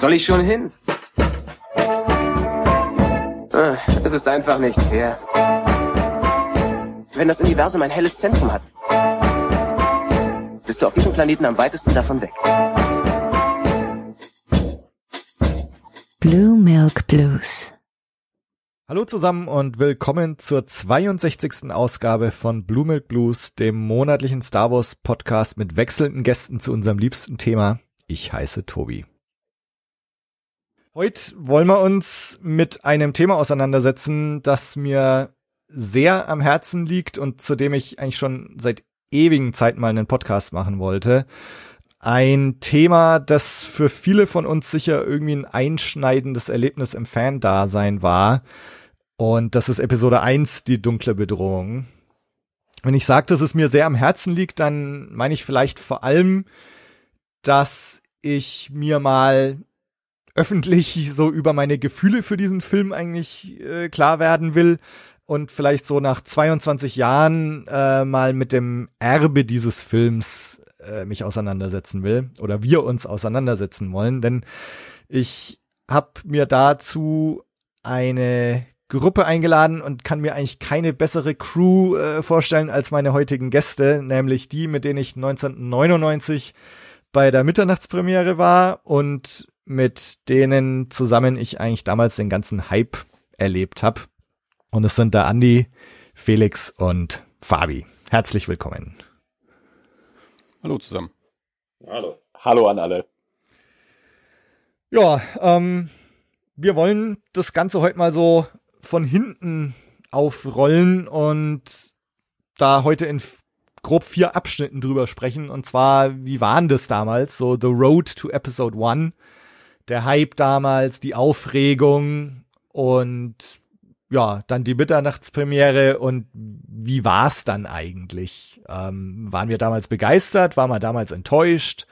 soll ich schon hin? Ah, es ist einfach nicht fair. Wenn das Universum ein helles Zentrum hat, bist du auf diesem Planeten am weitesten davon weg. Blue Milk Blues. Hallo zusammen und willkommen zur 62. Ausgabe von Blue Milk Blues, dem monatlichen Star Wars Podcast mit wechselnden Gästen zu unserem liebsten Thema. Ich heiße Tobi. Heute wollen wir uns mit einem Thema auseinandersetzen, das mir sehr am Herzen liegt und zu dem ich eigentlich schon seit ewigen Zeit mal einen Podcast machen wollte. Ein Thema, das für viele von uns sicher irgendwie ein einschneidendes Erlebnis im Fan-Dasein war. Und das ist Episode 1, die dunkle Bedrohung. Wenn ich sage, dass es mir sehr am Herzen liegt, dann meine ich vielleicht vor allem, dass ich mir mal öffentlich so über meine Gefühle für diesen Film eigentlich äh, klar werden will und vielleicht so nach 22 Jahren äh, mal mit dem Erbe dieses Films äh, mich auseinandersetzen will oder wir uns auseinandersetzen wollen, denn ich habe mir dazu eine Gruppe eingeladen und kann mir eigentlich keine bessere Crew äh, vorstellen als meine heutigen Gäste, nämlich die, mit denen ich 1999 bei der Mitternachtspremiere war und mit denen zusammen ich eigentlich damals den ganzen Hype erlebt habe. Und es sind da Andi, Felix und Fabi. Herzlich willkommen. Hallo zusammen. Hallo. Hallo an alle. Ja, ähm, wir wollen das Ganze heute mal so von hinten aufrollen und da heute in grob vier Abschnitten drüber sprechen. Und zwar, wie waren das damals? So The Road to Episode One, der Hype damals, die Aufregung und ja, dann die Mitternachtspremiere und wie war's dann eigentlich? Ähm, waren wir damals begeistert? Waren wir damals enttäuscht?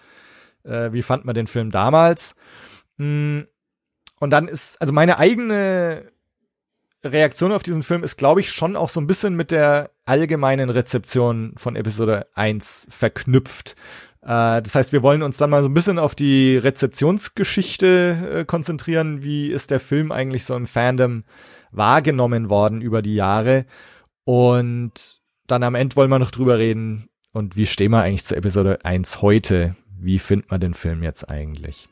Äh, wie fand man den Film damals? Mm, und dann ist, also meine eigene Reaktion auf diesen Film ist, glaube ich, schon auch so ein bisschen mit der allgemeinen Rezeption von Episode 1 verknüpft. Äh, das heißt, wir wollen uns dann mal so ein bisschen auf die Rezeptionsgeschichte äh, konzentrieren. Wie ist der Film eigentlich so im Fandom wahrgenommen worden über die Jahre. Und dann am Ende wollen wir noch drüber reden. Und wie stehen wir eigentlich zu Episode 1 heute? Wie findet man den Film jetzt eigentlich?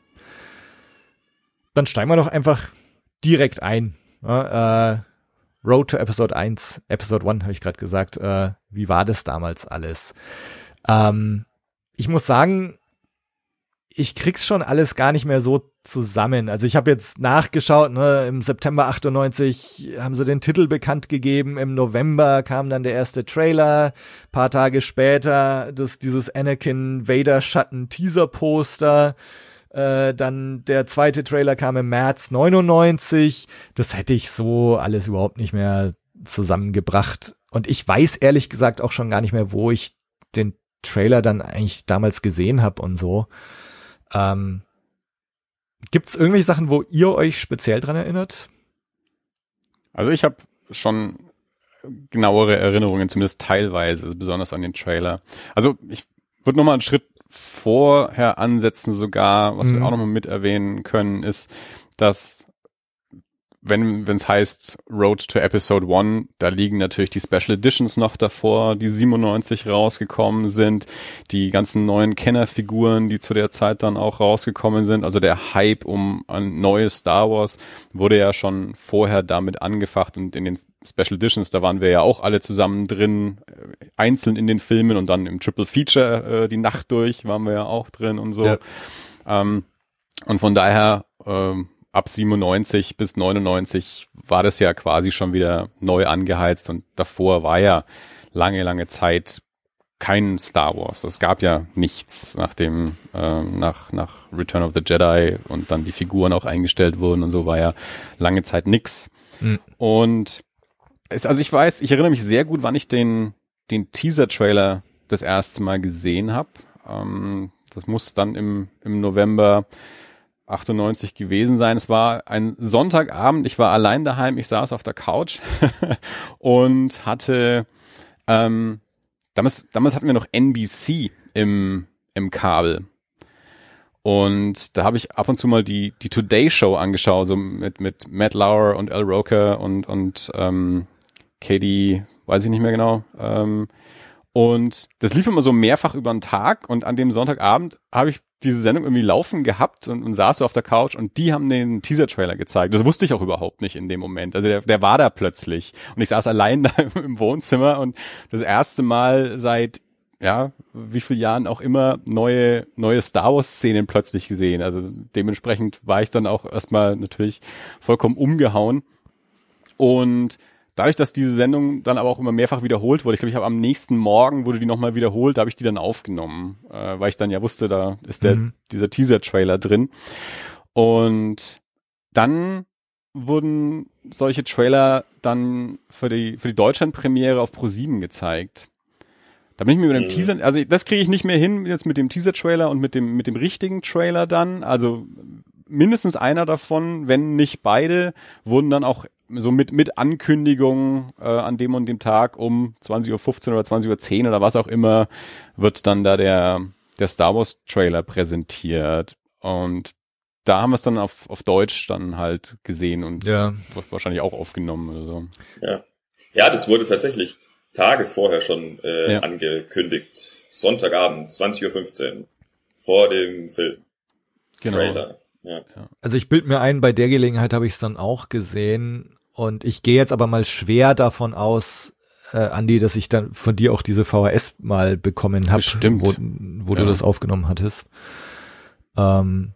Dann steigen wir doch einfach direkt ein. Ja, äh, Road to Episode 1, Episode 1 habe ich gerade gesagt. Äh, wie war das damals alles? Ähm, ich muss sagen, ich krieg's schon alles gar nicht mehr so zusammen. Also ich habe jetzt nachgeschaut, ne, im September 98 haben sie den Titel bekannt gegeben, im November kam dann der erste Trailer, paar Tage später das dieses Anakin Vader Schatten Teaser Poster, äh, dann der zweite Trailer kam im März 99. Das hätte ich so alles überhaupt nicht mehr zusammengebracht und ich weiß ehrlich gesagt auch schon gar nicht mehr, wo ich den Trailer dann eigentlich damals gesehen habe und so. Ähm, Gibt es irgendwelche Sachen, wo ihr euch speziell dran erinnert? Also ich habe schon genauere Erinnerungen, zumindest teilweise, besonders an den Trailer. Also ich würde nochmal einen Schritt vorher ansetzen sogar, was mhm. wir auch nochmal mit erwähnen können, ist, dass wenn es heißt Road to Episode 1, da liegen natürlich die Special Editions noch davor, die 97 rausgekommen sind, die ganzen neuen Kennerfiguren, die zu der Zeit dann auch rausgekommen sind. Also der Hype um ein neues Star Wars wurde ja schon vorher damit angefacht und in den Special Editions, da waren wir ja auch alle zusammen drin, äh, einzeln in den Filmen und dann im Triple Feature äh, die Nacht durch waren wir ja auch drin und so. Ja. Ähm, und von daher ähm, ab 97 bis 99 war das ja quasi schon wieder neu angeheizt und davor war ja lange, lange Zeit kein Star Wars. Es gab ja nichts nach dem, äh, nach, nach Return of the Jedi und dann die Figuren auch eingestellt wurden und so war ja lange Zeit nix. Mhm. Und es, also ich weiß, ich erinnere mich sehr gut, wann ich den, den Teaser-Trailer das erste Mal gesehen habe. Ähm, das muss dann im, im November 98 gewesen sein. Es war ein Sonntagabend, ich war allein daheim, ich saß auf der Couch und hatte, ähm, damals, damals hatten wir noch NBC im, im Kabel. Und da habe ich ab und zu mal die, die Today Show angeschaut, so mit, mit Matt Lauer und Al Roker und, und ähm, Katie, weiß ich nicht mehr genau. Ähm, und das lief immer so mehrfach über den Tag und an dem Sonntagabend habe ich diese Sendung irgendwie laufen gehabt und, und saß so auf der Couch und die haben den Teaser-Trailer gezeigt. Das wusste ich auch überhaupt nicht in dem Moment. Also der, der war da plötzlich und ich saß allein da im Wohnzimmer und das erste Mal seit ja, wie viel Jahren auch immer neue, neue Star Wars Szenen plötzlich gesehen. Also dementsprechend war ich dann auch erstmal natürlich vollkommen umgehauen. Und dadurch, dass diese Sendung dann aber auch immer mehrfach wiederholt wurde, ich glaube, ich habe am nächsten Morgen wurde die nochmal wiederholt, da habe ich die dann aufgenommen, äh, weil ich dann ja wusste, da ist der, mhm. dieser Teaser-Trailer drin. Und dann wurden solche Trailer dann für die, für die Deutschland-Premiere auf Pro7 gezeigt. Da bin ich mir mit dem mhm. Teaser, also das kriege ich nicht mehr hin jetzt mit dem Teaser-Trailer und mit dem mit dem richtigen Trailer dann. Also mindestens einer davon, wenn nicht beide, wurden dann auch so mit mit Ankündigung äh, an dem und dem Tag um 20.15 Uhr oder 20.10 Uhr oder was auch immer wird dann da der der Star Wars Trailer präsentiert und da haben wir es dann auf, auf Deutsch dann halt gesehen und ja. wahrscheinlich auch aufgenommen oder so. Ja. Ja, das wurde tatsächlich Tage vorher schon äh, ja. angekündigt. Sonntagabend, 20.15 Uhr, vor dem Film. Genau. Trailer. Ja. Also ich bild mir ein, bei der Gelegenheit habe ich es dann auch gesehen und ich gehe jetzt aber mal schwer davon aus, äh, Andi, dass ich dann von dir auch diese VHS mal bekommen habe, wo, wo ja. du das aufgenommen hattest. Ähm,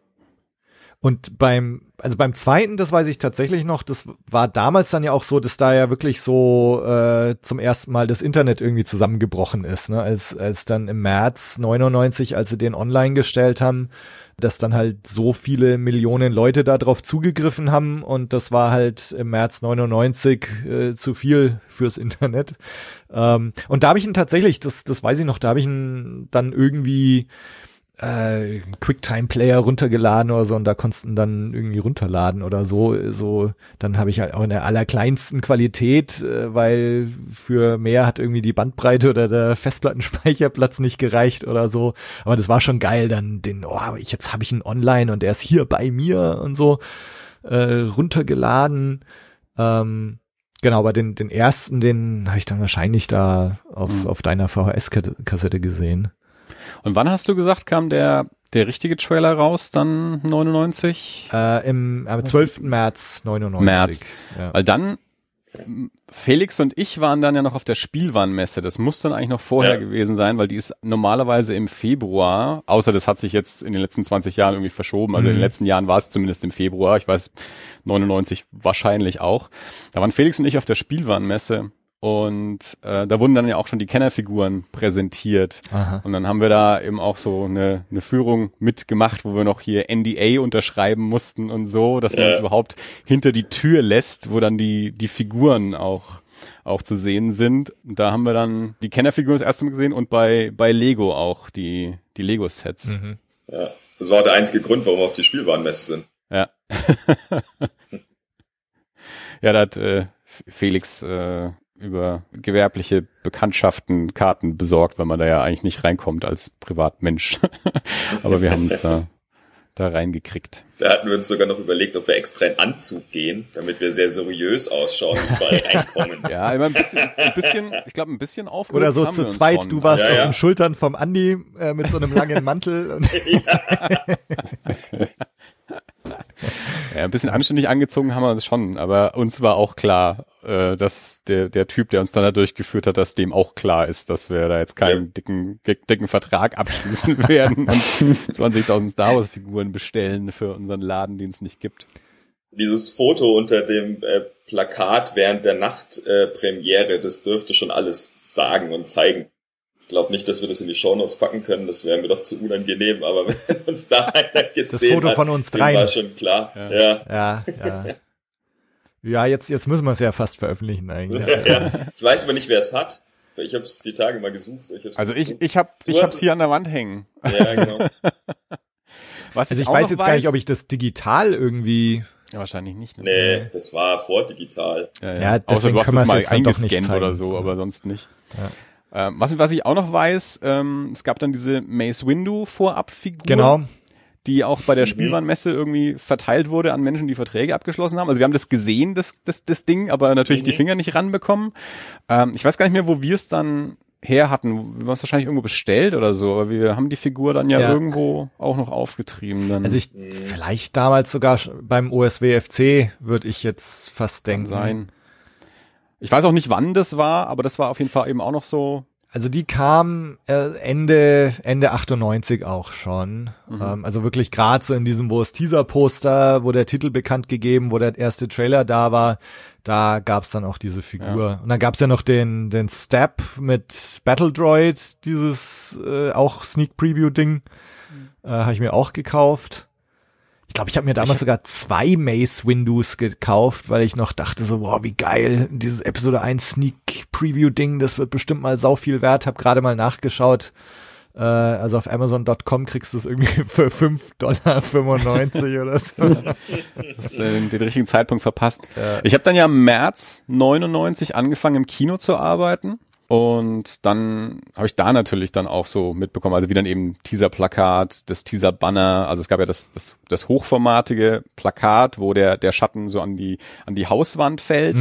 und beim, also beim zweiten, das weiß ich tatsächlich noch, das war damals dann ja auch so, dass da ja wirklich so äh, zum ersten Mal das Internet irgendwie zusammengebrochen ist, ne? Als, als dann im März 99, als sie den online gestellt haben, dass dann halt so viele Millionen Leute da drauf zugegriffen haben und das war halt im März 99 äh, zu viel fürs Internet. Ähm, und da habe ich ihn tatsächlich, das, das weiß ich noch, da habe ich ihn dann irgendwie äh, Quicktime-Player runtergeladen oder so und da konntest du dann irgendwie runterladen oder so. So, dann habe ich halt auch in der allerkleinsten Qualität, äh, weil für mehr hat irgendwie die Bandbreite oder der Festplattenspeicherplatz nicht gereicht oder so. Aber das war schon geil, dann den, oh, ich, jetzt habe ich ihn online und er ist hier bei mir und so äh, runtergeladen. Ähm, Genau, aber den, den ersten, den habe ich dann wahrscheinlich da auf, mhm. auf deiner VHS-Kassette gesehen. Und wann hast du gesagt, kam der, der richtige Trailer raus, dann 99? Äh, Im am 12. März 99. März. Ja. Weil dann, Felix und ich waren dann ja noch auf der Spielwarenmesse. Das muss dann eigentlich noch vorher ja. gewesen sein, weil die ist normalerweise im Februar, außer das hat sich jetzt in den letzten 20 Jahren irgendwie verschoben. Also mhm. in den mhm. letzten Jahren war es zumindest im Februar. Ich weiß, 99 wahrscheinlich auch. Da waren Felix und ich auf der Spielwarenmesse und äh, da wurden dann ja auch schon die Kennerfiguren präsentiert. Aha. Und dann haben wir da eben auch so eine, eine Führung mitgemacht, wo wir noch hier NDA unterschreiben mussten und so, dass man uns überhaupt hinter die Tür lässt, wo dann die, die Figuren auch auch zu sehen sind. Und da haben wir dann die Kennerfiguren das erste Mal gesehen und bei, bei Lego auch die, die Lego-Sets. Mhm. Ja, das war der einzige Grund, warum wir auf die Spielwarenmesse sind. Ja. ja, da hat äh, Felix äh, über gewerbliche Bekanntschaften Karten besorgt, weil man da ja eigentlich nicht reinkommt als Privatmensch. Aber wir haben uns da da reingekriegt. Da hatten wir uns sogar noch überlegt, ob wir extra in Anzug gehen, damit wir sehr seriös ausschauen, überall reinkommen. Ja, immer ein bisschen, ein bisschen ich glaube, ein bisschen auf. Oder so zu zweit, du warst ja, auf ja. den Schultern vom Andi äh, mit so einem langen Mantel. ja. Ja, ein bisschen anständig angezogen haben wir das schon, aber uns war auch klar, äh, dass der, der Typ, der uns dann da durchgeführt hat, dass dem auch klar ist, dass wir da jetzt keinen ja. dicken, dicken Vertrag abschließen werden und 20.000 Star Wars Figuren bestellen für unseren Laden, den es nicht gibt. Dieses Foto unter dem äh, Plakat während der Nachtpremiere, äh, das dürfte schon alles sagen und zeigen glaube nicht, dass wir das in die Shownotes packen können, das wäre mir doch zu unangenehm, aber wenn uns da einer gesehen das Foto hat, von uns drei war schon klar. Ja, ja. ja. ja. ja jetzt, jetzt müssen wir es ja fast veröffentlichen eigentlich. ja. Ich weiß aber nicht, wer es hat. Ich habe es die Tage mal gesucht. Ich also ich, ich habe ich hab's hier an der Wand hängen. Ja, genau. Was also ich, ich weiß jetzt weiß, gar nicht, ob ich das digital irgendwie ja, wahrscheinlich nicht. Ne? Nee, das war vor digital. Ja, ja. ja Außer du hast es mal eingescannt oder so, aber sonst nicht. Ja. Ähm, was, was ich auch noch weiß, ähm, es gab dann diese Mace Windu Vorabfigur. Genau. die auch bei der Spielwarenmesse irgendwie verteilt wurde an Menschen, die Verträge abgeschlossen haben. Also wir haben das gesehen, das, das, das Ding, aber natürlich die Finger nicht ranbekommen. Ähm, ich weiß gar nicht mehr, wo wir es dann her hatten. Wir haben es wahrscheinlich irgendwo bestellt oder so, aber wir haben die Figur dann ja, Ja. irgendwo auch noch aufgetrieben. Dann Also ich, vielleicht damals sogar beim OSWFC, würde ich jetzt fast kann denken. sein. Ich weiß auch nicht, wann das war, aber das war auf jeden Fall eben auch noch so. Also die kam äh, Ende Ende 98 auch schon. Ähm, also wirklich gerade so in diesem, wo es Teaser-Poster, wo der Titel bekannt gegeben, wo der erste Trailer da war, da gab's dann auch diese Figur. Und dann gab's ja noch den den Step mit Battle Droid, dieses äh, auch Sneak Preview Ding, äh, habe ich mir auch gekauft. Ich glaube, ich habe mir damals sogar zwei Mace Windows gekauft, weil ich noch dachte so, wow, wie geil, dieses Episode 1 Sneak Preview Ding, das wird bestimmt mal sau viel wert. Hab gerade mal nachgeschaut. Äh, also auf Amazon.com kriegst du es irgendwie für 5,95 Dollar oder so. Hast äh, den, richtigen Zeitpunkt verpasst. Ich habe dann ja im März 99 angefangen im Kino zu arbeiten und dann habe ich da natürlich dann auch so mitbekommen, also wie dann eben Teaser-Plakat, das Teaser-Banner, also es gab ja das, das, das hochformatige Plakat, wo der, der Schatten so an die, an die Hauswand fällt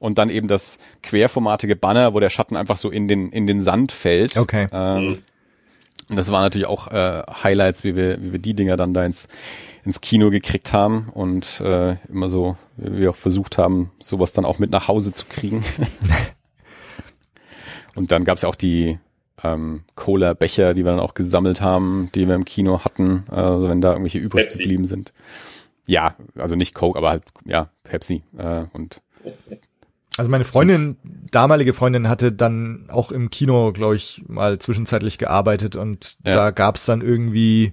und dann eben das querformatige Banner, wo der Schatten einfach so in den, in den Sand fällt. Okay. Ähm, und das waren natürlich auch äh, Highlights, wie wir, wie wir die Dinger dann da ins, ins Kino gekriegt haben und äh, immer so, wie wir auch versucht haben, sowas dann auch mit nach Hause zu kriegen. und dann gab's ja auch die ähm, Cola-Becher, die wir dann auch gesammelt haben, die wir im Kino hatten, also wenn da irgendwelche übrig Pepsi. geblieben sind. Ja, also nicht Coke, aber halt, ja, Pepsi. Äh, und Also meine Freundin, damalige Freundin, hatte dann auch im Kino, glaube ich, mal zwischenzeitlich gearbeitet und Ja. da gab's dann irgendwie,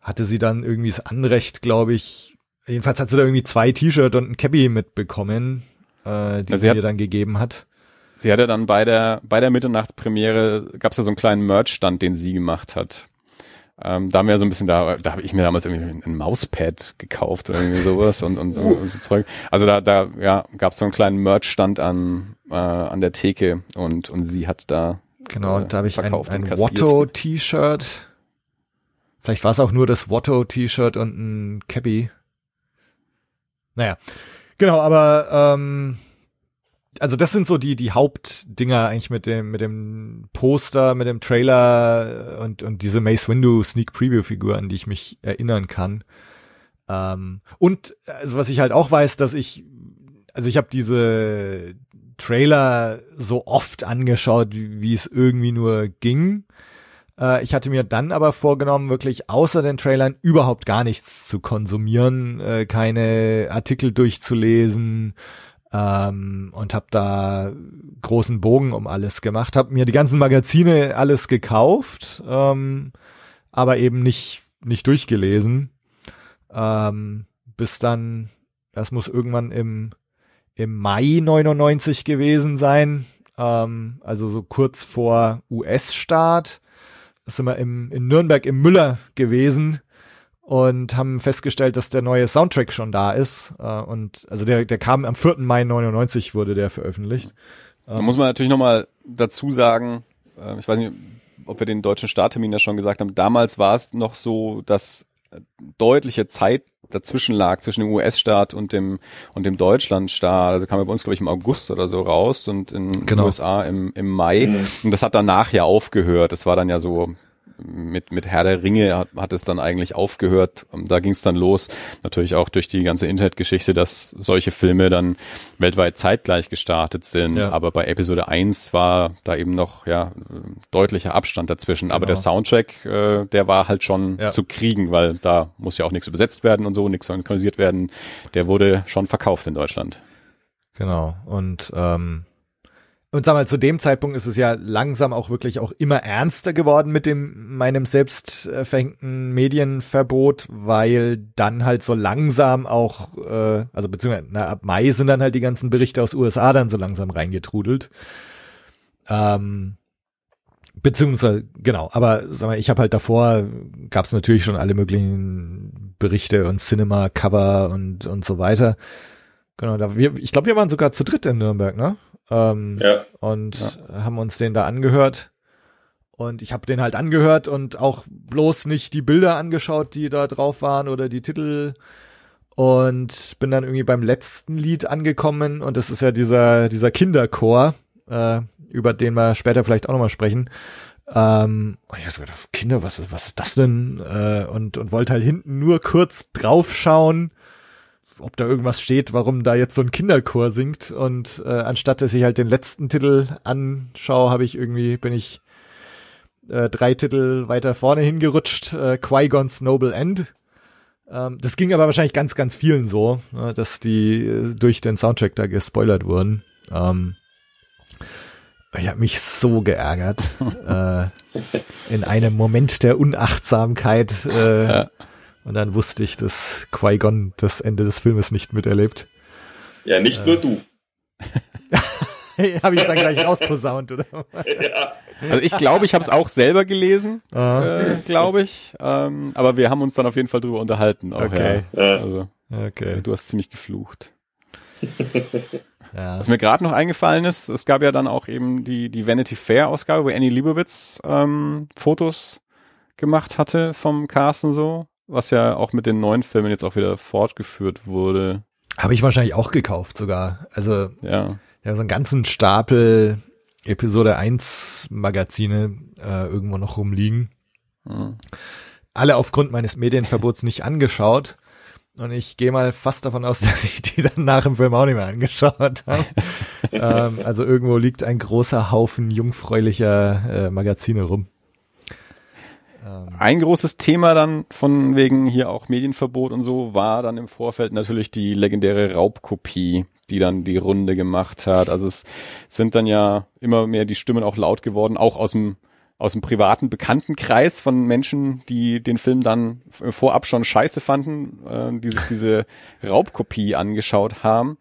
hatte sie dann irgendwie das Anrecht, glaube ich, jedenfalls hat sie da irgendwie zwei T-Shirt und ein Cappy mitbekommen, äh, die Ja, sie sie hat- mir dann gegeben hat. Sie hatte dann bei der, bei der Mitternachtspremiere, gab es ja so einen kleinen Merch-Stand, den sie gemacht hat. Ähm, da haben wir so ein bisschen, da, da habe ich mir damals irgendwie ein, Mauspad gekauft oder irgendwie sowas und, und, und so Zeug. Also da, da ja, gab es so einen kleinen Merch-Stand an, äh, an der Theke und, und sie hat da Genau, äh, und da habe ich ein, und ein. Watto-T-Shirt. Vielleicht war es auch nur das Watto-T-Shirt und ein Cappy. Naja, genau, aber ähm, also das sind so die die Hauptdinger eigentlich mit dem mit dem Poster, mit dem Trailer und und diese Mace Windu Sneak Preview Figur, an die ich mich erinnern kann. Ähm, und also was ich halt auch weiß, dass ich also ich habe diese Trailer so oft angeschaut, wie, wie es irgendwie nur ging. Äh, ich hatte mir dann aber vorgenommen, wirklich außer den Trailern überhaupt gar nichts zu konsumieren, äh, keine Artikel durchzulesen ähm, und habe da großen Bogen um alles gemacht, habe mir die ganzen Magazine alles gekauft, ähm, aber eben nicht nicht durchgelesen, ähm, bis dann, das muss irgendwann im im Mai 99 gewesen sein, ähm, also so kurz vor US-Start. Sind wir im, in Nürnberg im Müller gewesen und haben festgestellt, dass der neue Soundtrack schon da ist. Äh, und also der, der kam am 4. Mai 99 wurde der veröffentlicht. Da muss man natürlich nochmal dazu sagen, äh, ich weiß nicht, ob wir den deutschen Starttermin da schon gesagt haben, damals war es noch so, dass äh, deutliche Zeit dazwischen lag, zwischen dem US-Staat und dem und dem Deutschland-Staat. Also kam er bei uns, glaube ich, im August oder so raus und in den Genau. USA im, im Mai. Und das hat danach ja aufgehört. Das war dann ja so mit, mit Herr der Ringe hat, hat es dann eigentlich aufgehört. Und Da ging es dann los, natürlich auch durch die ganze Internetgeschichte, dass solche Filme dann weltweit zeitgleich gestartet sind. Ja. Aber bei Episode 1 war da eben noch ja deutlicher Abstand dazwischen. Aber Genau. der Soundtrack, äh, der war halt schon Ja. zu kriegen, weil da muss ja auch nichts übersetzt werden und so, nichts synchronisiert werden. Der wurde schon verkauft in Deutschland. Genau. Und ähm, und sag mal, zu dem Zeitpunkt ist es ja langsam auch wirklich auch immer ernster geworden mit dem meinem selbst äh, verhängten Medienverbot, weil dann halt so langsam auch, äh, also beziehungsweise na, ab Mai sind dann halt die ganzen Berichte aus USA dann so langsam reingetrudelt. Ähm, beziehungsweise genau, aber sag mal, ich habe halt davor gab es natürlich schon alle möglichen Berichte und Cinema Cover und und so weiter. Genau, da wir, ich glaube, wir waren sogar zu dritt in Nürnberg, ne? Ähm, Ja. und haben uns den da angehört. Und ich habe den halt angehört und auch bloß nicht die Bilder angeschaut, die da drauf waren oder die Titel. Und bin dann irgendwie beim letzten Lied angekommen und das ist ja dieser, dieser Kinderchor, äh, über den wir später vielleicht auch nochmal sprechen. Ähm, und ich hab so gedacht, Kinder, was ist, was ist das denn? Äh, und, und wollte halt hinten nur kurz draufschauen, ob da irgendwas steht, warum da jetzt so ein Kinderchor singt. Und äh, anstatt dass ich halt den letzten Titel anschaue, habe ich irgendwie, bin ich äh, drei Titel weiter vorne hingerutscht, äh, Qui-Gon's Noble End. Ähm, das ging aber wahrscheinlich ganz, ganz vielen so, äh, dass die äh, durch den Soundtrack da gespoilert wurden. Ähm, ich habe mich so geärgert. äh, in einem Moment der Unachtsamkeit. Äh, ja. Und dann wusste ich, dass Qui-Gon das Ende des Filmes nicht miterlebt. Ja, nicht äh, nur du. habe ich dann gleich rausposaunt, oder? Ja. Also ich glaube, ich habe es auch selber gelesen, äh, glaube ich. Ähm, aber wir haben uns dann auf jeden Fall drüber unterhalten. Auch, okay. Ja. Also, okay. Du hast ziemlich geflucht. ja. Was mir gerade noch eingefallen ist, es gab ja dann auch eben die, die Vanity Fair Ausgabe, wo Annie Liebowitz ähm, Fotos gemacht hatte vom Cast und so, was ja auch mit den neuen Filmen jetzt auch wieder fortgeführt wurde. Habe ich wahrscheinlich auch gekauft sogar. Also ja, ja so einen ganzen Stapel Episode 1 Magazine äh, irgendwo noch rumliegen. Mhm. Alle aufgrund meines Medienverbots nicht angeschaut. Und ich gehe mal fast davon aus, dass ich die dann nach dem Film auch nicht mehr angeschaut habe. ähm, also irgendwo liegt ein großer Haufen jungfräulicher äh, Magazine rum. Ähm. Ein großes Thema dann von wegen hier auch Medienverbot und so war dann im Vorfeld natürlich die legendäre Raubkopie, die dann die Runde gemacht hat. Also es sind dann ja immer mehr die Stimmen auch laut geworden, auch aus dem aus dem privaten Bekanntenkreis von Menschen, die den Film dann vorab schon scheiße fanden, äh, die sich diese Raubkopie angeschaut haben,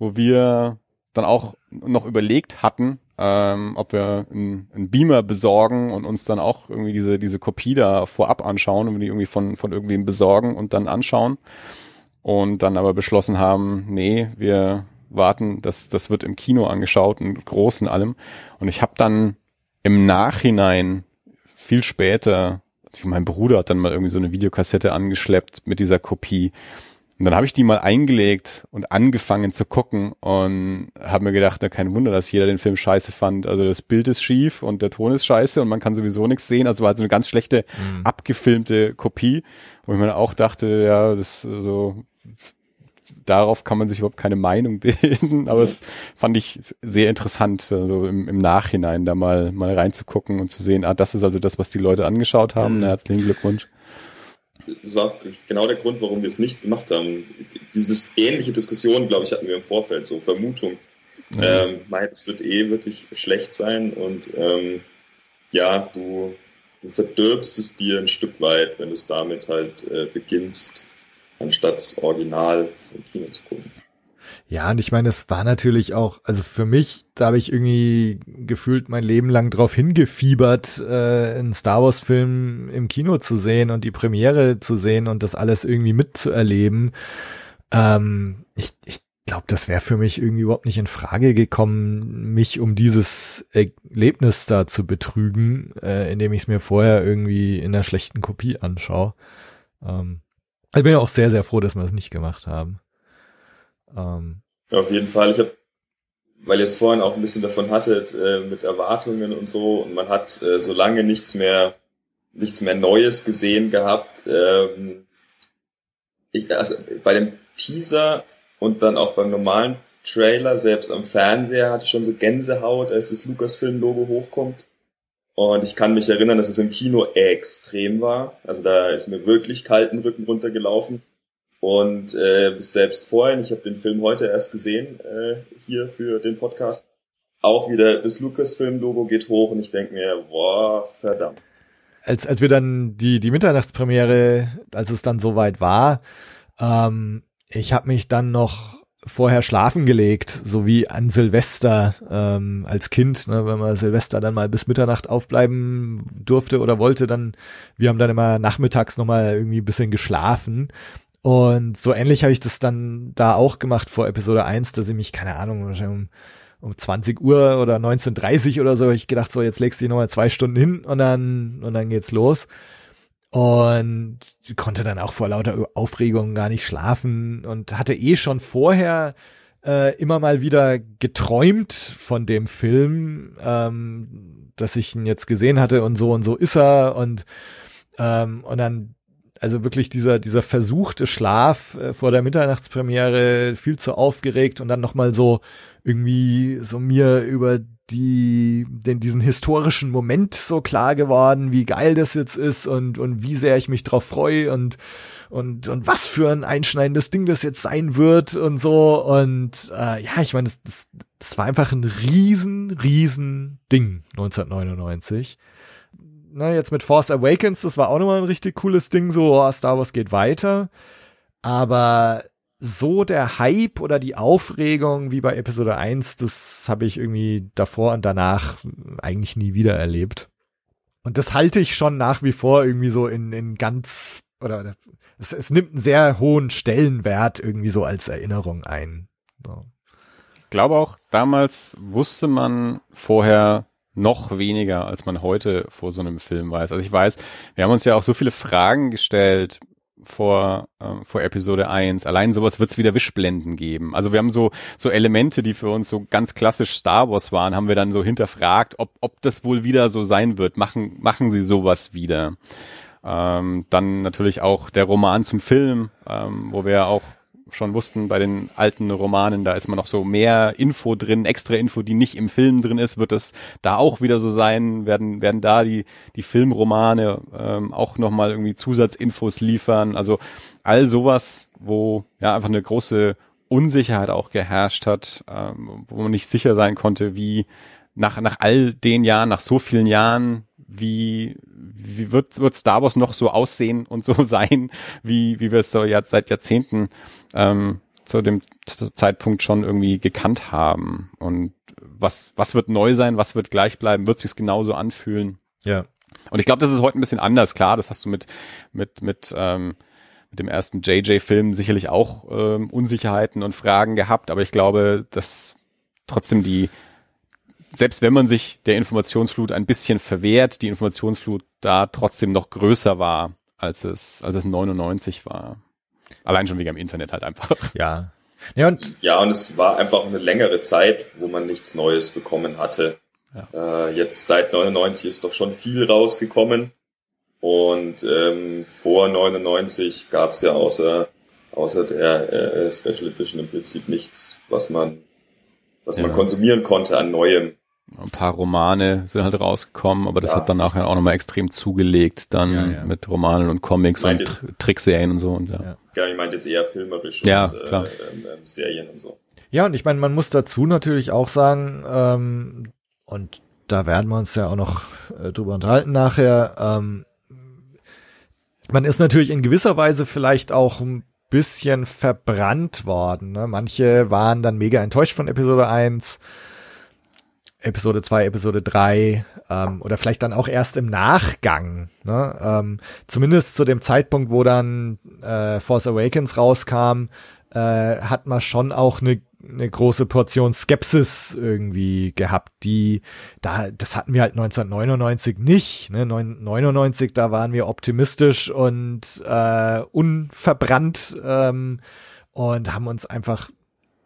wo wir dann auch noch überlegt hatten, ähm, ob wir einen, einen Beamer besorgen und uns dann auch irgendwie diese, diese Kopie da vorab anschauen und die irgendwie von, von irgendwem besorgen und dann anschauen. Und dann aber beschlossen haben, nee, wir warten, das, das wird im Kino angeschaut und groß und allem. Und ich habe dann im Nachhinein viel später, mein Bruder hat dann mal irgendwie so eine Videokassette angeschleppt mit dieser Kopie und dann habe ich die mal eingelegt und angefangen zu gucken und habe mir gedacht, na kein Wunder, dass jeder den Film scheiße fand. Also das Bild ist schief und der Ton ist scheiße und man kann sowieso nichts sehen. Also war halt so eine ganz schlechte, mhm. abgefilmte Kopie, wo ich mir auch dachte, ja, das so darauf kann man sich überhaupt keine Meinung bilden, aber das fand ich sehr interessant, also im, im Nachhinein da mal, mal reinzugucken und zu sehen, ah, das ist also das, was die Leute angeschaut haben. Mhm. Na, herzlichen Glückwunsch das war genau der Grund, warum wir es nicht gemacht haben. Diese ähnliche Diskussion, glaube ich, hatten wir im Vorfeld, so Vermutung. Ja. Ähm, nein, es wird eh wirklich schlecht sein und ähm, ja, du, du verdirbst es dir ein Stück weit, wenn du es damit halt äh, beginnst, anstatt das Original im Kino zu gucken. Ja, und ich meine, es war natürlich auch, also für mich, da habe ich irgendwie gefühlt mein Leben lang drauf hingefiebert, äh, einen Star Wars Film im Kino zu sehen und die Premiere zu sehen und das alles irgendwie mitzuerleben. Ähm, ich ich glaube, das wäre für mich irgendwie überhaupt nicht in Frage gekommen, mich um dieses Erlebnis da zu betrügen, äh, indem ich es mir vorher irgendwie in einer schlechten Kopie anschaue. Ähm, ich bin ja auch sehr, sehr froh, dass wir das nicht gemacht haben. Ähm, Auf jeden Fall. Ich habe, weil ihr es vorhin auch ein bisschen davon hattet, äh, mit Erwartungen und so, und man hat äh, so lange nichts mehr, nichts mehr Neues gesehen gehabt. Ähm, ich, also bei dem Teaser und dann auch beim normalen Trailer, selbst am Fernseher, hatte ich schon so Gänsehaut, als das Lucasfilm-Logo hochkommt. Und ich kann mich erinnern, dass es im Kino extrem war. Also da ist mir wirklich kalten Rücken runtergelaufen. Und äh, selbst vorhin, ich habe den Film heute erst gesehen, äh, hier für den Podcast, auch wieder das Lucasfilm-Logo geht hoch und ich denke mir, boah, verdammt. Als, als wir dann die, die Mitternachtspremiere, als es dann soweit war, ähm, ich habe mich dann noch vorher schlafen gelegt, so wie an Silvester ähm, als Kind, ne, wenn man Silvester dann mal bis Mitternacht aufbleiben durfte oder wollte, dann, wir haben dann immer nachmittags nochmal irgendwie ein bisschen geschlafen und so ähnlich habe ich das dann da auch gemacht vor Episode 1, dass ich mich, keine Ahnung, um, um 20 Uhr oder 19.30 oder so, hab ich gedacht, so jetzt legst du dich nochmal zwei Stunden hin und dann, und dann geht's los. Und konnte dann auch vor lauter Aufregung gar nicht schlafen und hatte eh schon vorher äh, immer mal wieder geträumt von dem Film, ähm, dass ich ihn jetzt gesehen hatte und so und so ist er und ähm, und dann also wirklich dieser dieser versuchte Schlaf äh, vor der Mitternachtspremiere viel zu aufgeregt und dann noch mal so irgendwie so mir über die den diesen historischen Moment so klar geworden, wie geil das jetzt ist und und wie sehr ich mich drauf freue und und und was für ein einschneidendes Ding das jetzt sein wird und so und äh, ja, ich meine, das, das, das war einfach ein riesen riesen Ding 1999. Na, jetzt mit Force Awakens, das war auch nochmal ein richtig cooles Ding, so oh, Star Wars geht weiter, aber so der Hype oder die Aufregung wie bei Episode 1, das habe ich irgendwie davor und danach eigentlich nie wieder erlebt. Und das halte ich schon nach wie vor irgendwie so in, in ganz, oder es, es nimmt einen sehr hohen Stellenwert irgendwie so als Erinnerung ein. So. Ich glaube auch, damals wusste man vorher noch weniger, als man heute vor so einem Film weiß. Also ich weiß, wir haben uns ja auch so viele Fragen gestellt, vor, äh, vor Episode 1. Allein sowas wird es wieder Wischblenden geben. Also wir haben so, so Elemente, die für uns so ganz klassisch Star Wars waren, haben wir dann so hinterfragt, ob, ob das wohl wieder so sein wird. Machen, machen sie sowas wieder. Ähm, dann natürlich auch der Roman zum Film, ähm, wo wir auch schon wussten, bei den alten Romanen, da ist man noch so mehr Info drin, extra Info, die nicht im Film drin ist, wird das da auch wieder so sein, werden, werden da die, die Filmromane ähm, auch nochmal irgendwie Zusatzinfos liefern. Also all sowas, wo ja einfach eine große Unsicherheit auch geherrscht hat, ähm, wo man nicht sicher sein konnte, wie nach, nach all den Jahren, nach so vielen Jahren, wie, wie wird, wird Star Wars noch so aussehen und so sein, wie, wie wir es so jetzt seit Jahrzehnten ähm, zu dem Zeitpunkt schon irgendwie gekannt haben. Und was, was wird neu sein, was wird gleich bleiben, wird sich genauso anfühlen. Ja. Und ich glaube, das ist heute ein bisschen anders. Klar, das hast du mit, mit, mit, ähm, mit dem ersten JJ-Film sicherlich auch ähm, Unsicherheiten und Fragen gehabt, aber ich glaube, dass trotzdem die, selbst wenn man sich der Informationsflut ein bisschen verwehrt, die Informationsflut da trotzdem noch größer war, als es, als es 99 war. Allein schon wegen dem Internet halt einfach. Ja. Ja und, ja, und es war einfach eine längere Zeit, wo man nichts Neues bekommen hatte. Ja. Äh, jetzt seit 99 ist doch schon viel rausgekommen. Und ähm, vor 99 gab es ja außer, außer der äh, Special Edition im Prinzip nichts, was man, was ja. man konsumieren konnte an Neuem. Ein paar Romane sind halt rausgekommen, aber das ja. hat dann nachher auch nochmal extrem zugelegt, dann ja, ja. mit Romanen und Comics und jetzt, Trickserien und so. Und ja. ja, ich meinte jetzt eher filmerisch ja, und klar. Äh, ähm, Serien und so. Ja, und ich meine, man muss dazu natürlich auch sagen, ähm, und da werden wir uns ja auch noch äh, drüber unterhalten nachher, ähm, man ist natürlich in gewisser Weise vielleicht auch ein bisschen verbrannt worden. Ne? Manche waren dann mega enttäuscht von Episode 1 Episode 2, Episode 3 ähm, oder vielleicht dann auch erst im Nachgang. Ne? Ähm, zumindest zu dem Zeitpunkt, wo dann äh, Force Awakens rauskam, äh, hat man schon auch eine eine große Portion Skepsis irgendwie gehabt, die da das hatten wir halt 1999 nicht, ne 99 da waren wir optimistisch und äh, unverbrannt ähm, und haben uns einfach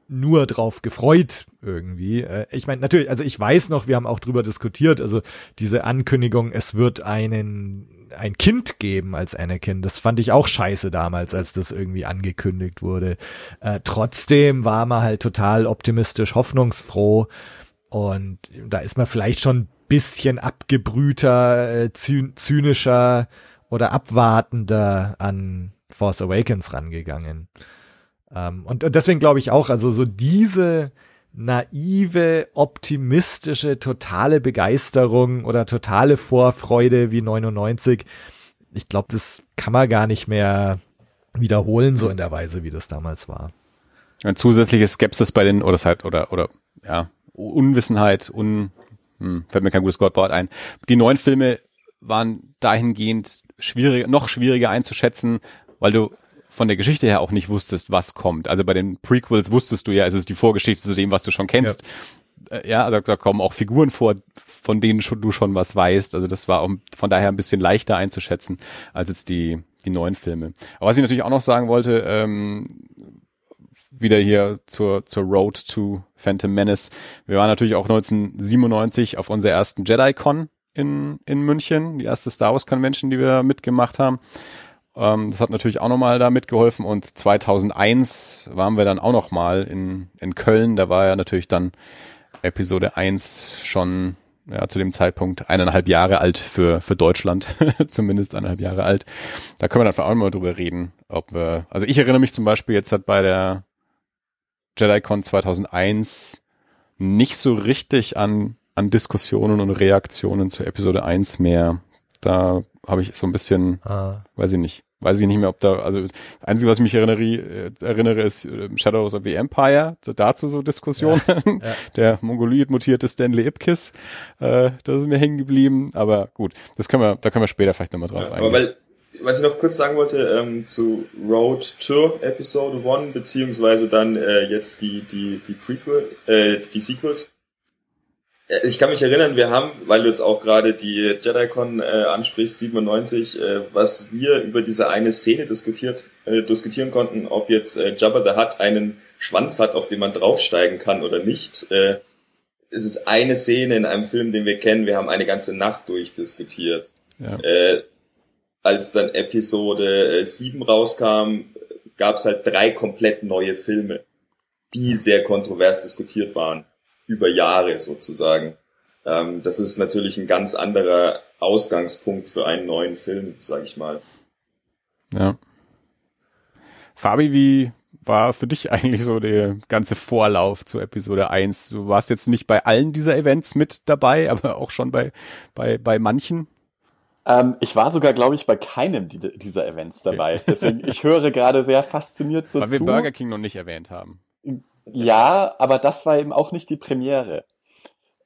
nur drauf gefreut irgendwie. Äh, ich meine, natürlich, also ich weiß noch, wir haben auch drüber diskutiert, also diese Ankündigung, es wird einen ein Kind geben als Anakin, das fand ich auch scheiße damals, als das irgendwie angekündigt wurde. Äh, trotzdem war man halt total optimistisch, hoffnungsfroh und da ist man vielleicht schon bisschen abgebrühter, äh, zynischer oder abwartender an Force Awakens rangegangen. Ähm, und, und deswegen glaube ich auch, also so diese naive, optimistische, totale Begeisterung oder totale Vorfreude wie 99, ich glaube, das kann man gar nicht mehr wiederholen, so in der Weise, wie das damals war. Ein zusätzliches Skepsis bei den, oder halt, oder, oder, ja, Unwissenheit, un, hm, fällt mir kein gutes Wort ein. Die neuen Filme waren dahingehend schwieriger, noch schwieriger einzuschätzen, weil du von der Geschichte her auch nicht wusstest, was kommt. Also bei den Prequels wusstest du ja, es ist die Vorgeschichte zu dem, was du schon kennst. Ja. äh, ja, da, da kommen auch Figuren vor, von denen du schon was weißt. Also das war von daher ein bisschen leichter einzuschätzen als jetzt die, die neuen Filme. Aber was ich natürlich auch noch sagen wollte, ähm, wieder hier zur, zur Road to Phantom Menace. Wir waren natürlich auch 1997 auf unserer ersten JediCon in, in München, die erste Star Wars Convention, die wir mitgemacht haben. Ähm, das hat natürlich auch nochmal da mitgeholfen und 2001 waren wir dann auch nochmal in, in Köln. Da war ja natürlich dann Episode 1 schon ja, zu dem Zeitpunkt eineinhalb Jahre alt für, für Deutschland, zumindest eineinhalb Jahre alt. Da können wir dann auch mal drüber reden, ob wir, also ich erinnere mich zum Beispiel jetzt hat bei der JediCon 2001 nicht so richtig an, an Diskussionen und Reaktionen zu Episode 1 mehr. Da habe ich so ein bisschen, ah. weiß ich nicht, weiß ich nicht mehr, ob da, also das Einzige, was ich mich erinnere, äh, erinnere ist äh, Shadows of the Empire, dazu so Diskussionen. Ja, ja. Der Mongoloid mutierte Stanley Ipkiss, äh, das ist mir hängen geblieben, aber gut, das können wir, da können wir später vielleicht nochmal drauf ja, eingehen. Aber weil, was ich noch kurz sagen wollte, ähm, zu Road to Episode 1, beziehungsweise dann äh, jetzt die, die, die Prequel, äh, die Sequels, ich kann mich erinnern, wir haben, weil du jetzt auch gerade die JediCon äh, ansprichst, 97, äh, was wir über diese eine Szene diskutiert, äh, diskutieren konnten, ob jetzt äh, Jabba the Hutt einen Schwanz hat, auf den man draufsteigen kann oder nicht. Äh, es ist eine Szene in einem Film, den wir kennen, wir haben eine ganze Nacht durchdiskutiert. Ja. Äh, als dann Episode äh, 7 rauskam, gab es halt drei komplett neue Filme, die sehr kontrovers diskutiert waren über Jahre sozusagen. Ähm, das ist natürlich ein ganz anderer Ausgangspunkt für einen neuen Film, sag ich mal. Ja. Fabi, wie war für dich eigentlich so der ganze Vorlauf zu Episode 1? Du warst jetzt nicht bei allen dieser Events mit dabei, aber auch schon bei, bei, bei manchen. Ähm, ich war sogar, glaube ich, bei keinem dieser Events dabei. Okay. Deswegen, ich höre gerade sehr fasziniert so Weil zu. Weil wir Burger King noch nicht erwähnt haben. Ja, aber das war eben auch nicht die Premiere.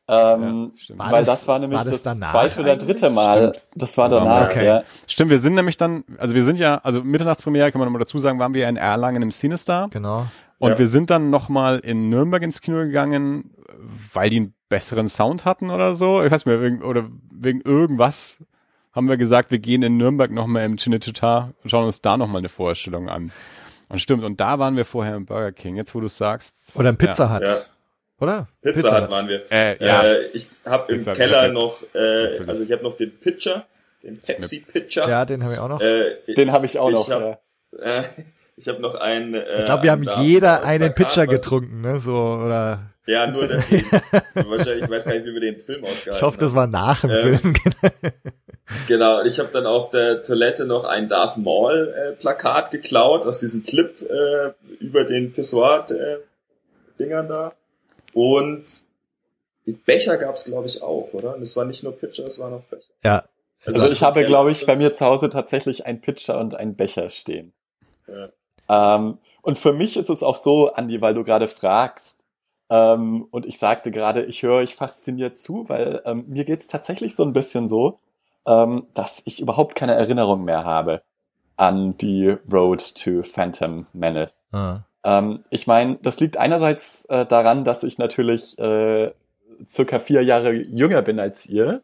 Ähm, ja, weil das, das, war nämlich war das, das zweite oder dritte Mal. Stimmt. Das war danach, okay. ja. Stimmt, wir sind nämlich dann, also wir sind ja, also Mitternachtspremiere kann man nochmal dazu sagen, waren wir in Erlangen im Cinestar. Genau. Und ja. wir sind dann nochmal in Nürnberg ins Kino gegangen, weil die einen besseren Sound hatten oder so. Ich weiß nicht mehr, wegen, oder wegen irgendwas haben wir gesagt, wir gehen in Nürnberg nochmal im Cinecittà und schauen uns da nochmal eine Vorstellung an. Und stimmt, und da waren wir vorher im Burger King, jetzt wo du sagst. Oder im Pizza Hut. Ja. Oder? Pizza, Pizza Hut waren wir. Äh, ja. Äh, ich habe im Keller noch, äh, also ich habe noch den Pitcher, den Pepsi Pitcher. Ja, den habe ich auch noch. Äh, den habe ich auch noch. Hab, ja. äh, ich habe noch einen. Äh, ich glaube, wir haben jeder einen Pitcher getrunken, ne? So oder. Ja, nur deswegen. Wahrscheinlich, ich weiß gar nicht, wie wir den Film ausgehalten Ich hoffe, das war nach dem ähm, Film. genau, und ich habe dann auf der Toilette noch ein Darth Maul äh, Plakat geklaut aus diesem Clip äh, über den Pissoir äh, Dingern da. Und Becher gab's glaube ich auch, oder? Und es war nicht nur Pitcher, es waren auch Becher. Ja. Also, also ich habe, glaube ich, bei mir zu Hause tatsächlich ein Pitcher und ein Becher stehen. Ja. Ähm, und für mich ist es auch so, Andi, weil du gerade fragst, ähm, und ich sagte gerade, ich höre euch fasziniert zu, weil ähm, mir geht's tatsächlich so ein bisschen so, ähm, dass ich überhaupt keine Erinnerung mehr habe an die Road to Phantom Menace. Ah. Ähm, ich meine, das liegt einerseits äh, daran, dass ich natürlich äh, circa vier Jahre jünger bin als ihr.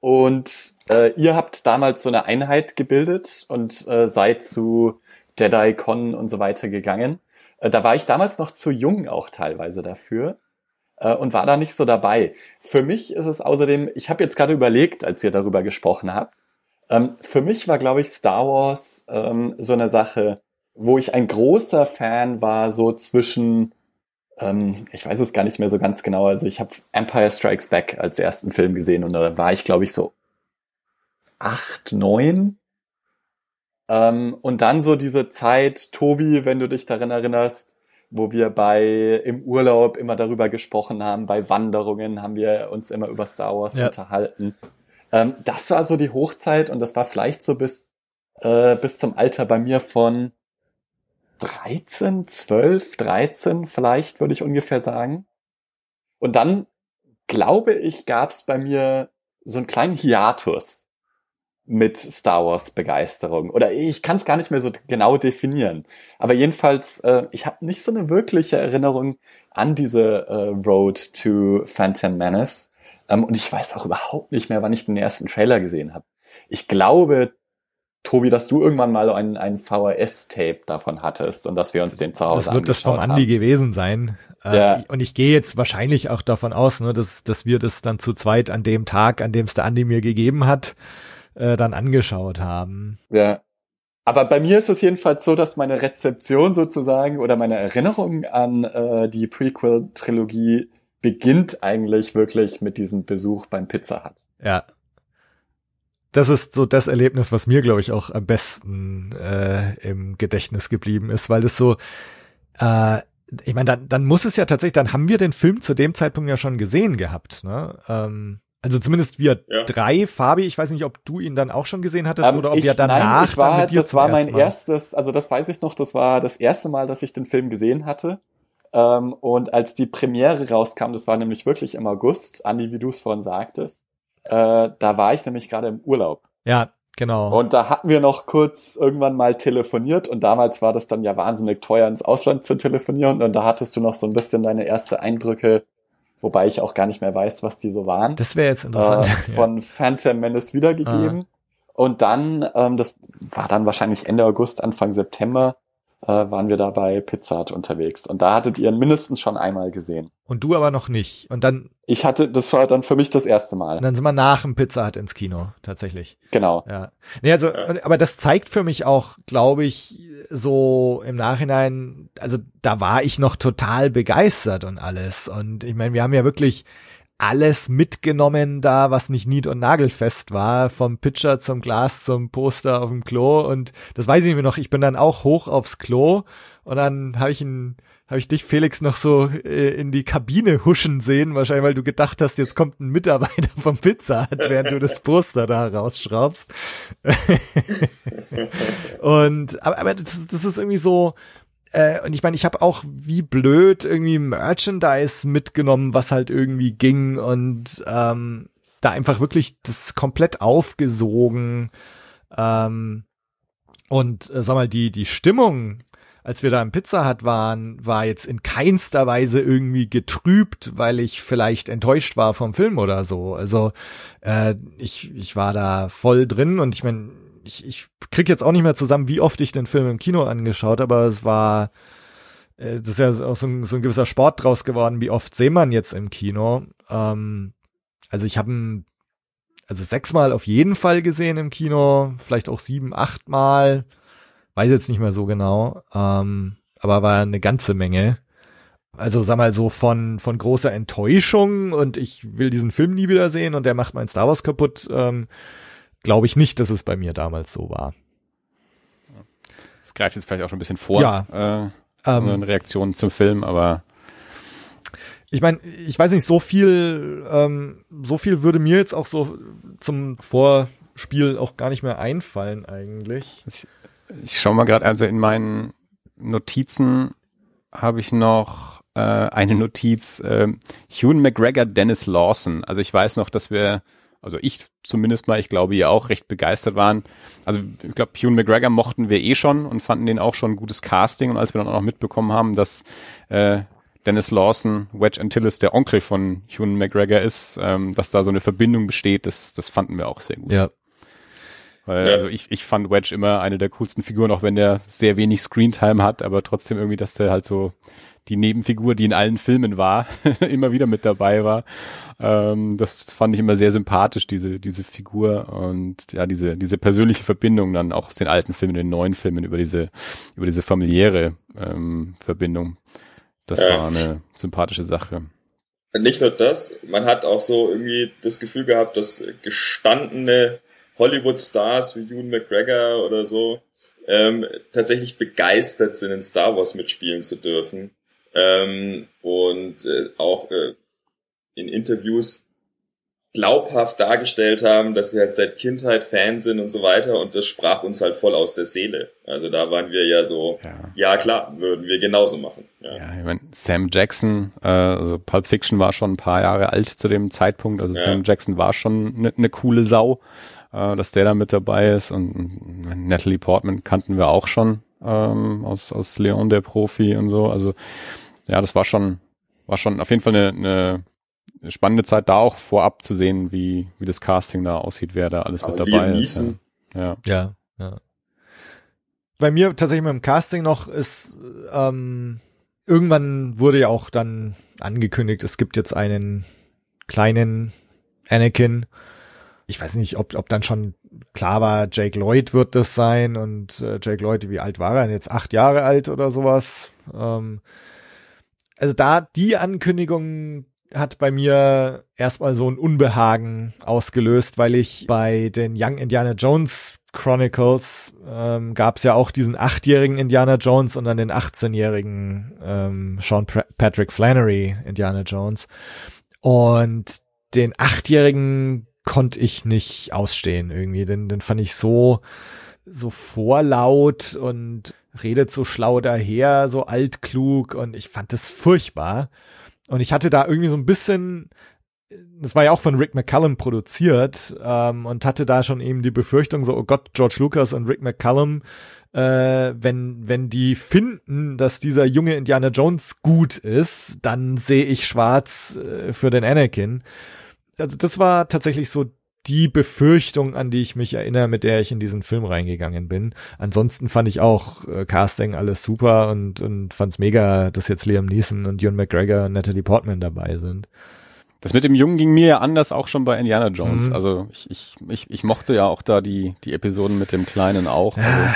Und äh, ihr habt damals so eine Einheit gebildet und äh, seid zu Jedi Con und so weiter gegangen. Äh, da war ich damals noch zu jung auch teilweise dafür äh, und war da nicht so dabei. Für mich ist es außerdem, ich habe jetzt gerade überlegt, als ihr darüber gesprochen habt, ähm, für mich war, glaube ich, Star Wars ähm, so eine Sache, wo ich ein großer Fan war, so zwischen, ähm, ich weiß es gar nicht mehr so ganz genau, also ich habe Empire Strikes Back als ersten Film gesehen und da war ich, glaube ich, so acht, neun ähm, und dann so diese Zeit, Tobi, wenn du dich daran erinnerst, wo wir bei im Urlaub immer darüber gesprochen haben, bei Wanderungen haben wir uns immer über Star Wars ja. unterhalten. Ähm, das war so die Hochzeit und das war vielleicht so bis, äh, bis zum Alter bei mir von 13, 12, 13 vielleicht, würde ich ungefähr sagen. Und dann, glaube ich, gab es bei mir so einen kleinen Hiatus mit Star Wars Begeisterung. Oder ich kann es gar nicht mehr so genau definieren. Aber jedenfalls, äh, ich habe nicht so eine wirkliche Erinnerung an diese äh, Road to Phantom Menace. Ähm, und ich weiß auch überhaupt nicht mehr, wann ich den ersten Trailer gesehen habe. Ich glaube, Tobi, dass du irgendwann mal ein, ein VHS-Tape davon hattest und dass wir uns den zu Hause Das wird das vom Andi haben. gewesen sein. Äh, Ja. Und ich gehe jetzt wahrscheinlich auch davon aus, ne, dass, dass wir das dann zu zweit an dem Tag, an dem es der Andi mir gegeben hat, äh, dann angeschaut haben. Ja. Aber bei mir ist es jedenfalls so, dass meine Rezeption sozusagen oder meine Erinnerung an äh, die Prequel-Trilogie beginnt eigentlich wirklich mit diesem Besuch beim Pizza Hut. Ja. Das ist so das Erlebnis, was mir, glaube ich, auch am besten äh, im Gedächtnis geblieben ist, weil das so, äh, ich meine, dann, dann muss es ja tatsächlich, dann haben wir den Film zu dem Zeitpunkt ja schon gesehen gehabt. Ne? Ähm, also zumindest wir Ja. drei. Fabi, ich weiß nicht, ob du ihn dann auch schon gesehen hattest Ähm, oder ob ich, wir danach nein, war, dann mit dir das war mein Mal- erstes, also das weiß ich noch, das war das erste Mal, dass ich den Film gesehen hatte. Ähm, und als die Premiere rauskam, das war nämlich wirklich im August, Andi, wie du es vorhin sagtest, äh, da war ich nämlich gerade im Urlaub. Ja, genau. Und da hatten wir noch kurz irgendwann mal telefoniert und damals war das dann ja wahnsinnig teuer ins Ausland zu telefonieren und da hattest du noch so ein bisschen deine erste Eindrücke, wobei ich auch gar nicht mehr weiß, was die so waren das wäre jetzt äh, interessant. von Phantom Menace wiedergegeben. Und dann, ähm, das war dann wahrscheinlich Ende August, Anfang September, äh, waren wir da bei Pizza Hut unterwegs. Und da hattet ihr ihn mindestens schon einmal gesehen. Und du aber noch nicht. Und dann, Ich hatte, das war dann für mich das erste Mal. und dann sind wir nach dem Pizza Hut ins Kino, tatsächlich. Genau. Ja. Nee, also, aber das zeigt für mich auch, glaube ich, so im Nachhinein, also da war ich noch total begeistert und alles. Und ich meine, wir haben ja wirklich alles mitgenommen da, was nicht nied- und nagelfest war, vom Pitcher zum Glas zum Poster auf dem Klo und das weiß ich mir noch, ich bin dann auch hoch aufs Klo und dann habe ich ihn habe ich dich, Felix, noch so äh, in die Kabine huschen sehen, wahrscheinlich, weil du gedacht hast, jetzt kommt ein Mitarbeiter vom Pizza während du das Poster da rausschraubst. und aber, aber das, das ist irgendwie so, äh, und ich meine, ich habe auch wie blöd irgendwie Merchandise mitgenommen, was halt irgendwie ging und ähm, da einfach wirklich das komplett aufgesogen. Ähm, und äh, sag mal, die, die Stimmung, als wir da im Pizza Hut waren, war jetzt in keinster Weise irgendwie getrübt, weil ich vielleicht enttäuscht war vom Film oder so. Also äh, ich, ich war da voll drin und ich meine, ich, ich krieg jetzt auch nicht mehr zusammen, wie oft ich den Film im Kino angeschaut, aber es war, äh, das ist ja auch so ein, so ein gewisser Sport draus geworden, wie oft sehen man jetzt im Kino. Ähm, also ich habe also sechsmal auf jeden Fall gesehen im Kino, vielleicht auch sieben, achtmal, weiß jetzt nicht mehr so genau, ähm, aber war eine ganze Menge. Also sag mal so von von großer Enttäuschung und ich will diesen Film nie wieder sehen und der macht mein Star Wars kaputt. Ähm, Glaube ich nicht, dass es bei mir damals so war. Das greift jetzt vielleicht auch schon ein bisschen vor. Ja. Äh, Ähm, Reaktionen zum Film, aber Ich meine, ich weiß nicht, so viel, ähm, so viel würde mir jetzt auch so zum Vorspiel auch gar nicht mehr einfallen eigentlich. ich schaue mal gerade, also in meinen Notizen habe ich noch äh, eine Notiz, äh, Hugh McGregor, Dennis Lawson. Also ich weiß noch, dass wir, also ich zumindest mal, ich glaube ihr auch recht begeistert waren. Also ich glaube, Hugh McGregor mochten wir eh schon und fanden den auch schon ein gutes Casting. Und als wir dann auch noch mitbekommen haben, dass äh, Dennis Lawson, Wedge Antilles, der Onkel von Hugh McGregor ist, ähm, dass da so eine Verbindung besteht, das, das fanden wir auch sehr gut. Ja. Weil, Ja. also ich, ich fand Wedge immer eine der coolsten Figuren, auch wenn der sehr wenig Screentime hat, aber trotzdem irgendwie, dass der halt so die Nebenfigur, die in allen Filmen war, immer wieder mit dabei war. Ähm, das fand ich immer sehr sympathisch, diese, diese Figur und ja, diese, diese persönliche Verbindung dann auch aus den alten Filmen, den neuen Filmen über diese, über diese familiäre ähm, Verbindung. Das Ja. war eine sympathische Sache. Nicht nur das, man hat auch so irgendwie das Gefühl gehabt, dass gestandene Hollywood-Stars wie Ewan McGregor oder so ähm, tatsächlich begeistert sind, in Star Wars mitspielen zu dürfen. Ähm, und äh, auch äh, in Interviews glaubhaft dargestellt haben, dass sie halt seit Kindheit Fan sind und so weiter und das sprach uns halt voll aus der Seele. Also da waren wir ja so, Ja. ja klar, würden wir genauso machen. Ja. Ja, ich mein, Sam Jackson, äh, also Pulp Fiction war schon ein paar Jahre alt zu dem Zeitpunkt, also Ja. Sam Jackson war schon eine ne coole Sau. äh, dass der da mit dabei ist und, und Natalie Portman kannten wir auch schon ähm, aus, aus Leon der Profi und so. Also ja, das war schon, war schon auf jeden Fall eine, eine spannende Zeit da auch vorab zu sehen, wie, wie das Casting da aussieht, wer da alles Aber mit dabei Liam ist. Ja. Ja, ja. Bei mir tatsächlich mit dem Casting noch ist, ähm, irgendwann wurde ja auch dann angekündigt, es gibt jetzt einen kleinen Anakin. Ich weiß nicht, ob, ob dann schon klar war, Jake Lloyd wird das sein und äh, Jake Lloyd, wie alt war er? Jetzt acht Jahre alt oder sowas. Ähm, also da die Ankündigung hat bei mir erstmal so ein Unbehagen ausgelöst, weil ich bei den Young Indiana Jones Chronicles ähm, gab es ja auch diesen achtjährigen Indiana Jones und dann den 18-jährigen ähm, Sean Patrick Flannery Indiana Jones. Und den achtjährigen konnte ich nicht ausstehen irgendwie. Den, den fand ich so, so vorlaut und redet so schlau daher, so altklug und ich fand das furchtbar. Und ich hatte da irgendwie so ein bisschen, das war ja auch von Rick McCallum produziert ähm, und hatte da schon eben die Befürchtung so, oh Gott, George Lucas und Rick McCallum, äh, wenn, wenn die finden, dass dieser junge Indiana Jones gut ist, dann sehe ich schwarz äh, für den Anakin. Also das war tatsächlich so die Befürchtung, an die ich mich erinnere, mit der ich in diesen Film reingegangen bin. Ansonsten fand ich auch äh, Casting alles super und, und fand's mega, dass jetzt Liam Neeson und Ewan McGregor und Natalie Portman dabei sind. Das mit dem Jungen ging mir ja anders auch schon bei Indiana Jones. Mhm. Also ich, ich, ich, ich mochte ja auch da die, die Episoden mit dem Kleinen auch. Also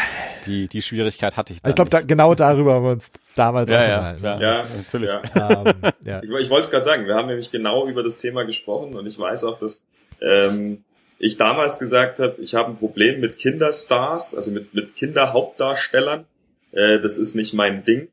die, die Schwierigkeit hatte ich da Ich glaube, da, genau darüber haben wir uns damals ja, auch ja, klar. Ja, natürlich. ja. Ähm, ja. Ich, ich wollte es gerade sagen, wir haben nämlich genau über das Thema gesprochen und ich weiß auch, dass ähm, ich damals gesagt habe, ich habe ein Problem mit Kinderstars, also mit, mit Kinderhauptdarstellern. Äh, das ist nicht mein Ding.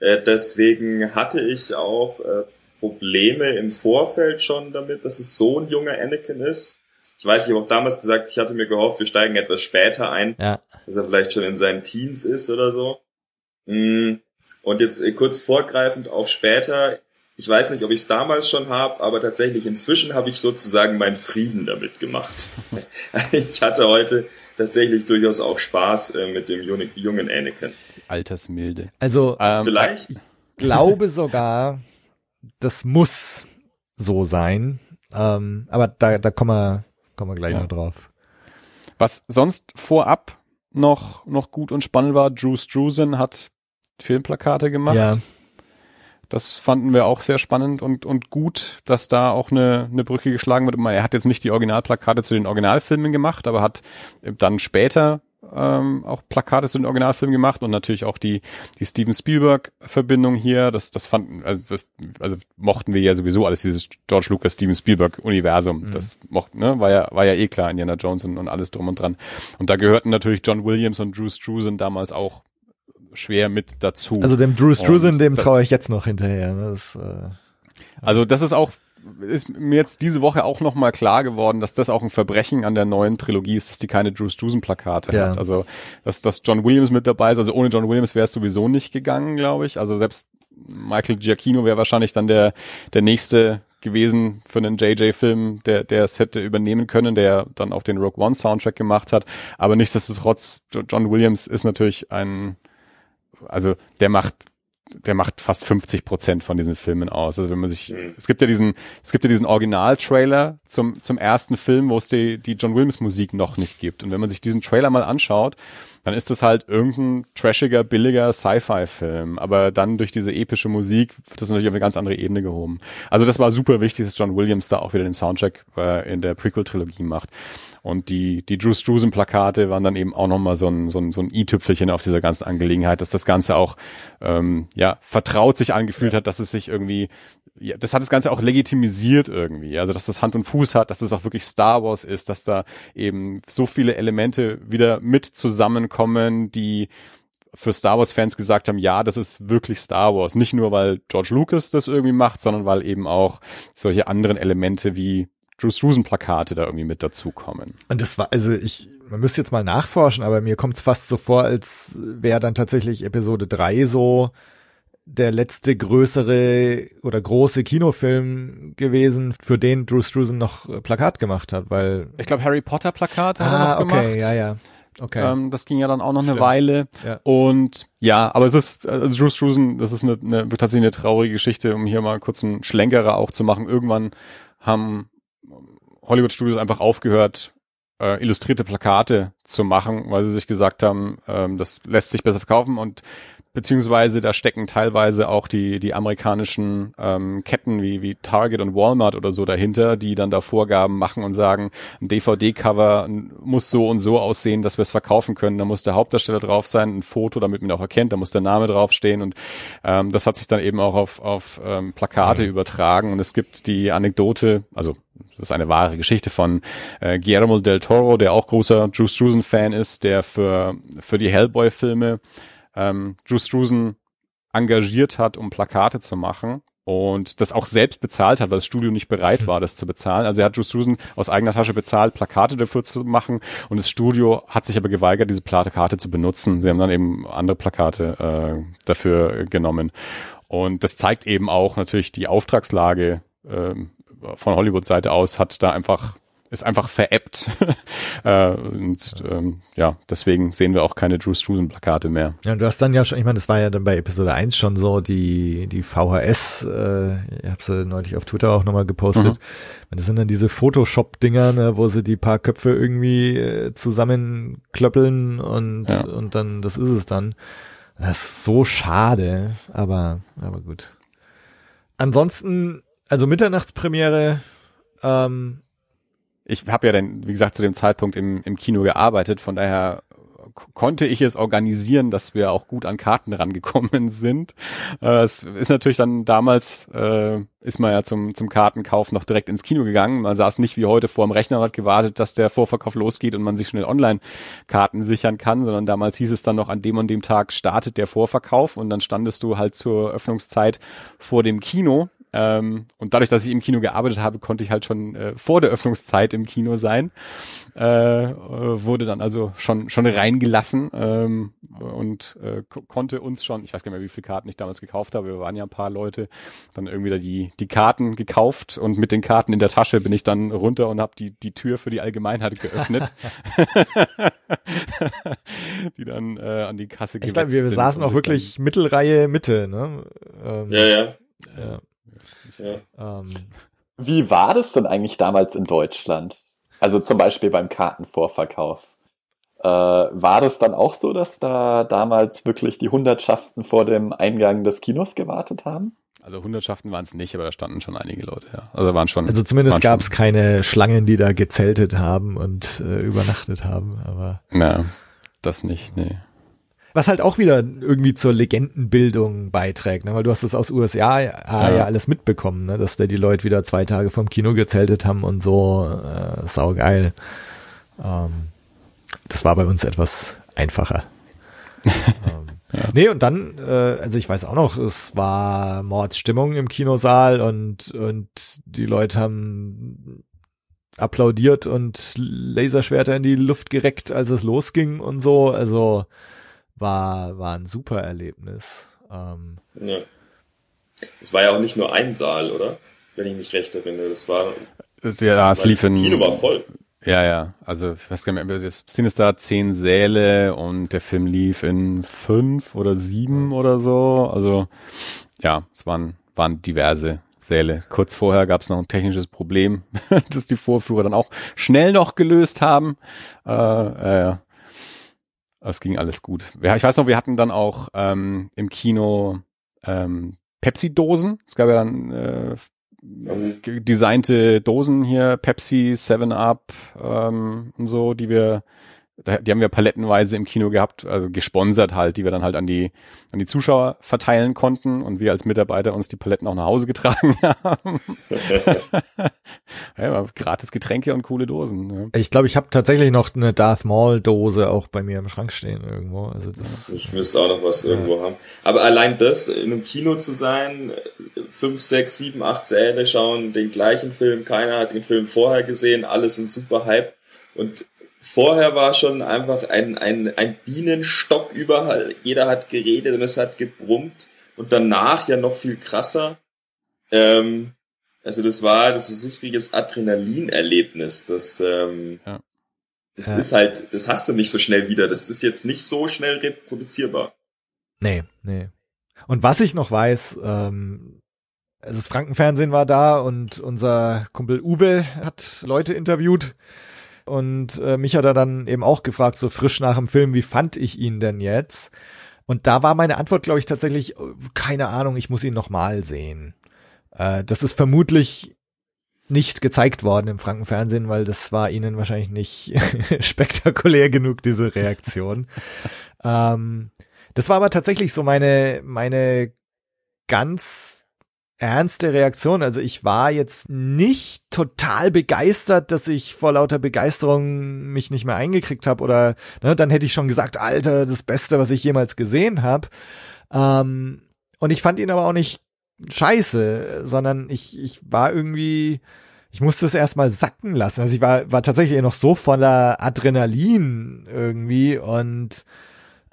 Äh, deswegen hatte ich auch äh, Probleme im Vorfeld schon damit, dass es so ein junger Anakin ist. Ich weiß, ich habe auch damals gesagt, ich hatte mir gehofft, wir steigen etwas später ein, ja. dass er vielleicht schon in seinen Teens ist oder so. Mm, Und jetzt äh, kurz vorgreifend auf später. Ich weiß nicht, ob ich es damals schon habe, aber tatsächlich inzwischen habe ich sozusagen meinen Frieden damit gemacht. ich hatte heute tatsächlich durchaus auch Spaß äh, mit dem jungen, jungen Anakin. Altersmilde. Also Ähm, Vielleicht? glaube sogar, das muss so sein. Ähm, aber da, da kommen wir, kommen wir gleich Ja. noch drauf. Was sonst vorab noch, noch gut und spannend war, Drew Struzan hat Filmplakate gemacht. Ja, Das fanden wir auch sehr spannend und, und gut, dass da auch eine, eine Brücke geschlagen wird. Er hat jetzt nicht die Originalplakate zu den Originalfilmen gemacht, aber hat dann später ähm, auch Plakate zu den Originalfilmen gemacht und natürlich auch die, die Steven Spielberg-Verbindung hier. Das, das fanden, also, das, also mochten wir ja sowieso alles, dieses George Lucas, Steven Spielberg-Universum. Das mochten, ne, war ja, war ja eh klar, Indiana Jones und, und alles drum und dran. Und da gehörten natürlich John Williams und Drew Struzan damals auch schwer mit dazu. also dem Drew Struzan, dem traue ich jetzt noch hinterher. ne? Das, äh, Also das ist auch ist mir jetzt diese Woche auch noch mal klar geworden, dass das auch ein Verbrechen an der neuen Trilogie ist, dass die keine Drew Struzan Plakate Ja. hat. Also dass, dass John Williams mit dabei ist. Also ohne John Williams wäre es sowieso nicht gegangen, glaube ich. Also selbst Michael Giacchino wäre wahrscheinlich dann der der nächste gewesen für einen JJ-Film, der der es hätte übernehmen können, der dann auch den Rogue One Soundtrack gemacht hat. Aber nichtsdestotrotz, Jo- John Williams ist natürlich ein also der macht der macht fast 50 Prozent von diesen Filmen aus. Also wenn man sich, Mhm. es gibt ja diesen, es gibt ja diesen Original-Trailer zum, zum ersten Film, wo es die, die John Williams Musik noch nicht gibt. Und wenn man sich diesen Trailer mal anschaut, dann ist das halt irgendein trashiger, billiger Sci-Fi-Film. Aber dann durch diese epische Musik wird das natürlich auf eine ganz andere Ebene gehoben. Also das war super wichtig, dass John Williams da auch wieder den Soundtrack äh, in der Prequel-Trilogie macht. Und die, die Drew Struzan-Plakate waren dann eben auch nochmal so ein, so ein, so ein i-Tüpfelchen auf dieser ganzen Angelegenheit, dass das Ganze auch ähm, ja vertraut sich angefühlt hat, dass es sich irgendwie, ja, das hat das Ganze auch legitimisiert irgendwie. Also dass das Hand und Fuß hat, dass es auch wirklich Star Wars ist, dass da eben so viele Elemente wieder mit zusammenkommen, die für Star Wars Fans gesagt haben, ja, das ist wirklich Star Wars. Nicht nur, weil George Lucas das irgendwie macht, sondern weil eben auch solche anderen Elemente wie Drew Struzan Plakate da irgendwie mit dazukommen. Und das war, also ich, man müsste jetzt mal nachforschen, aber mir kommt es fast so vor, als wäre dann tatsächlich Episode 3 so der letzte größere oder große Kinofilm gewesen, für den Drew Struzan noch äh, Plakat gemacht hat, weil Ich glaube, Harry Potter Plakat hat er ah, noch gemacht. okay, ja, ja. Okay. Ähm, das ging ja dann auch noch Stimmt. eine Weile. Ja. Und ja, aber es ist, also Drew Struzan, das ist eine, eine, tatsächlich eine traurige Geschichte, um hier mal kurz einen Schlenkerer auch zu machen. Irgendwann haben Hollywood Studios einfach aufgehört, äh, illustrierte Plakate zu machen, weil sie sich gesagt haben, ähm, das lässt sich besser verkaufen und beziehungsweise da stecken teilweise auch die die amerikanischen ähm, Ketten wie wie Target und Walmart oder so dahinter, die dann da Vorgaben machen und sagen, ein DVD-Cover muss so und so aussehen, dass wir es verkaufen können. Da muss der Hauptdarsteller drauf sein, ein Foto, damit man ihn auch erkennt, da muss der Name draufstehen. Und ähm, das hat sich dann eben auch auf auf ähm, Plakate übertragen. Und es gibt die Anekdote, also das ist eine wahre Geschichte von äh, Guillermo del Toro, der auch großer Drew Struzan-Fan ist, der für für die Hellboy-Filme ähm, Drew Struzan engagiert hat, um Plakate zu machen und das auch selbst bezahlt hat, weil das Studio nicht bereit war, das zu bezahlen. Also er hat Drew Struzan aus eigener Tasche bezahlt, Plakate dafür zu machen und das Studio hat sich aber geweigert, diese Plakate zu benutzen. Sie haben dann eben andere Plakate äh, dafür genommen. Und das zeigt eben auch natürlich die Auftragslage ähm, von Hollywood-Seite aus hat da einfach ist einfach veräppt. äh, und ähm, ja, deswegen sehen wir auch keine Drew Struzan-Plakate mehr. Ja, du hast dann ja schon, ich meine, das war ja dann bei Episode 1 schon so, die, die VHS, äh, ich habe sie neulich auf Twitter auch nochmal gepostet. Mhm. Das sind dann diese Photoshop-Dinger, ne, wo sie die paar Köpfe irgendwie äh, zusammenklöppeln und, Ja. und dann, das ist es dann. Das ist so schade, aber, aber gut. Ansonsten, also Mitternachtspremiere, ähm, Ich habe ja dann, wie gesagt, zu dem Zeitpunkt im, im Kino gearbeitet, von daher konnte ich es organisieren, dass wir auch gut an Karten rangekommen sind. Äh, es ist natürlich dann damals, äh, ist man ja zum, zum Kartenkauf noch direkt ins Kino gegangen. Man saß nicht wie heute vor dem Rechner und hat gewartet, dass der Vorverkauf losgeht und man sich schnell Online-Karten sichern kann, sondern damals hieß es dann noch, an dem und dem Tag startet der Vorverkauf und dann standest du halt zur Öffnungszeit vor dem Kino ähm, und dadurch, dass ich im Kino gearbeitet habe, konnte ich halt schon äh, vor der Öffnungszeit im Kino sein. Äh, wurde dann also schon schon reingelassen ähm, und äh, ko- konnte uns schon, ich weiß gar nicht mehr, wie viele Karten ich damals gekauft habe, wir waren ja ein paar Leute, dann irgendwie da die die Karten gekauft und mit den Karten in der Tasche bin ich dann runter und habe die die Tür für die Allgemeinheit geöffnet, die dann äh, an die Kasse ich glaube, wir saßen auch wirklich Mittelreihe Mitte, ne? Ähm, Ja, ja. ja. Ja. Ähm, Wie war das denn eigentlich damals in Deutschland? Also zum Beispiel beim Kartenvorverkauf. Äh, war das dann auch so, dass da damals wirklich die Hundertschaften vor dem Eingang des Kinos gewartet haben? Also Hundertschaften waren es nicht, aber da standen schon einige Leute, ja. Also waren schon. Also zumindest gab es keine Schlangen, die da gezeltet haben und äh, übernachtet haben. Aber Na, das nicht, nee. Was halt auch wieder irgendwie zur Legendenbildung beiträgt, ne? weil du hast das aus USA ja, ja. alles mitbekommen, ne? dass da die Leute wieder zwei Tage vom Kino gezeltet haben und so. Äh, saugeil. Ähm, das war bei uns etwas einfacher. ähm, Nee, und dann, äh, also ich weiß auch noch, es war Mordsstimmung im Kinosaal und, und die Leute haben applaudiert und Laserschwerter in die Luft gereckt, als es losging und so. Also war, war ein super Erlebnis. Ähm, ja. Es war ja auch nicht nur ein Saal, oder? Wenn ich mich recht erinnere. Das war. Es- Ja, es lief das in. Kino war voll. Ja, ja. Also ich weiß gar nicht mehr, es sind es da zehn Säle und der Film lief in fünf oder sieben oder so. Also ja, es waren, waren diverse Säle. Kurz vorher gab es noch ein technisches Problem, das die Vorführer dann auch schnell noch gelöst haben. Äh, äh, ja. Es ging alles gut. Ja, ich weiß noch, wir hatten dann auch ähm, im Kino ähm, Pepsi-Dosen. Es gab ja dann äh, ge- designte Dosen hier, Pepsi, 7 Up ähm, und so, die wir, die haben wir palettenweise im Kino gehabt, also gesponsert halt, die wir dann halt an die an die Zuschauer verteilen konnten und wir als Mitarbeiter uns die Paletten auch nach Hause getragen haben. ja, aber gratis Getränke und coole Dosen. Ja. ich glaube, ich habe tatsächlich noch eine Darth Maul Dose auch bei mir im Schrank stehen irgendwo. Also das, Ich müsste auch noch was irgendwo haben. Aber allein das, in einem Kino zu sein, fünf, sechs, sieben, acht Säle schauen den gleichen Film, keiner hat den Film vorher gesehen, alle sind super hype. Und vorher war schon einfach ein, ein, ein Bienenstock überall. Jeder hat geredet und es hat gebrummt. und danach ja noch viel krasser. Ähm, also das war das ist ein richtiges Adrenalinerlebnis. Das, ähm, Ja. das Ja. ist halt, das hast du nicht so schnell wieder. Das ist jetzt nicht so schnell reproduzierbar. Nee, nee. Und was ich noch weiß, ähm, also das Frankenfernsehen war da und unser Kumpel Uwe hat Leute interviewt und äh, mich hat er dann eben auch gefragt, so frisch nach dem Film, wie fand ich ihn denn jetzt? Und da war meine Antwort, glaube ich, tatsächlich, äh, keine Ahnung, ich muss ihn nochmal sehen. Äh, das ist vermutlich nicht gezeigt worden im Frankenfernsehen, weil das war ihnen wahrscheinlich nicht spektakulär genug, diese Reaktion. ähm, das war aber tatsächlich so meine, meine ganz ernste Reaktion. Also ich war jetzt nicht total begeistert, dass ich vor lauter Begeisterung mich nicht mehr eingekriegt habe oder ne, dann hätte ich schon gesagt, Alter, das Beste, was ich jemals gesehen habe. Ähm, und ich fand ihn aber auch nicht scheiße, sondern ich, ich war irgendwie, ich musste es erstmal sacken lassen. Also ich war, war tatsächlich noch so voller Adrenalin irgendwie und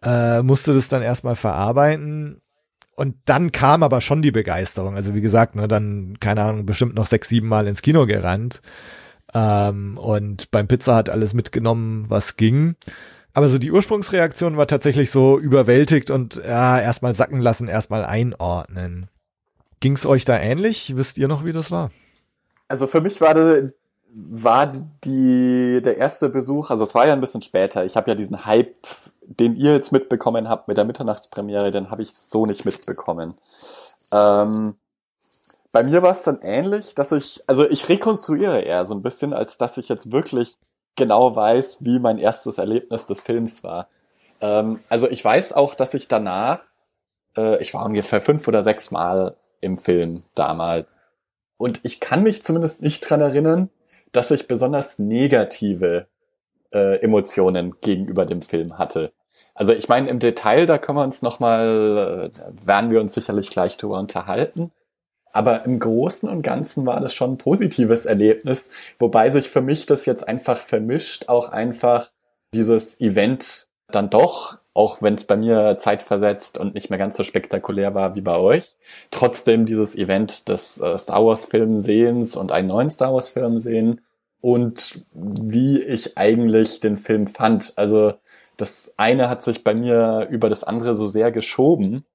äh, musste das dann erstmal verarbeiten. Und dann kam aber schon die Begeisterung. Also wie gesagt, ne, dann, keine Ahnung, bestimmt noch sechs, sieben Mal ins Kino gerannt. Ähm, und beim Pizza hat alles mitgenommen, was ging. Aber so die Ursprungsreaktion war tatsächlich so überwältigt und ja, erstmal sacken lassen, erstmal einordnen. Ging's euch da ähnlich? Wisst ihr noch, wie das war? Also für mich war, de, war die, der erste Besuch, also es war ja ein bisschen später. Ich habe ja diesen Hype, den ihr jetzt mitbekommen habt mit der Mitternachtspremiere, den habe ich so nicht mitbekommen. Ähm, bei mir war es dann ähnlich, dass ich, also ich rekonstruiere eher so ein bisschen, als dass ich jetzt wirklich genau weiß, wie mein erstes Erlebnis des Films war. Ähm, also ich weiß auch, dass ich danach, äh, ich war ungefähr fünf oder sechs Mal im Film damals. Und ich kann mich zumindest nicht dran erinnern, dass ich besonders negative äh, Emotionen gegenüber dem Film hatte. Also ich meine, im Detail, da können wir uns nochmal, äh, werden wir uns sicherlich gleich drüber unterhalten. Aber im Großen und Ganzen war das schon ein positives Erlebnis, wobei sich für mich das jetzt einfach vermischt, auch einfach dieses Event dann doch, auch wenn es bei mir zeitversetzt und nicht mehr ganz so spektakulär war wie bei euch, trotzdem dieses Event des äh, Star Wars Film sehens und einen neuen Star Wars Film sehen und wie ich eigentlich den Film fand. Also das eine hat sich bei mir über das andere so sehr geschoben,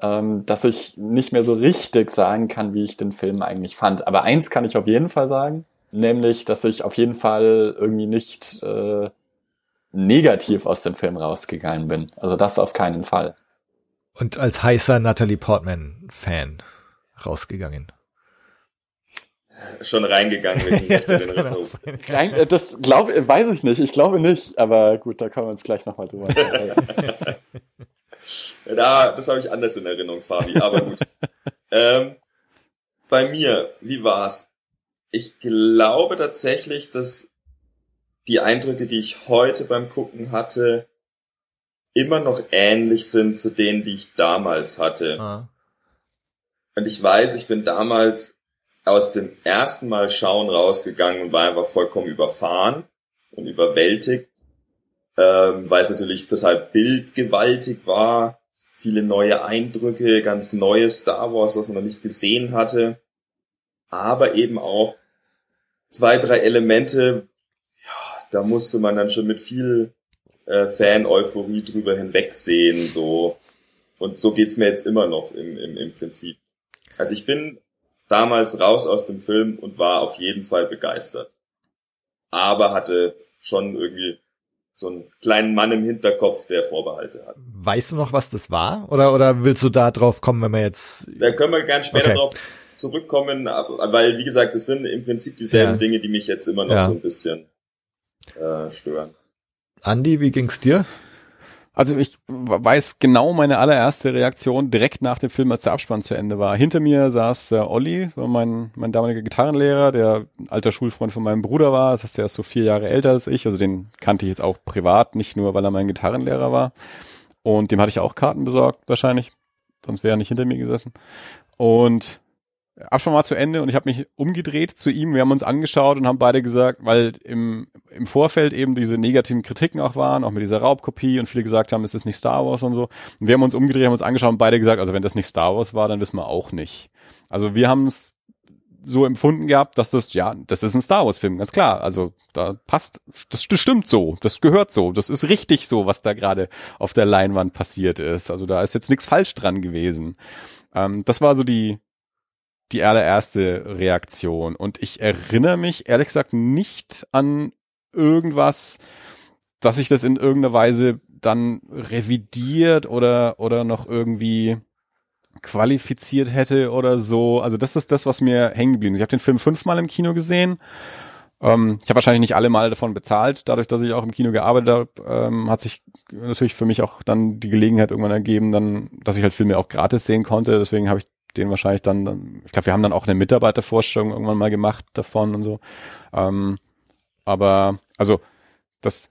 ähm, dass ich nicht mehr so richtig sagen kann, wie ich den Film eigentlich fand. Aber eins kann ich auf jeden Fall sagen, nämlich, dass ich auf jeden Fall irgendwie nicht äh, negativ aus dem Film rausgegangen bin. Also das auf keinen Fall. Und als heißer Natalie Portman-Fan rausgegangen. Schon reingegangen mit dem Ja, das in den kann Ritter. auch sein. Klein, äh, das glaube, weiß ich nicht. Ich glaube nicht. Aber gut, da können wir uns gleich nochmal drüber. Da, das habe ich anders in Erinnerung, Fabi, aber gut. ähm, bei mir, wie war's? Ich glaube tatsächlich, dass die Eindrücke, die ich heute beim Gucken hatte, immer noch ähnlich sind zu denen, die ich damals hatte. Ah. Und ich weiß, ich bin damals aus dem ersten Mal schauen rausgegangen und war einfach vollkommen überfahren und überwältigt, ähm, weil es natürlich total bildgewaltig war, viele neue Eindrücke, ganz neues Star Wars, was man noch nicht gesehen hatte, aber eben auch zwei, drei Elemente, ja, da musste man dann schon mit viel äh, Fan-Euphorie drüber hinwegsehen, so. Und so geht's mir jetzt immer noch im, im, im Prinzip. Also ich bin damals raus aus dem Film und war auf jeden Fall begeistert. Aber hatte schon irgendwie so einen kleinen Mann im Hinterkopf, der Vorbehalte hat. Weißt du noch, was das war? Oder, oder willst du da drauf kommen, wenn wir jetzt. Da können wir gern später Okay. drauf zurückkommen, weil, wie gesagt, es sind im Prinzip dieselben Ja. Dinge, die mich jetzt immer noch Ja. so ein bisschen äh, stören. Andi, wie ging's dir? Also ich weiß genau meine allererste Reaktion direkt nach dem Film, als der Abspann zu Ende war. Hinter mir saß der Olli, so mein, mein damaliger Gitarrenlehrer, der ein alter Schulfreund von meinem Bruder war. Das heißt, der ist so vier Jahre älter als ich. Also den kannte ich jetzt auch privat, nicht nur, weil er mein Gitarrenlehrer war. Und dem hatte ich auch Karten besorgt, wahrscheinlich. Sonst wäre er nicht hinter mir gesessen. Und Abspann war zu Ende und ich habe mich umgedreht zu ihm. Wir haben uns angeschaut und haben beide gesagt, weil im, im Vorfeld eben diese negativen Kritiken auch waren, auch mit dieser Raubkopie und viele gesagt haben, es ist nicht Star Wars und so. Und wir haben uns umgedreht, haben uns angeschaut und beide gesagt, also wenn das nicht Star Wars war, dann wissen wir auch nicht. Also wir haben es so empfunden gehabt, dass das, ja, das ist ein Star Wars Film, ganz klar. Also da passt, das, das stimmt so, das gehört so, das ist richtig so, was da gerade auf der Leinwand passiert ist. Also da ist jetzt nichts falsch dran gewesen. Ähm, das war so die, die allererste Reaktion. Und ich erinnere mich ehrlich gesagt nicht an irgendwas, dass ich das in irgendeiner Weise dann revidiert oder, oder noch irgendwie qualifiziert hätte oder so. Also das ist das, was mir hängen geblieben ist. Ich habe den Film fünfmal im Kino gesehen. Ähm, ich habe wahrscheinlich nicht alle Mal davon bezahlt. Dadurch, dass ich auch im Kino gearbeitet habe, ähm, hat sich natürlich für mich auch dann die Gelegenheit irgendwann ergeben, dann, dass ich halt Filme auch gratis sehen konnte. Deswegen habe ich den wahrscheinlich dann, ich glaube, wir haben dann auch eine Mitarbeitervorstellung irgendwann mal gemacht davon und so. Ähm, aber also das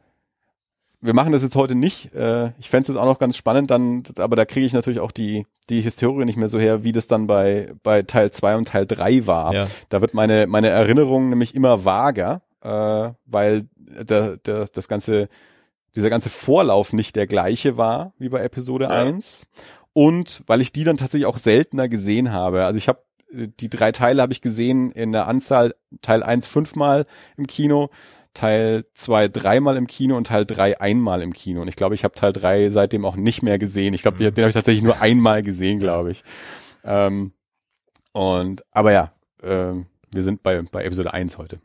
wir machen das jetzt heute nicht. Äh, ich fände es jetzt auch noch ganz spannend, dann, aber da kriege ich natürlich auch die, die Historie nicht mehr so her, wie das dann bei, bei Teil zwei und Teil drei war. Ja. Da wird meine, meine Erinnerung nämlich immer vager, äh, weil der, der, das ganze, dieser ganze Vorlauf nicht der gleiche war wie bei Episode ja. eins und weil ich die dann tatsächlich auch seltener gesehen habe. Also ich habe die drei Teile habe ich gesehen in der Anzahl Teil eins fünfmal im Kino, Teil 2 dreimal im Kino und Teil 3 einmal im Kino. Und ich glaube, ich habe Teil 3 seitdem auch nicht mehr gesehen. Ich glaube, mhm. den habe ich tatsächlich nur einmal gesehen, glaube ich. Ähm, und aber ja, äh, wir sind bei, bei Episode 1 heute.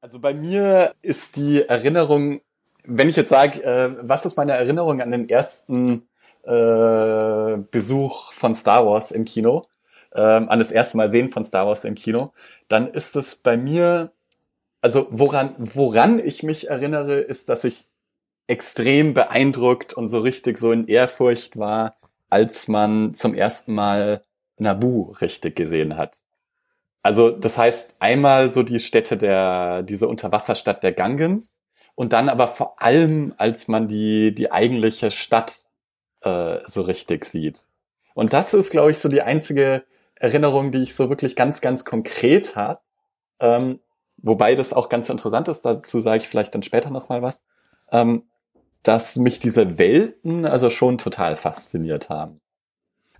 Also bei mir ist die Erinnerung, wenn ich jetzt sage, äh, was ist meine Erinnerung an den ersten äh, Besuch von Star Wars im Kino, äh, an das erste Mal sehen von Star Wars im Kino, dann ist es bei mir also woran, woran ich mich erinnere, ist, dass ich extrem beeindruckt und so richtig so in Ehrfurcht war, als man zum ersten Mal Nabu richtig gesehen hat. Also das heißt einmal so die Städte der, diese Unterwasserstadt der Gangens und dann aber vor allem, als man die, die eigentliche Stadt äh, so richtig sieht. Und das ist, glaube ich, so die einzige Erinnerung, die ich so wirklich ganz, ganz konkret habe. Ähm, Wobei das auch ganz interessant ist, dazu sage ich vielleicht dann später nochmal was, ähm, dass mich diese Welten also schon total fasziniert haben.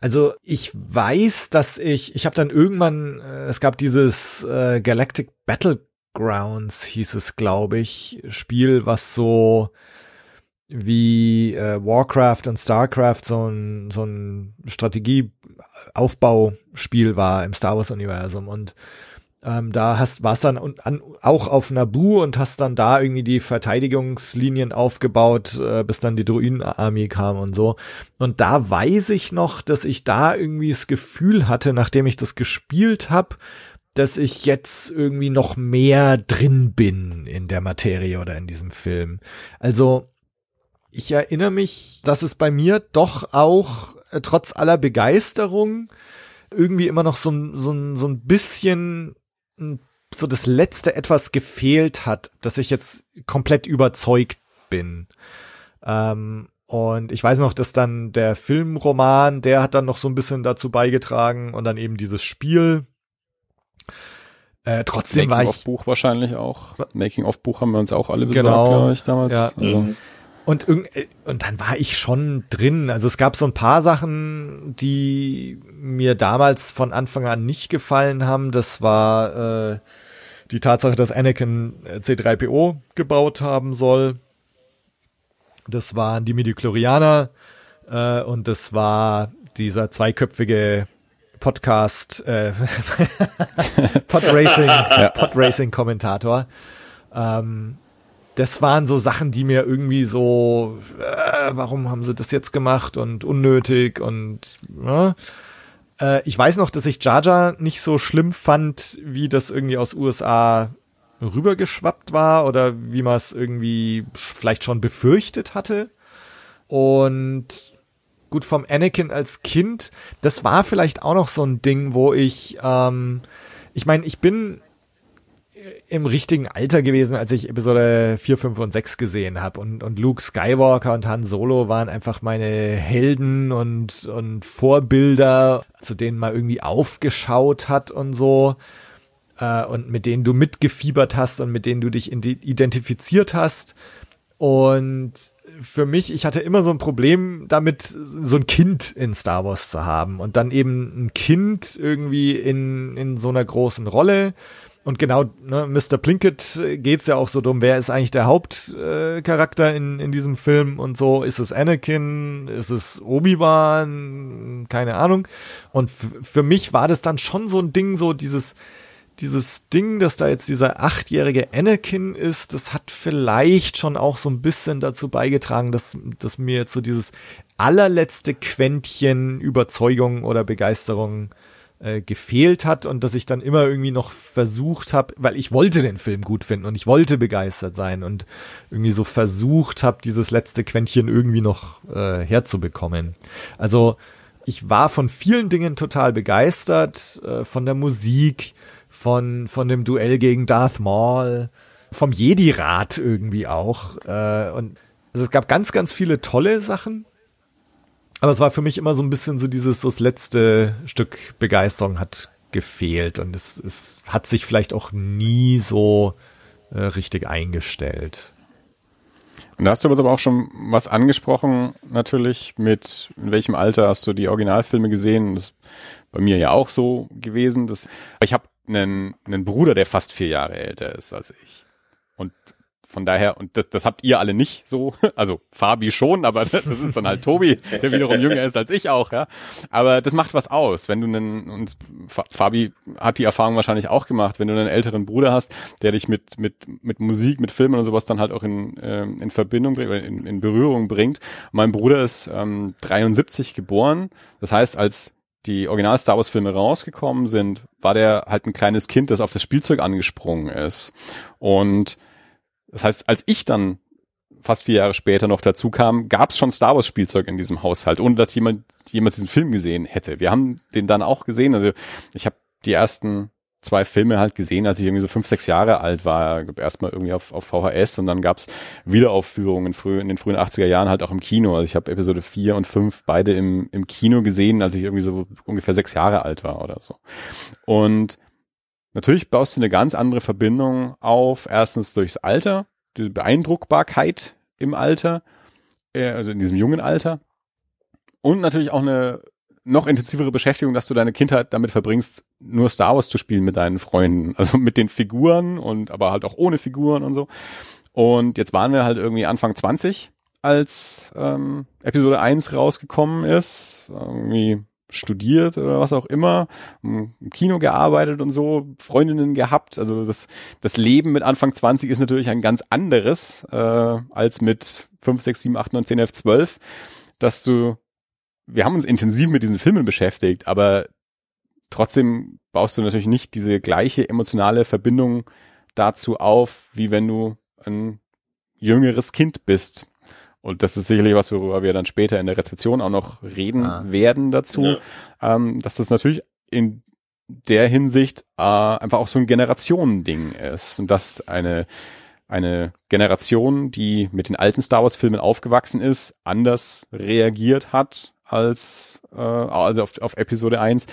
Also ich weiß, dass ich, ich habe dann irgendwann, äh, es gab dieses äh, Galactic Battlegrounds, hieß es, glaube ich, Spiel, was so wie äh, Warcraft und Starcraft so ein, so ein Strategieaufbauspiel war im Star Wars Universum und ähm, da hast warst dann und, an, auch auf Nabu und hast dann da irgendwie die Verteidigungslinien aufgebaut, äh, bis dann die Druidenarmee kam und so. Und da weiß ich noch, dass ich da irgendwie das Gefühl hatte, nachdem ich das gespielt habe, dass ich jetzt irgendwie noch mehr drin bin in der Materie oder in diesem Film. Also ich erinnere mich, dass es bei mir doch auch äh, trotz aller Begeisterung irgendwie immer noch so, so, so ein bisschen so das letzte etwas gefehlt hat, dass ich jetzt komplett überzeugt bin. Ähm, und ich weiß noch, dass dann der Filmroman, der hat dann noch so ein bisschen dazu beigetragen und dann eben dieses Spiel. Äh, trotzdem Making war ich. Making of Buch wahrscheinlich auch. Making of Buch haben wir uns auch alle besorgt, genau, glaube ich, damals. Ja. Also. Mhm. Und, äh, und dann war ich schon drin. Also es gab so ein paar Sachen, die mir damals von Anfang an nicht gefallen haben. Das war äh, die Tatsache, dass Anakin C3PO gebaut haben soll. Das waren die Midichlorianer äh, und das war dieser zweiköpfige Podcast äh, Podracing Podracing Kommentator. Ähm, das waren so Sachen, die mir irgendwie so, äh, warum haben sie das jetzt gemacht und unnötig und ne? äh, ich weiß noch, dass ich Jaja nicht so schlimm fand, wie das irgendwie aus USA rübergeschwappt war oder wie man es irgendwie vielleicht schon befürchtet hatte. Und gut vom Anakin als Kind, das war vielleicht auch noch so ein Ding, wo ich, ähm, ich meine, ich bin im richtigen Alter gewesen, als ich Episode 4, 5 und 6 gesehen habe. Und, und Luke Skywalker und Han Solo waren einfach meine Helden und, und Vorbilder, zu denen man irgendwie aufgeschaut hat und so. Äh, und mit denen du mitgefiebert hast und mit denen du dich identifiziert hast. Und für mich, ich hatte immer so ein Problem damit, so ein Kind in Star Wars zu haben und dann eben ein Kind irgendwie in, in so einer großen Rolle. Und genau, ne, Mr. Plinkett geht's ja auch so drum, wer ist eigentlich der Hauptcharakter äh, in, in diesem Film und so. Ist es Anakin? Ist es Obi-Wan? Keine Ahnung. Und für mich war das dann schon so ein Ding, so dieses, dieses Ding, dass da jetzt dieser achtjährige Anakin ist, das hat vielleicht schon auch so ein bisschen dazu beigetragen, dass, dass mir jetzt so dieses allerletzte Quäntchen Überzeugung oder Begeisterung äh, gefehlt hat und dass ich dann immer irgendwie noch versucht habe, weil ich wollte den Film gut finden und ich wollte begeistert sein und irgendwie so versucht habe, dieses letzte Quäntchen irgendwie noch äh, herzubekommen. Also ich war von vielen Dingen total begeistert, äh, von der Musik, von, von dem Duell gegen Darth Maul, vom Jedi-Rat irgendwie auch. Äh, und also es gab ganz, ganz viele tolle Sachen. Aber es war für mich immer so ein bisschen so dieses, so das letzte Stück Begeisterung hat gefehlt und es, es hat sich vielleicht auch nie so äh, richtig eingestellt. Und da hast du aber auch schon was angesprochen, natürlich, mit in welchem Alter hast du die Originalfilme gesehen? Das ist bei mir ja auch so gewesen. Das, ich habe einen, einen Bruder, der fast vier Jahre älter ist als ich. Und von daher, und das, das habt ihr alle nicht so, also Fabi schon, aber das ist dann halt Tobi, der wiederum jünger ist als ich auch, ja. Aber das macht was aus, wenn du einen, und Fabi hat die Erfahrung wahrscheinlich auch gemacht, wenn du einen älteren Bruder hast, der dich mit, mit, mit Musik, mit Filmen und sowas dann halt auch in, äh, in Verbindung bringt, in, in Berührung bringt. Mein Bruder ist ähm, 73 geboren, das heißt, als die Original Star Wars Filme rausgekommen sind, war der halt ein kleines Kind, das auf das Spielzeug angesprungen ist. Und das heißt, als ich dann fast vier Jahre später noch dazu kam, gab es schon Star Wars Spielzeug in diesem Haushalt, ohne dass jemand jemals diesen Film gesehen hätte. Wir haben den dann auch gesehen. Also ich habe die ersten zwei Filme halt gesehen, als ich irgendwie so fünf, sechs Jahre alt war. Erstmal irgendwie auf, auf VHS und dann gab's Wiederaufführungen früh, in den frühen 80er Jahren halt auch im Kino. Also ich habe Episode vier und fünf beide im, im Kino gesehen, als ich irgendwie so ungefähr sechs Jahre alt war oder so. Und natürlich baust du eine ganz andere Verbindung auf. Erstens durchs Alter, die Beeindruckbarkeit im Alter, äh, also in diesem jungen Alter. Und natürlich auch eine noch intensivere Beschäftigung, dass du deine Kindheit damit verbringst, nur Star Wars zu spielen mit deinen Freunden. Also mit den Figuren und aber halt auch ohne Figuren und so. Und jetzt waren wir halt irgendwie Anfang 20, als ähm, Episode 1 rausgekommen ist. Irgendwie studiert oder was auch immer, im Kino gearbeitet und so, Freundinnen gehabt. Also das, das Leben mit Anfang 20 ist natürlich ein ganz anderes äh, als mit 5, 6, 7, 8, 9, 10, 11, 12, dass du wir haben uns intensiv mit diesen Filmen beschäftigt, aber trotzdem baust du natürlich nicht diese gleiche emotionale Verbindung dazu auf, wie wenn du ein jüngeres Kind bist. Und das ist sicherlich was, worüber wir dann später in der Rezeption auch noch reden ah. werden dazu, ja. ähm, dass das natürlich in der Hinsicht äh, einfach auch so ein Generationending ist und dass eine eine Generation, die mit den alten Star Wars Filmen aufgewachsen ist, anders reagiert hat als äh, also auf, auf Episode 1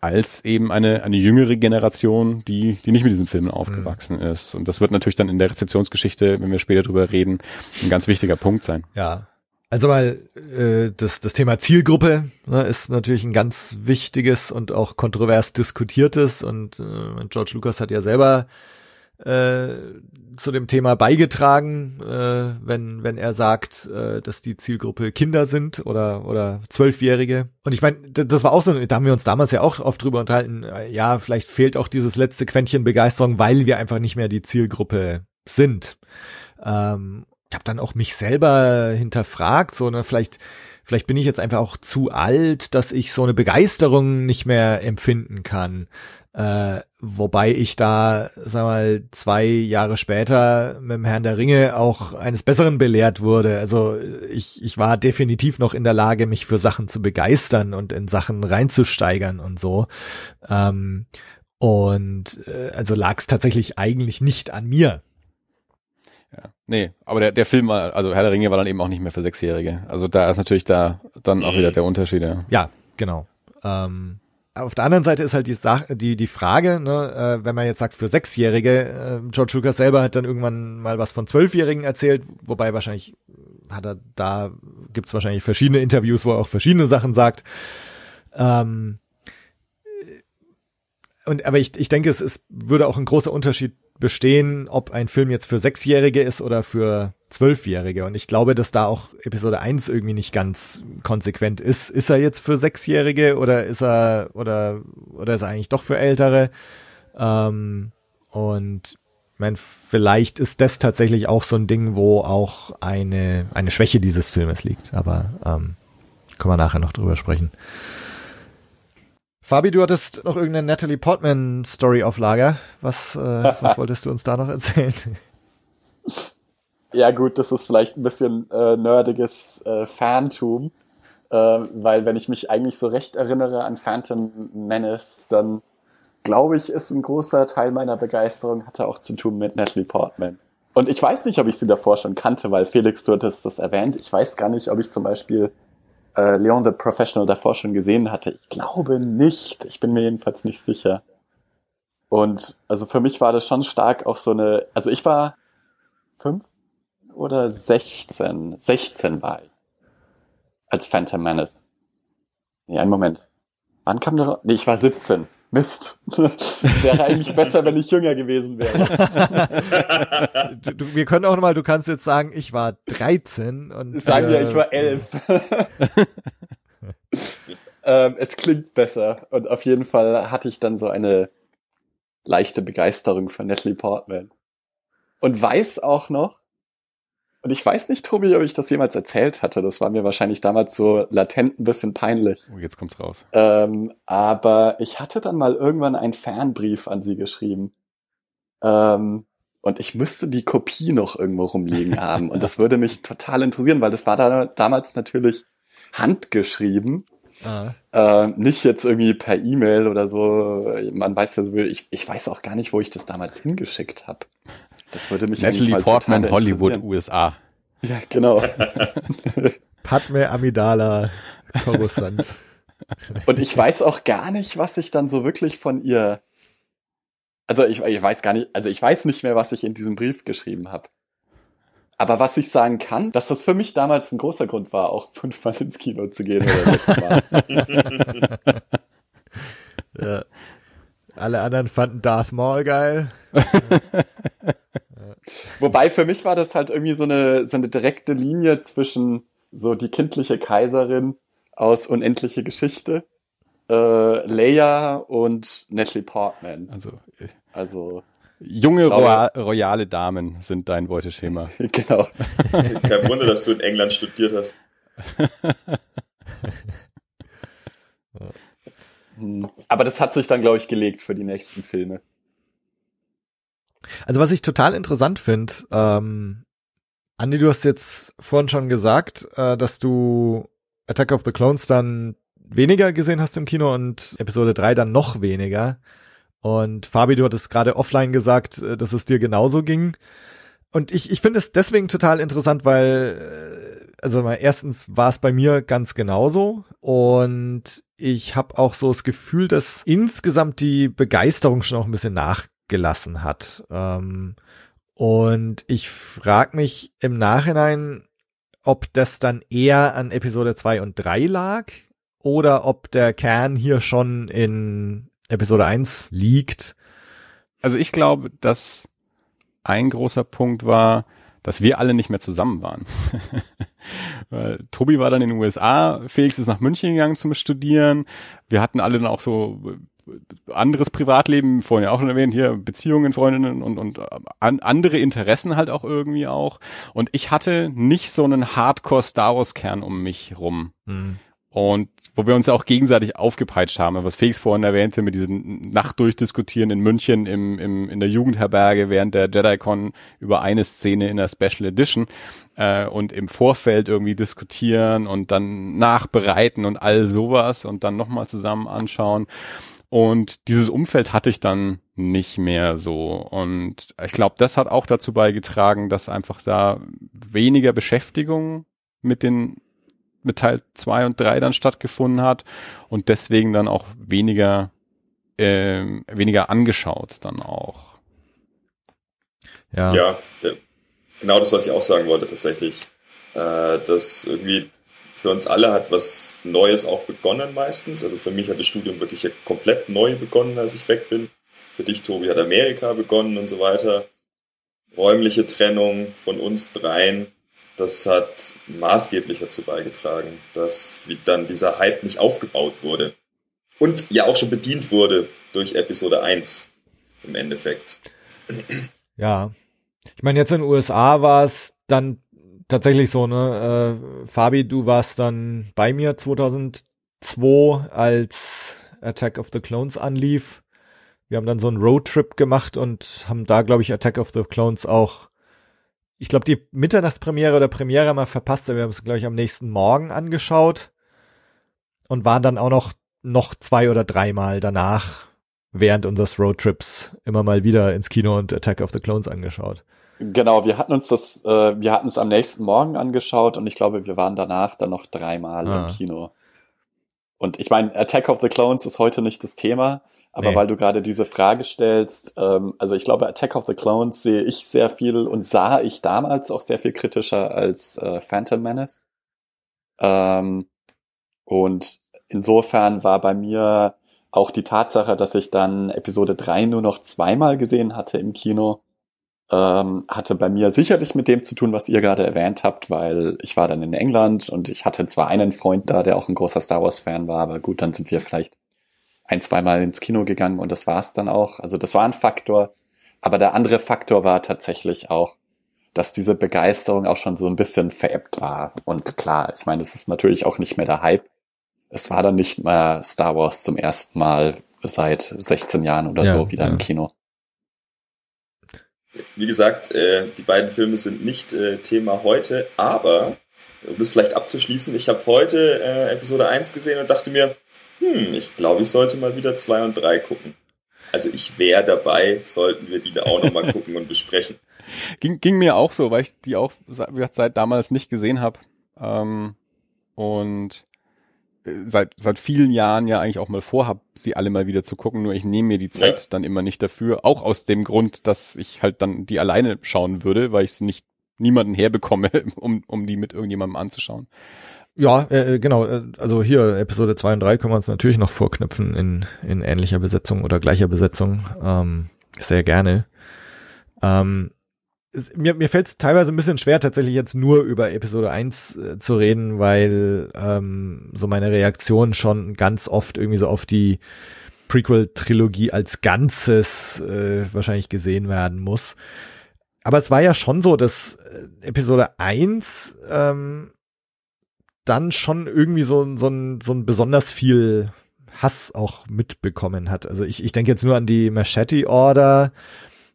als eben eine, eine jüngere Generation, die, die nicht mit diesen Filmen aufgewachsen mhm. ist. Und das wird natürlich dann in der Rezeptionsgeschichte, wenn wir später drüber reden, ein ganz wichtiger Punkt sein. Ja. Also weil äh, das, das Thema Zielgruppe ne, ist natürlich ein ganz wichtiges und auch kontrovers diskutiertes und äh, George Lucas hat ja selber äh, zu dem Thema beigetragen, äh, wenn wenn er sagt, äh, dass die Zielgruppe Kinder sind oder oder Zwölfjährige. Und ich meine, das war auch so, da haben wir uns damals ja auch oft drüber unterhalten. Äh, ja, vielleicht fehlt auch dieses letzte Quäntchen Begeisterung, weil wir einfach nicht mehr die Zielgruppe sind. Ähm, ich habe dann auch mich selber hinterfragt, so ne, vielleicht vielleicht bin ich jetzt einfach auch zu alt, dass ich so eine Begeisterung nicht mehr empfinden kann. Äh, wobei ich da, sag mal, zwei Jahre später mit dem Herrn der Ringe auch eines Besseren belehrt wurde. Also ich, ich war definitiv noch in der Lage, mich für Sachen zu begeistern und in Sachen reinzusteigern und so. Ähm, Und äh, also lag es tatsächlich eigentlich nicht an mir. Ja. Nee, aber der, der Film war, also Herr der Ringe war dann eben auch nicht mehr für Sechsjährige. Also da ist natürlich da dann auch wieder der Unterschied. Ja, Ja, genau. Ähm, auf der anderen Seite ist halt die Sache, die, die Frage, ne, äh, wenn man jetzt sagt für Sechsjährige, äh, George Lucas selber hat dann irgendwann mal was von Zwölfjährigen erzählt, wobei wahrscheinlich hat er da, gibt's wahrscheinlich verschiedene Interviews, wo er auch verschiedene Sachen sagt. Ähm, und aber ich, ich denke, es ist, würde auch ein großer Unterschied bestehen, ob ein Film jetzt für Sechsjährige ist oder für Zwölfjährige. Und ich glaube, dass da auch Episode 1 irgendwie nicht ganz konsequent ist. Ist er jetzt für Sechsjährige oder ist er oder oder ist er eigentlich doch für Ältere? Ähm, und mein, vielleicht ist das tatsächlich auch so ein Ding, wo auch eine eine Schwäche dieses Filmes liegt. Aber ähm, können wir nachher noch drüber sprechen. Fabi, du hattest noch irgendeine Natalie Portman Story auf Lager. Was, äh, was wolltest du uns da noch erzählen? Ja gut, das ist vielleicht ein bisschen äh, nerdiges äh, Fantum, äh, weil wenn ich mich eigentlich so recht erinnere an Phantom Menace, dann glaube ich, ist ein großer Teil meiner Begeisterung hatte auch zu tun mit Natalie Portman. Und ich weiß nicht, ob ich sie davor schon kannte, weil Felix, du hattest das erwähnt. Ich weiß gar nicht, ob ich zum Beispiel äh, Leon the Professional davor schon gesehen hatte. Ich glaube nicht. Ich bin mir jedenfalls nicht sicher. Und also für mich war das schon stark auch so eine, also ich war fünf oder 16. 16 war ich. Als Phantom Menace. Nee, einen Moment. Wann kam der? Nee, ich war 17. Mist. Es wäre eigentlich besser, wenn ich jünger gewesen wäre. du, du, wir können auch nochmal, du kannst jetzt sagen, ich war 13 und. Sagen wir, ich war 11. ähm, es klingt besser. Und auf jeden Fall hatte ich dann so eine leichte Begeisterung für Natalie Portman. Und weiß auch noch, und ich weiß nicht, Tobi, ob ich das jemals erzählt hatte. Das war mir wahrscheinlich damals so latent ein bisschen peinlich. Oh, jetzt kommt's raus. Ähm, aber ich hatte dann mal irgendwann einen Fanbrief an sie geschrieben. Ähm, und ich müsste die Kopie noch irgendwo rumliegen haben. Und das würde mich total interessieren, weil das war da damals natürlich handgeschrieben. Ah. Äh, nicht jetzt irgendwie per E-Mail oder so. Man weiß ja so, ich, ich weiß auch gar nicht, wo ich das damals hingeschickt habe. Das würde mich Natalie mal Portman, total Hollywood. USA. Ja, genau. Padme Amidala Coruscant. Und ich weiß auch gar nicht, was ich dann so wirklich von ihr. Also ich, ich weiß gar nicht, also ich weiß nicht mehr, was ich in diesem Brief geschrieben habe. Aber was ich sagen kann, dass das für mich damals ein großer Grund war, auch fünfmal ins Kino zu gehen oder sechsmal. ja. Alle anderen fanden Darth Maul geil. Wobei für mich war das halt irgendwie so eine, so eine direkte Linie zwischen so die kindliche Kaiserin aus Unendliche Geschichte, äh, Leia und Natalie Portman. Also äh, Also, junge roya royale Damen sind dein Beuteschema. genau. Kein Wunder, dass du in England studiert hast. Aber das hat sich dann, glaube ich, gelegt für die nächsten Filme. Also was ich total interessant finde, ähm, Andi, du hast jetzt vorhin schon gesagt, äh, dass du Attack of the Clones dann weniger gesehen hast im Kino und Episode 3 dann noch weniger. Und Fabi, du hattest gerade offline gesagt, äh, dass es dir genauso ging. Und ich, ich finde es deswegen total interessant, weil, äh, also mal erstens war es bei mir ganz genauso. Und ich habe auch so das Gefühl, dass insgesamt die Begeisterung schon auch ein bisschen nachgelassen hat. Ähm, und ich frage mich im Nachhinein, ob das dann eher an Episode 2 und 3 lag oder ob der Kern hier schon in Episode 1 liegt. Also ich glaube, dass ein großer Punkt war, dass wir alle nicht mehr zusammen waren. Tobi war dann in den USA, Felix ist nach München gegangen zum Studieren. Wir hatten alle dann auch so anderes Privatleben, vorhin ja auch schon erwähnt, hier Beziehungen, Freundinnen und, und an, andere Interessen halt auch irgendwie auch. Und ich hatte nicht so einen Hardcore-Star Wars-Kern um mich rum. Hm. Und wo wir uns auch gegenseitig aufgepeitscht haben, was Felix vorhin erwähnte, mit diesen Nacht durchdiskutieren in München im, im, in der Jugendherberge während der JediCon über eine Szene in der Special Edition äh, und im Vorfeld irgendwie diskutieren und dann nachbereiten und all sowas und dann nochmal zusammen anschauen. Und dieses Umfeld hatte ich dann nicht mehr so. Und ich glaube, das hat auch dazu beigetragen, dass einfach da weniger Beschäftigung mit den mit Teil zwei und drei dann stattgefunden hat und deswegen dann auch weniger äh, weniger angeschaut dann auch. Ja. ja, genau das, was ich auch sagen wollte tatsächlich. Äh, dass irgendwie für uns alle hat was Neues auch begonnen meistens. Also für mich hat das Studium wirklich komplett neu begonnen, als ich weg bin. Für dich, Tobi, hat Amerika begonnen und so weiter. Räumliche Trennung von uns dreien, das hat maßgeblich dazu beigetragen, dass dann dieser Hype nicht aufgebaut wurde. Und ja auch schon bedient wurde durch Episode 1 im Endeffekt. Ja. Ich meine, jetzt in den USA war es dann tatsächlich so, ne? Äh, Fabi, du warst dann bei mir 2002, als Attack of the Clones anlief. Wir haben dann so einen Roadtrip gemacht und haben da, glaube ich, Attack of the Clones auch, ich glaube, die Mitternachtspremiere oder Premiere mal verpasst. Wir haben es, glaube ich, am nächsten Morgen angeschaut und waren dann auch noch, noch zwei oder dreimal danach während unseres Roadtrips immer mal wieder ins Kino und Attack of the Clones angeschaut. Genau, wir hatten uns das, äh, wir hatten es am nächsten Morgen angeschaut und ich glaube, wir waren danach dann noch dreimal ah. im Kino. Und ich meine, Attack of the Clones ist heute nicht das Thema, aber nee. weil du gerade diese Frage stellst, ähm, also ich glaube, Attack of the Clones sehe ich sehr viel und sah ich damals auch sehr viel kritischer als äh, Phantom Menace. Ähm, und insofern war bei mir auch die Tatsache, dass ich dann Episode 3 nur noch zweimal gesehen hatte im Kino, ähm, hatte bei mir sicherlich mit dem zu tun, was ihr gerade erwähnt habt, weil ich war dann in England und ich hatte zwar einen Freund da, der auch ein großer Star Wars-Fan war, aber gut, dann sind wir vielleicht ein, zweimal ins Kino gegangen und das war's dann auch. Also das war ein Faktor. Aber der andere Faktor war tatsächlich auch, dass diese Begeisterung auch schon so ein bisschen veräppt war. Und klar, ich meine, es ist natürlich auch nicht mehr der Hype. Es war dann nicht mehr Star Wars zum ersten Mal seit 16 Jahren oder ja, so wieder ja. im Kino wie gesagt, äh, die beiden Filme sind nicht äh, Thema heute, aber um das vielleicht abzuschließen, ich habe heute äh, Episode 1 gesehen und dachte mir, hm, ich glaube, ich sollte mal wieder 2 und 3 gucken. Also ich wäre dabei, sollten wir die da auch nochmal gucken und besprechen. Ging, ging mir auch so, weil ich die auch seit damals nicht gesehen habe. Ähm, und seit, seit vielen Jahren ja eigentlich auch mal vorhab, sie alle mal wieder zu gucken, nur ich nehme mir die Zeit ja. dann immer nicht dafür. Auch aus dem Grund, dass ich halt dann die alleine schauen würde, weil ich es nicht niemanden herbekomme, um, um die mit irgendjemandem anzuschauen. Ja, äh, äh genau. Äh, also hier Episode 2 und 3 können wir uns natürlich noch vorknüpfen in, in ähnlicher Besetzung oder gleicher Besetzung. Ähm, sehr gerne. Ähm, mir, mir fällt es teilweise ein bisschen schwer, tatsächlich jetzt nur über Episode 1 äh, zu reden, weil ähm, so meine Reaktion schon ganz oft irgendwie so auf die Prequel-Trilogie als Ganzes äh, wahrscheinlich gesehen werden muss. Aber es war ja schon so, dass äh, Episode 1 ähm, dann schon irgendwie so, so, ein, so ein besonders viel Hass auch mitbekommen hat. Also ich, ich denke jetzt nur an die Machete Order.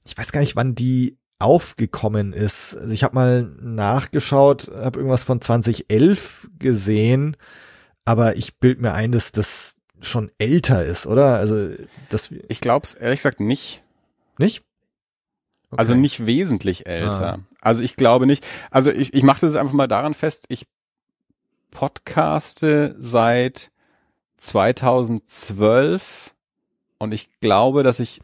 Ich weiß gar nicht, wann die aufgekommen ist. Also ich habe mal nachgeschaut, habe irgendwas von 2011 gesehen, aber ich bild mir ein, dass das schon älter ist, oder? Also das Ich glaube es ehrlich gesagt nicht. Nicht? Okay. Also nicht wesentlich älter. Ah. Also ich glaube nicht. Also ich, ich mache das einfach mal daran fest, ich podcaste seit 2012 und ich glaube, dass ich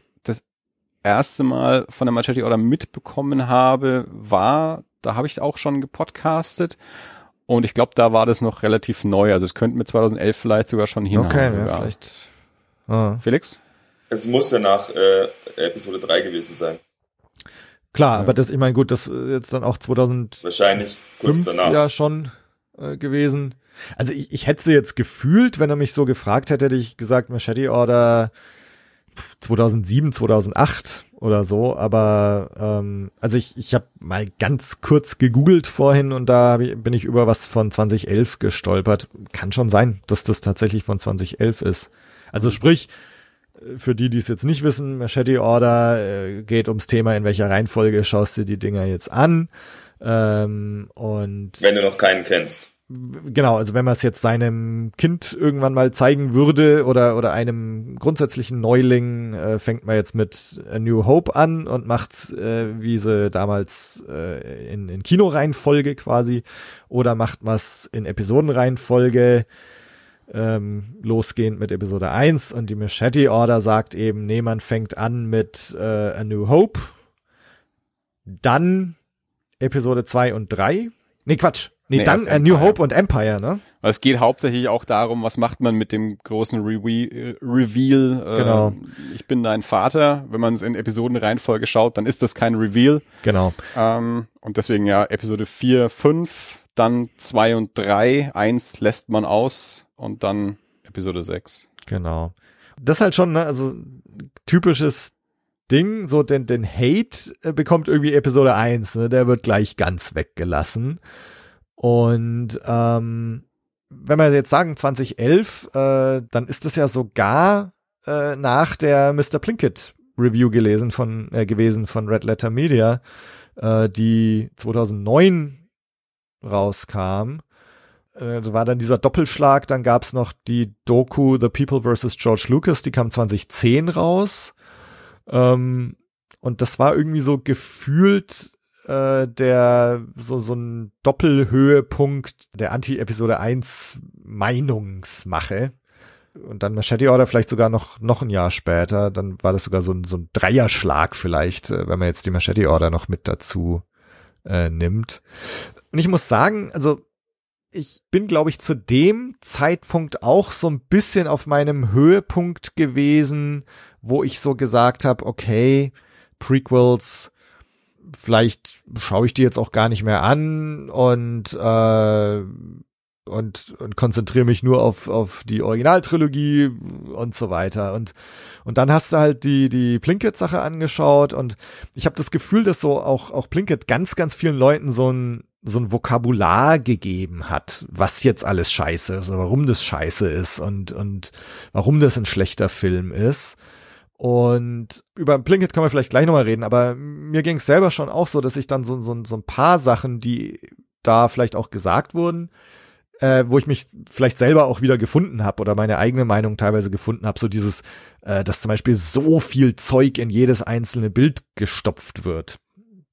erste Mal von der Machete Order mitbekommen habe, war, da habe ich auch schon gepodcastet. Und ich glaube, da war das noch relativ neu. Also es könnte mit 2011 vielleicht sogar schon hinhauen. Okay, ja, vielleicht. Ah. Felix? Es muss ja nach äh, Episode 3 gewesen sein. Klar, ja. aber das, ich meine, gut, das jetzt dann auch 2000 wahrscheinlich kurz danach ja schon äh, gewesen. Also ich, ich hätte sie jetzt gefühlt, wenn er mich so gefragt hätte, hätte ich gesagt, Machete Order 2007, 2008 oder so, aber ähm, also ich, ich habe mal ganz kurz gegoogelt vorhin und da bin ich über was von 2011 gestolpert. Kann schon sein, dass das tatsächlich von 2011 ist. Also sprich, für die, die es jetzt nicht wissen, Machete Order äh, geht ums Thema, in welcher Reihenfolge schaust du die Dinger jetzt an. Ähm, und wenn du noch keinen kennst. Genau, also wenn man es jetzt seinem Kind irgendwann mal zeigen würde oder oder einem grundsätzlichen Neuling, äh, fängt man jetzt mit A New Hope an und macht's äh, wie sie damals äh, in, in Kinoreihenfolge quasi oder macht man's in Episodenreihenfolge ähm, losgehend mit Episode 1 und die Machete Order sagt eben, nee, man fängt an mit äh, A New Hope, dann Episode 2 und 3. Nee, Quatsch. Nee, Nee, dann A New. Hope und Empire, ne? Weil es geht hauptsächlich auch darum, was macht man mit dem großen Rewe äh, Reveal. Äh, Genau. Ich bin dein Vater. Wenn man es in Episodenreihenfolge schaut, dann ist das kein Reveal. Genau. Ähm, und deswegen ja Episode 4, 5, dann 2 und 3. Eins lässt man aus und dann Episode 6. Genau. Das ist halt schon, ne, also typisches Ding, so den, den Hate äh, bekommt irgendwie Episode 1, ne, der wird gleich ganz weggelassen. Und ähm, wenn wir jetzt sagen 2011, äh, dann ist es ja sogar äh, nach der Mr. Plinkett Review gelesen von äh, gewesen von Red Letter Media, äh, die 2009 rauskam. Äh, war dann dieser Doppelschlag, dann gab's noch die Doku The People vs. George Lucas, die kam 2010 raus. Ähm, und das war irgendwie so gefühlt äh, der so so ein Doppelhöhepunkt der Anti-Episode 1 Meinungsmache. Und dann Machete Order vielleicht sogar noch noch ein Jahr später, dann war das sogar so ein so ein Dreierschlag vielleicht, äh, wenn man jetzt die Machete Order noch mit dazu äh, nimmt. Und ich muss sagen, also ich bin, glaube ich, zu dem Zeitpunkt auch so ein bisschen auf meinem Höhepunkt gewesen, wo ich so gesagt habe, okay, Prequels, vielleicht schaue ich die jetzt auch gar nicht mehr an und äh, und, und konzentriere mich nur auf auf die Originaltrilogie und so weiter und und dann hast du halt die die Plinkett Sache angeschaut und ich habe das Gefühl, dass so auch auch Plinkett ganz ganz vielen Leuten so ein so ein Vokabular gegeben hat, was jetzt alles scheiße ist, warum das scheiße ist und und warum das ein schlechter Film ist. Und über Plinkett können wir vielleicht gleich nochmal reden, aber mir ging es selber schon auch so, dass ich dann so, so, so ein paar Sachen, die da vielleicht auch gesagt wurden, äh, wo ich mich vielleicht selber auch wieder gefunden habe oder meine eigene Meinung teilweise gefunden habe, so dieses, äh, dass zum Beispiel so viel Zeug in jedes einzelne Bild gestopft wird,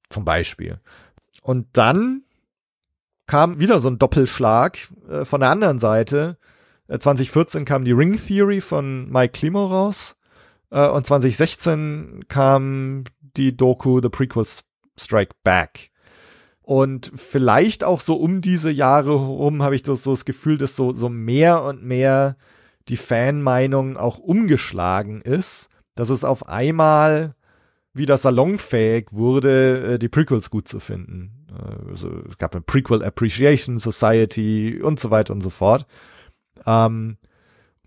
zum Beispiel. Und dann kam wieder so ein Doppelschlag äh, von der anderen Seite. Äh, 2014 kam die Ring Theory von Mike Klimo raus äh, und 2016 kam die Doku The Prequels Strike Back. Und vielleicht auch so um diese Jahre herum habe ich das, so das Gefühl, dass so, so mehr und mehr die Fanmeinung auch umgeschlagen ist, dass es auf einmal wieder salonfähig wurde, äh, die Prequels gut zu finden. Äh, Also, es gab eine Prequel Appreciation Society und so weiter und so fort. Ähm,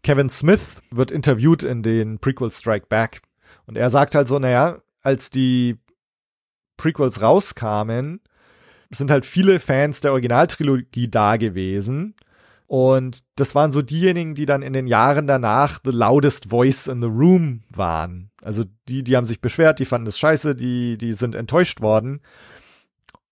Kevin Smith wird interviewt in den Prequel Strike Back und er sagt halt so, naja, als die Prequels rauskamen, sind halt viele Fans der Originaltrilogie da gewesen. Und das waren so diejenigen, die dann in den Jahren danach the loudest voice in the room waren. Also die, die haben sich beschwert, die fanden es scheiße, die, die sind enttäuscht worden.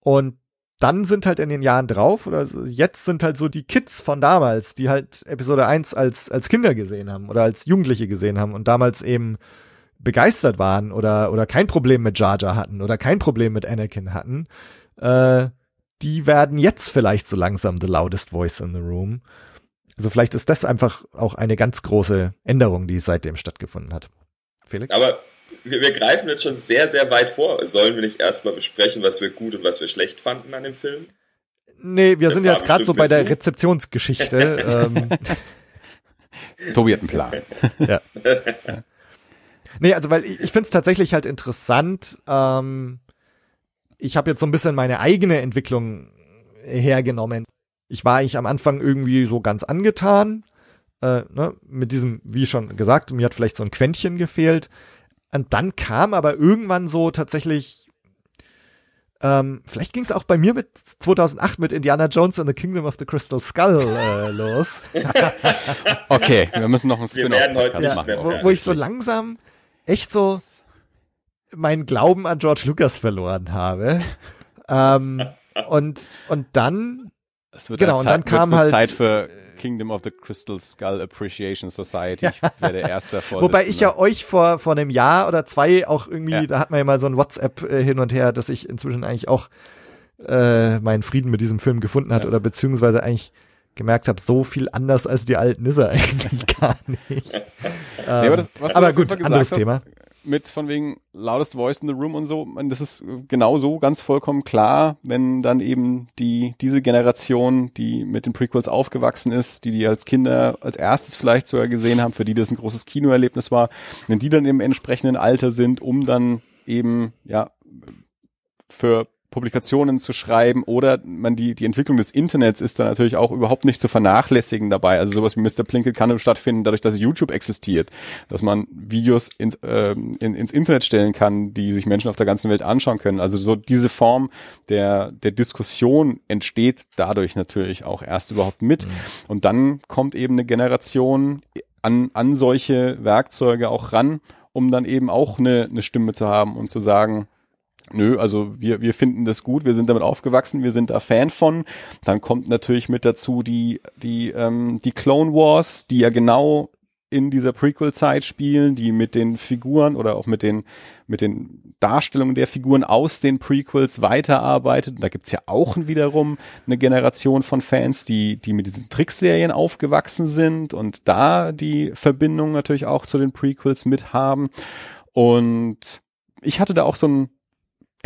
Und dann sind halt in den Jahren drauf, oder jetzt sind halt so die Kids von damals, die halt Episode 1 als, als Kinder gesehen haben oder als Jugendliche gesehen haben und damals eben begeistert waren oder, oder kein Problem mit Jar Jar hatten oder kein Problem mit Anakin hatten, äh, die werden jetzt vielleicht so langsam the loudest voice in the room. Also vielleicht ist das einfach auch eine ganz große Änderung, die seitdem stattgefunden hat. Felix? Aber wir, wir greifen jetzt schon sehr, sehr weit vor. Sollen wir nicht erstmal besprechen, was wir gut und was wir schlecht fanden an dem Film? Nee, wir Der sind jetzt gerade so bei der. Rezeptionsgeschichte. ähm, Tobi hat einen Plan. ja. Nee, also weil ich, ich finde es tatsächlich halt interessant. Ähm, ich habe jetzt so ein bisschen meine eigene Entwicklung hergenommen. Ich war eigentlich am Anfang irgendwie so ganz angetan. Äh, ne, mit diesem, wie schon gesagt, mir hat vielleicht so ein Quäntchen gefehlt. Und dann kam aber irgendwann so tatsächlich, ähm, vielleicht ging es auch bei mir mit 2008 mit Indiana Jones and the Kingdom of the Crystal Skull äh, los. Okay, wir müssen noch einen Spin-off-Podcast nicht ja, machen. wo, wo ich so langsam echt so meinen Glauben an George Lucas verloren habe. ähm, und, und dann Es wird Genau, da und Zeit, dann kam halt- Zeit für Kingdom of the Crystal Skull Appreciation Society. Ich wäre der erste Wobei ich ja euch vor, vor einem Jahr oder zwei auch irgendwie, Ja. da hat man ja mal so ein WhatsApp äh, hin und her, dass ich inzwischen eigentlich auch äh, meinen Frieden mit diesem Film gefunden hat Ja. oder beziehungsweise eigentlich gemerkt habe, so viel anders als die alten ist er eigentlich gar nicht. ähm, Nee, aber das, aber gut, anderes gesagt Thema. Mit von wegen loudest voice in the room und so, das ist genau so ganz vollkommen klar, wenn dann eben die, diese Generation, die mit den Prequels aufgewachsen ist, die die als Kinder als erstes vielleicht sogar gesehen haben, für die das ein großes Kinoerlebnis war, wenn die dann im entsprechenden Alter sind, um dann eben, ja, für Publikationen zu schreiben oder man die, die Entwicklung des Internets ist da natürlich auch überhaupt nicht zu vernachlässigen dabei. Also sowas wie Mr. Plinkett kann nur stattfinden, dadurch, dass YouTube existiert, dass man Videos ins, ähm, in, ins Internet stellen kann, die sich Menschen auf der ganzen Welt anschauen können. Also so diese Form der, der Diskussion entsteht dadurch natürlich auch erst überhaupt mit. Und dann kommt eben eine Generation an, an solche Werkzeuge auch ran, um dann eben auch eine, eine Stimme zu haben und zu sagen, Nö, also wir, wir finden das gut, wir sind damit aufgewachsen, wir sind da Fan von. Dann kommt natürlich mit dazu die, die, ähm, die Clone Wars, die ja genau in dieser Prequel-Zeit spielen, die mit den Figuren oder auch mit den, mit den Darstellungen der Figuren aus den Prequels weiterarbeitet. Und da gibt's ja auch wiederum eine Generation von Fans, die, die mit diesen Trickserien aufgewachsen sind und da die Verbindung natürlich auch zu den Prequels mit haben. Und ich hatte da auch so ein,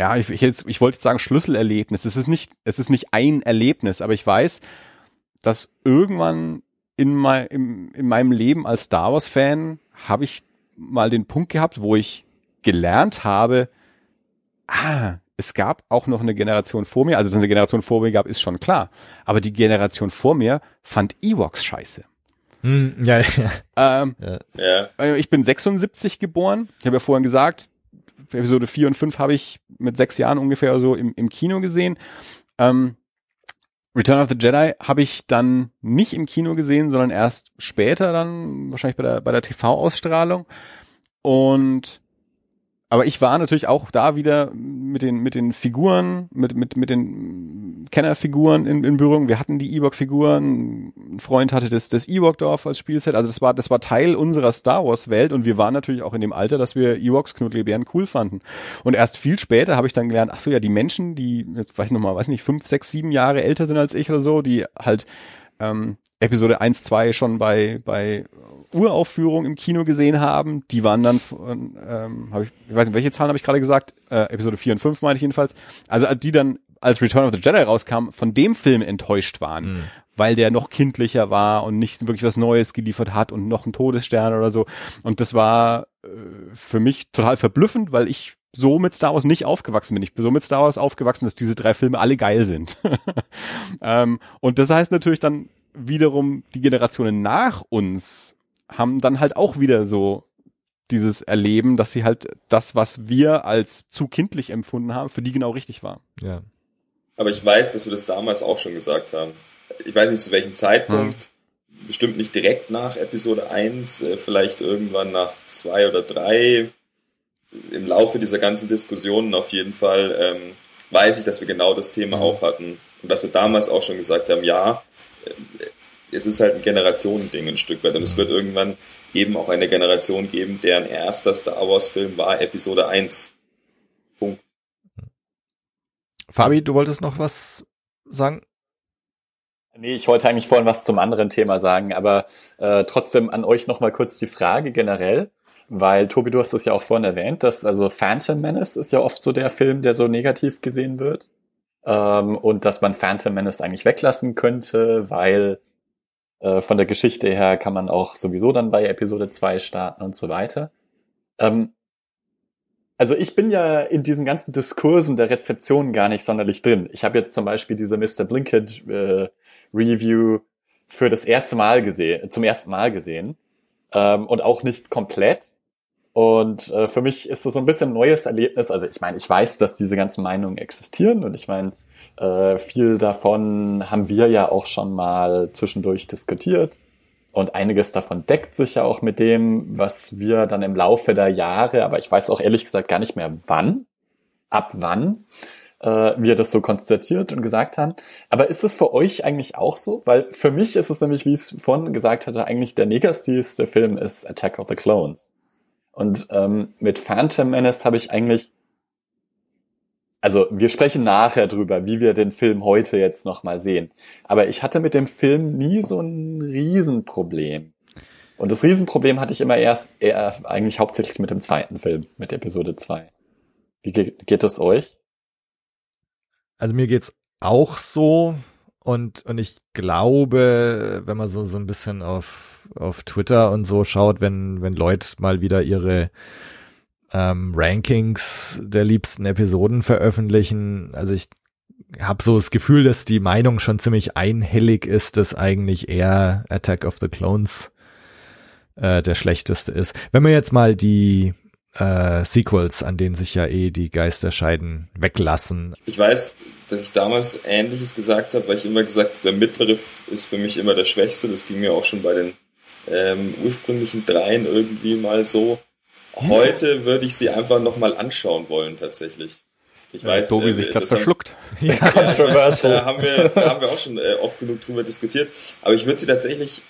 ja, ich, ich, jetzt, ich wollte jetzt sagen Schlüsselerlebnis. Es ist nicht, es ist nicht ein Erlebnis, aber ich weiß, dass irgendwann in, mein, im, in meinem Leben als Star Wars Fan habe ich mal den Punkt gehabt, wo ich gelernt habe, ah, es gab auch noch eine Generation vor mir, also dass es eine Generation vor mir gab, ist schon klar. Aber die Generation vor mir fand Ewoks scheiße. Hm, ja, ja. Ähm, Ja. äh, Ich bin 76 geboren. Ich habe ja vorhin gesagt, Episode 4 und 5 habe ich mit sechs Jahren ungefähr so im, im Kino gesehen. Ähm, Return of the Jedi habe ich dann nicht im Kino gesehen, sondern erst später dann, wahrscheinlich bei der, bei der TV-Ausstrahlung. Und aber ich war natürlich auch da wieder mit den, mit den Figuren, mit, mit, mit den Kennerfiguren in, in Berührung. Wir hatten die Ewok-Figuren. Ein Freund hatte das, das Ewok-Dorf als Spielset. Also das war, das war Teil unserer Star Wars-Welt und wir waren natürlich auch in dem Alter, dass wir Ewoks Knuddelbären cool fanden. Und erst viel später habe ich dann gelernt, ach so, ja, die Menschen, die, weiß ich noch mal, weiß nicht, fünf, sechs, sieben Jahre älter sind als ich oder so, die halt ähm, Episode 1, 2 schon bei, bei Uraufführung im Kino gesehen haben. Die waren dann von, ähm, hab ich, ich weiß nicht, welche Zahlen habe ich gerade gesagt? Äh, Episode 4 und 5 meine ich jedenfalls. Also die dann, als Return of the Jedi rauskam, von dem Film enttäuscht waren. Weil der noch kindlicher war und nicht wirklich was Neues geliefert hat und noch ein Todesstern oder so. Und das war äh, für mich total verblüffend, weil ich so mit Star Wars nicht aufgewachsen bin. Ich bin so mit Star Wars aufgewachsen, dass diese drei Filme alle geil sind. ähm, und das heißt natürlich dann wiederum, die Generationen nach uns haben dann halt auch wieder so dieses Erleben, dass sie halt das, was wir als zu kindlich empfunden haben, für die genau richtig war. ja. Aber ich weiß, dass wir das damals auch schon gesagt haben. Ich weiß nicht zu welchem Zeitpunkt. Bestimmt nicht direkt nach Episode 1, äh, vielleicht irgendwann nach zwei oder drei. Im Laufe dieser ganzen Diskussionen auf jeden Fall ähm, weiß ich, dass wir genau das Thema Mhm. auch hatten. Und dass wir damals auch schon gesagt haben, ja, äh, es ist halt ein Generationending ein Stück weit. Und es wird irgendwann eben auch eine Generation geben, deren erster Star Wars Film war Episode 1. Punkt. Fabi, du wolltest noch was sagen? Nee, ich wollte eigentlich vorhin was zum anderen Thema sagen, aber äh, trotzdem an euch nochmal kurz die Frage generell, weil Tobi, du hast das ja auch vorhin erwähnt, dass also Phantom Menace ist ja oft so der Film, der so negativ gesehen wird. Ähm, und dass man Phantom Menace eigentlich weglassen könnte, weil äh, von der Geschichte her kann man auch sowieso dann bei Episode 2 starten und so weiter. Ähm, also ich bin ja in diesen ganzen Diskursen der Rezeption gar nicht sonderlich drin. Ich habe jetzt zum Beispiel diese Mr. Blinkett äh, Review für das erste Mal gesehen, zum ersten Mal gesehen ähm, und auch nicht komplett. Und äh, für mich ist das so ein bisschen neues Erlebnis. Also ich meine, ich weiß, dass diese ganzen Meinungen existieren und ich meine, äh, viel davon haben wir ja auch schon mal zwischendurch diskutiert. Und einiges davon deckt sich ja auch mit dem, was wir dann im Laufe der Jahre, aber ich weiß auch ehrlich gesagt gar nicht mehr wann, ab wann, äh, wir das so konstatiert und gesagt haben. Aber ist es für euch eigentlich auch so? Weil für mich ist es nämlich, wie ich es vorhin gesagt hatte, eigentlich der negativste Film ist Attack of the Clones. Und ähm, mit Phantom Menace habe ich eigentlich also wir sprechen nachher drüber, wie wir den Film heute jetzt nochmal sehen. Aber ich hatte mit dem Film nie so ein Riesenproblem. Und das Riesenproblem hatte ich immer erst, eher eigentlich hauptsächlich mit dem zweiten Film, mit Episode 2. Wie geht, geht das euch? Also mir geht's auch so und und ich glaube, wenn man so so ein bisschen auf auf Twitter und so schaut, wenn wenn Leute mal wieder ihre ähm, Rankings der liebsten Episoden veröffentlichen, also ich habe so das Gefühl, dass die Meinung schon ziemlich einhellig ist, dass eigentlich eher Attack of the Clones äh, der schlechteste ist. Wenn man jetzt mal die äh, Sequels, an denen sich ja eh die Geister scheiden, weglassen. Ich weiß, dass ich damals Ähnliches gesagt habe, weil ich immer gesagt habe, der mittlere ist für mich immer der schwächste. Das ging mir auch schon bei den ähm, ursprünglichen dreien irgendwie mal so. Heute würde ich sie einfach nochmal anschauen wollen, tatsächlich. Ich weiß, Tobi äh, sich gerade verschluckt. Ja, ja weiß, da haben wir, da haben wir auch schon äh, oft genug drüber diskutiert. Aber ich würde sie tatsächlich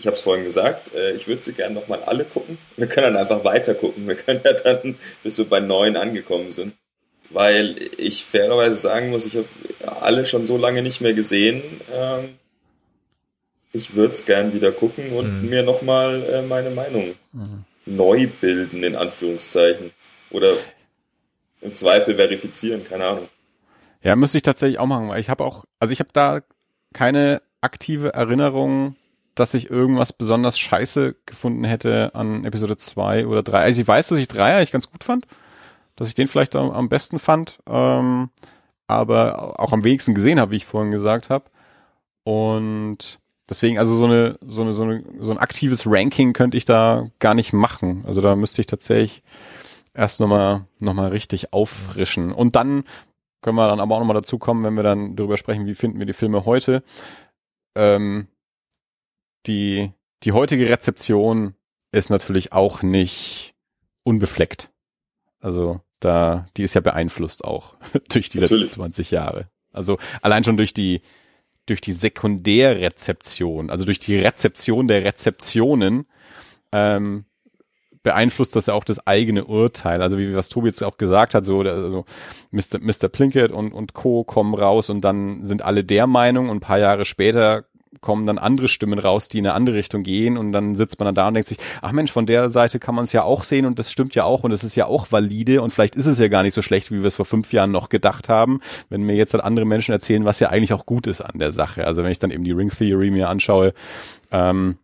ich habe es vorhin gesagt, äh, ich würde sie gerne nochmal alle gucken. Wir können dann einfach weiter gucken. Wir können ja dann, bis wir bei neun angekommen sind. Weil ich fairerweise sagen muss, ich habe alle schon so lange nicht mehr gesehen. Ähm, ich würde es gern wieder gucken und mhm. mir nochmal äh, meine Meinung mhm. neu bilden, in Anführungszeichen. Oder im Zweifel verifizieren, keine Ahnung. Ja, müsste ich tatsächlich auch machen, weil ich habe auch, also ich habe da keine aktive Erinnerung dass ich irgendwas besonders scheiße gefunden hätte an Episode 2 oder 3. Also ich weiß, dass ich 3 eigentlich ganz gut fand, dass ich den vielleicht am, am besten fand, ähm, aber auch am wenigsten gesehen habe, wie ich vorhin gesagt habe. Und deswegen, also so eine, so eine, so eine, so ein aktives Ranking könnte ich da gar nicht machen. Also da müsste ich tatsächlich erst nochmal, nochmal richtig auffrischen. Und dann können wir dann aber auch nochmal dazu kommen, wenn wir dann darüber sprechen, wie finden wir die Filme heute. Ähm, die, die heutige Rezeption ist natürlich auch nicht unbefleckt. Also da, die ist ja beeinflusst auch durch die natürlich. letzten 20 Jahre. Also allein schon durch die, durch die Sekundärrezeption, also durch die Rezeption der Rezeptionen, ähm, beeinflusst das ja auch das eigene Urteil. Also wie was Tobi jetzt auch gesagt hat, so also Mr. Mr. Plinkett und, und Co. kommen raus und dann sind alle der Meinung und ein paar Jahre später kommen dann andere Stimmen raus, die in eine andere Richtung gehen und dann sitzt man dann da und denkt sich, ach Mensch, von der Seite kann man es ja auch sehen und das stimmt ja auch und es ist ja auch valide und vielleicht ist es ja gar nicht so schlecht, wie wir es vor fünf Jahren noch gedacht haben, wenn mir jetzt halt andere Menschen erzählen, was ja eigentlich auch gut ist an der Sache. Also wenn ich dann eben die Ring Theory mir anschaue, ähm,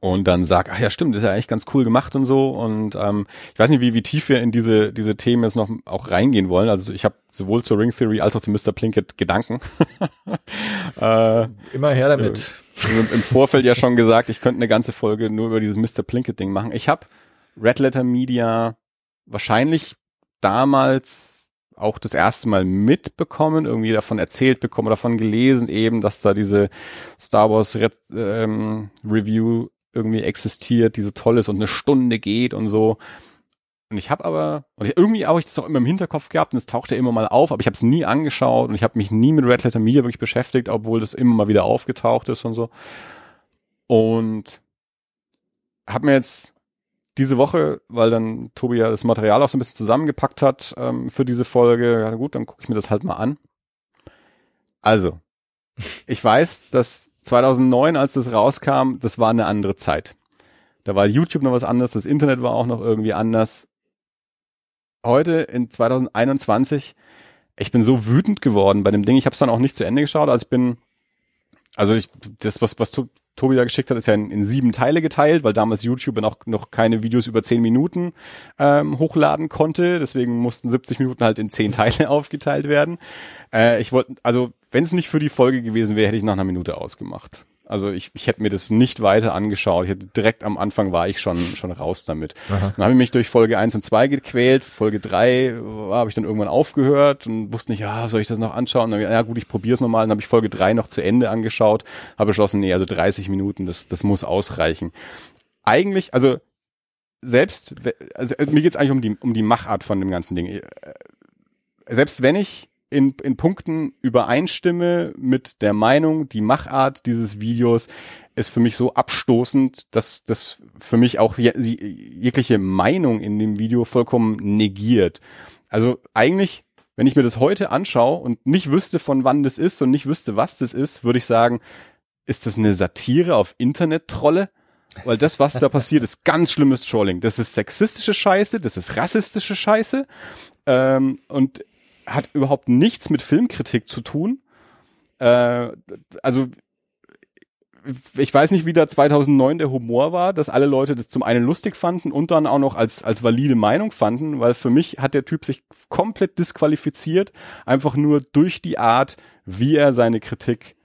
und dann sag, ach ja, stimmt, ist ja eigentlich ganz cool gemacht und so. Und ähm, ich weiß nicht, wie, wie tief wir in diese, diese Themen jetzt noch auch reingehen wollen. Also ich habe sowohl zur Ring Theory als auch zu Mr. Plinkett Gedanken. äh, Immer her damit. Äh, Im Vorfeld ja schon gesagt, ich könnte eine ganze Folge nur über dieses Mr. Plinkett-Ding machen. Ich habe Red Letter Media wahrscheinlich damals auch das erste Mal mitbekommen, irgendwie davon erzählt bekommen, davon gelesen eben, dass da diese Star Wars Red, ähm, Review irgendwie existiert, die so toll ist und eine Stunde geht und so. Und ich habe aber, und irgendwie habe ich das auch immer im Hinterkopf gehabt und es tauchte immer mal auf, aber ich habe es nie angeschaut und ich habe mich nie mit Red Letter Media wirklich beschäftigt, obwohl das immer mal wieder aufgetaucht ist und so. Und habe mir jetzt diese Woche, weil dann Tobi ja das Material auch so ein bisschen zusammengepackt hat ähm, für diese Folge, ja gut, dann gucke ich mir das halt mal an. Also, ich weiß, dass 2009, als das rauskam, das war eine andere Zeit. Da war YouTube noch was anderes, das Internet war auch noch irgendwie anders. Heute in 2021, ich bin so wütend geworden bei dem Ding. Ich habe es dann auch nicht zu Ende geschaut. Also ich bin, also ich, das was was Tobi da geschickt hat, ist ja in, in, sieben Teile geteilt, weil damals YouTube noch noch keine Videos über zehn Minuten ähm, hochladen konnte. Deswegen mussten 70 Minuten halt in zehn Teile aufgeteilt werden. Äh, ich wollte, also wenn es nicht für die Folge gewesen wäre, hätte ich nach einer Minute ausgemacht. Also ich, ich hätte mir das nicht weiter angeschaut. Ich hätte direkt am Anfang war ich schon schon raus damit. Aha. Dann habe ich mich durch Folge 1 und 2 gequält. Folge 3 habe ich dann irgendwann aufgehört und wusste nicht, ja, soll ich das noch anschauen? Dann, ja gut, ich probiere es nochmal. Dann habe ich Folge 3 noch zu Ende angeschaut, habe beschlossen, nee, also 30 Minuten, das, das muss ausreichen. Eigentlich, also selbst, also mir geht's eigentlich um die, um die Machart von dem ganzen Ding. Selbst wenn ich in, in Punkten übereinstimme mit der Meinung, die Machart dieses Videos ist für mich so abstoßend, dass das für mich auch je, jegliche Meinung in dem Video vollkommen negiert. Also eigentlich, wenn ich mir das heute anschaue und nicht wüsste, von wann das ist und nicht wüsste, was das ist, würde ich sagen, ist das eine Satire auf Internet-Trolle? Weil das, was da passiert, ist ganz schlimmes Trolling. Das ist sexistische Scheiße, das ist rassistische Scheiße ähm, und hat überhaupt nichts mit Filmkritik zu tun. Äh, also ich weiß nicht, wie da 2009 der Humor war, dass alle Leute das zum einen lustig fanden und dann auch noch als, als valide Meinung fanden, weil für mich hat der Typ sich komplett disqualifiziert, einfach nur durch die Art, wie er seine Kritik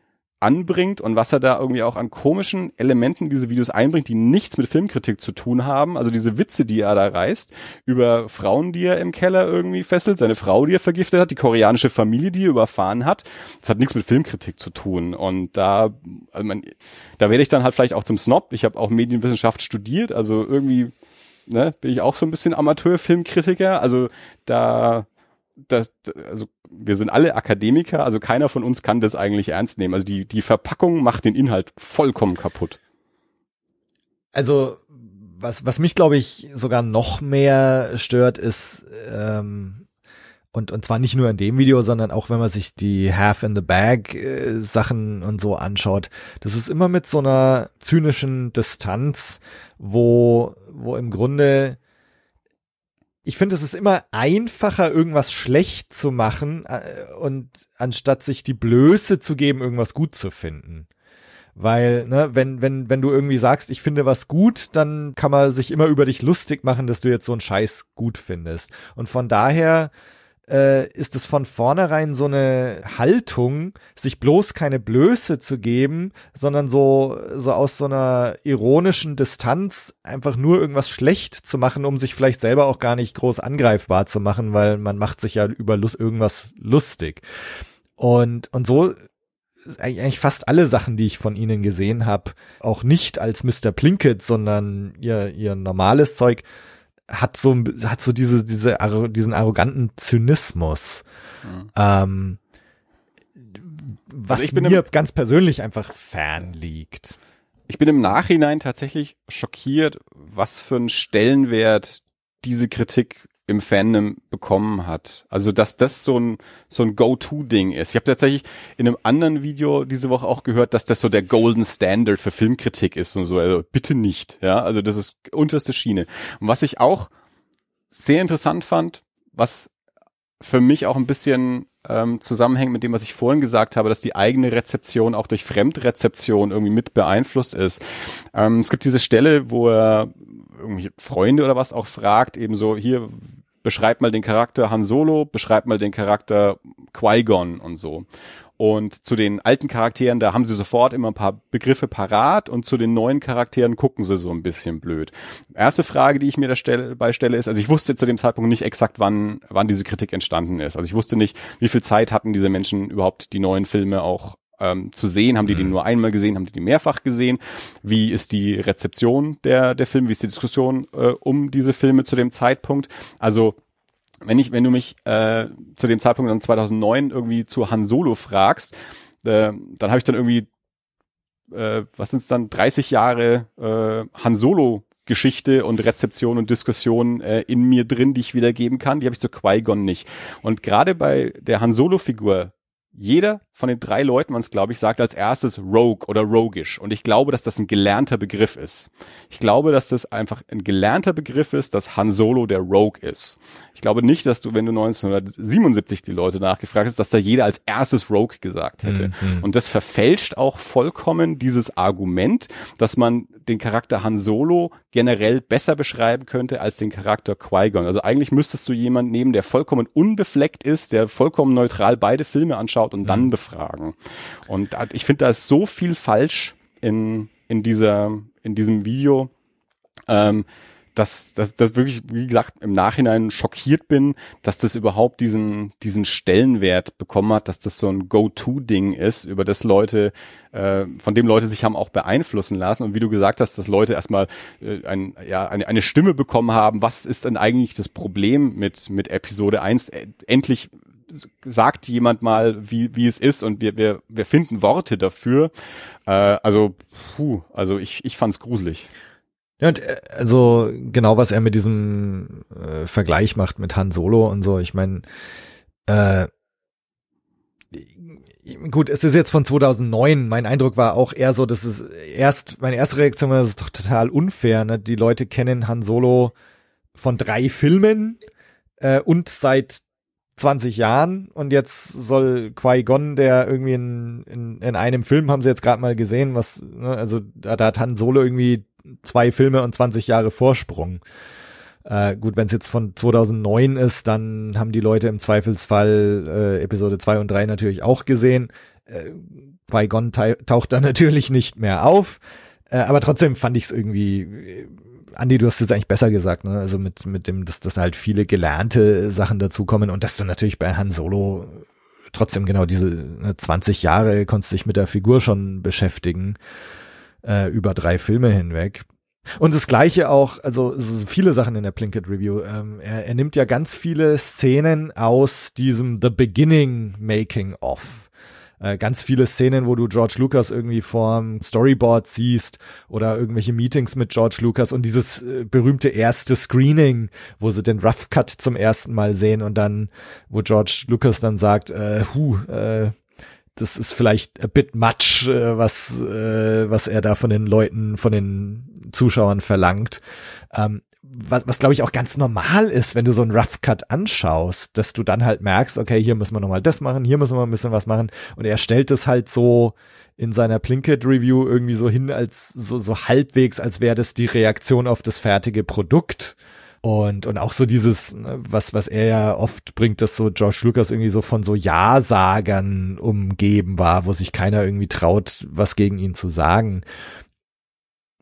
anbringt und was er da irgendwie auch an komischen Elementen diese Videos einbringt, die nichts mit Filmkritik zu tun haben. Also diese Witze, die er da reißt, über Frauen, die er im Keller irgendwie fesselt, seine Frau, die er vergiftet hat, die koreanische Familie, die er überfahren hat. Das hat nichts mit Filmkritik zu tun. Und da, also man, da werde ich dann halt vielleicht auch zum Snob. Ich habe auch Medienwissenschaft studiert, also irgendwie ne, bin ich auch so ein bisschen Amateurfilmkritiker. Also da das, also wir sind alle Akademiker, also keiner von uns kann das eigentlich ernst nehmen. Also die, die Verpackung macht den Inhalt vollkommen kaputt. Also was, was mich, glaube ich, sogar noch mehr stört, ist, ähm, und, und zwar nicht nur in dem Video, sondern auch wenn man sich die Half in the Bag äh, Sachen und so anschaut, das ist immer mit so einer zynischen Distanz, wo, wo im Grunde ich finde, es ist immer einfacher, irgendwas schlecht zu machen äh, und anstatt sich die Blöße zu geben, irgendwas gut zu finden. Weil, ne, wenn, wenn, wenn du irgendwie sagst, ich finde was gut, dann kann man sich immer über dich lustig machen, dass du jetzt so einen Scheiß gut findest. Und von daher äh, ist es von vornherein so eine Haltung, sich bloß keine Blöße zu geben, sondern so, so aus so einer ironischen Distanz einfach nur irgendwas schlecht zu machen, um sich vielleicht selber auch gar nicht groß angreifbar zu machen, weil man macht sich ja über Lust, irgendwas lustig. Und, und so eigentlich fast alle Sachen, die ich von ihnen gesehen habe, auch nicht als Mr. Plinkett, sondern ihr, ihr normales Zeug, hat so hat so diese diese diesen arroganten Zynismus. Mhm. Ähm, was also mir im, ganz persönlich einfach fern liegt. Ich bin im Nachhinein tatsächlich schockiert, was für einen Stellenwert diese Kritik im Fandom bekommen hat. Also dass das so ein so ein Go-to-Ding ist. Ich habe tatsächlich in einem anderen Video diese Woche auch gehört, dass das so der Golden Standard für Filmkritik ist und so. Also bitte nicht. Ja, also das ist unterste Schiene. Und was ich auch sehr interessant fand, was für mich auch ein bisschen ähm, zusammenhängt mit dem, was ich vorhin gesagt habe, dass die eigene Rezeption auch durch Fremdrezeption irgendwie mit beeinflusst ist. Ähm, es gibt diese Stelle, wo er irgendwie Freunde oder was auch fragt, eben so, hier, beschreibt mal den Charakter Han Solo, beschreibt mal den Charakter Qui-Gon und so. Und zu den alten Charakteren, da haben sie sofort immer ein paar Begriffe parat und zu den neuen Charakteren gucken sie so ein bisschen blöd. Erste Frage, die ich mir da stelle, ist, also ich wusste zu dem Zeitpunkt nicht exakt, wann, wann diese Kritik entstanden ist. Also ich wusste nicht, wie viel Zeit hatten diese Menschen überhaupt die neuen Filme auch ähm, zu sehen? Haben die mhm. die nur einmal gesehen? Haben die die mehrfach gesehen? Wie ist die Rezeption der, der Filme? Wie ist die Diskussion äh, um diese Filme zu dem Zeitpunkt? Also wenn ich, wenn du mich äh, zu dem Zeitpunkt dann 2009 irgendwie zu Han Solo fragst, äh, dann habe ich dann irgendwie, äh, was sind es dann, 30 Jahre äh, Han Solo Geschichte und Rezeption und Diskussion äh, in mir drin, die ich wiedergeben kann. Die habe ich zu Qui-Gon nicht. Und gerade bei der Han Solo-Figur jeder von den drei Leuten, man es glaube ich, sagt als erstes Rogue oder Rogish. Und ich glaube, dass das ein gelernter Begriff ist. Ich glaube, dass das einfach ein gelernter Begriff ist, dass Han Solo der Rogue ist. Ich glaube nicht, dass du, wenn du 1977 die Leute nachgefragt hast, dass da jeder als erstes Rogue gesagt hätte. Mhm. Und das verfälscht auch vollkommen dieses Argument, dass man den Charakter Han Solo generell besser beschreiben könnte als den Charakter Qui-Gon. Also eigentlich müsstest du jemanden nehmen, der vollkommen unbefleckt ist, der vollkommen neutral beide Filme anschaut und mhm. dann befragen. Und ich finde, da ist so viel falsch in, in dieser, in diesem Video. Ähm, dass, dass, dass wirklich, wie gesagt, im Nachhinein schockiert bin, dass das überhaupt diesen, diesen Stellenwert bekommen hat, dass das so ein Go-To-Ding ist, über das Leute, äh, von dem Leute sich haben auch beeinflussen lassen. Und wie du gesagt hast, dass Leute erstmal äh, ein, ja, eine, eine Stimme bekommen haben, was ist denn eigentlich das Problem mit, mit Episode 1? Endlich sagt jemand mal, wie, wie es ist und wir, wir, wir finden Worte dafür. Äh, also, puh, also ich, ich fand's gruselig. Ja, und äh, also genau, was er mit diesem äh, Vergleich macht mit Han Solo und so, ich meine, äh, gut, es ist jetzt von 2009. Mein Eindruck war auch eher so, dass es erst, meine erste Reaktion war, das ist doch total unfair. Ne? Die Leute kennen Han Solo von drei Filmen äh, und seit 20 Jahren und jetzt soll Qui-Gon, der irgendwie in, in, in einem Film, haben sie jetzt gerade mal gesehen, was, ne, also da, da hat Han Solo irgendwie zwei Filme und 20 Jahre Vorsprung. Äh, gut, wenn es jetzt von 2009 ist, dann haben die Leute im Zweifelsfall äh, Episode 2 und 3 natürlich auch gesehen. Äh, Qui-Gon taucht da natürlich nicht mehr auf. Äh, aber trotzdem fand ich es irgendwie, äh, Andi, du hast es eigentlich besser gesagt, ne? Also mit, mit dem, dass, dass halt viele gelernte Sachen dazukommen und dass du natürlich bei Han Solo trotzdem genau diese ne, 20 Jahre konntest dich mit der Figur schon beschäftigen, äh, über drei Filme hinweg. Und das gleiche auch, also viele Sachen in der Plinkett Review. Ähm, er, er nimmt ja ganz viele Szenen aus diesem The Beginning Making of. Äh, ganz viele Szenen, wo du George Lucas irgendwie vorm Storyboard siehst oder irgendwelche Meetings mit George Lucas und dieses äh, berühmte erste Screening, wo sie den Rough Cut zum ersten Mal sehen und dann, wo George Lucas dann sagt, äh, hu, äh, das ist vielleicht a bit much, äh, was, äh, was er da von den Leuten, von den Zuschauern verlangt. Ähm, was, was glaube ich auch ganz normal ist, wenn du so einen Rough Cut anschaust, dass du dann halt merkst, okay, hier müssen wir nochmal das machen, hier müssen wir ein bisschen was machen. Und er stellt es halt so in seiner Plinkett Review irgendwie so hin, als so, so halbwegs, als wäre das die Reaktion auf das fertige Produkt. Und, und auch so dieses, ne, was, was er ja oft bringt, dass so George Lucas irgendwie so von so Ja-Sagern umgeben war, wo sich keiner irgendwie traut, was gegen ihn zu sagen.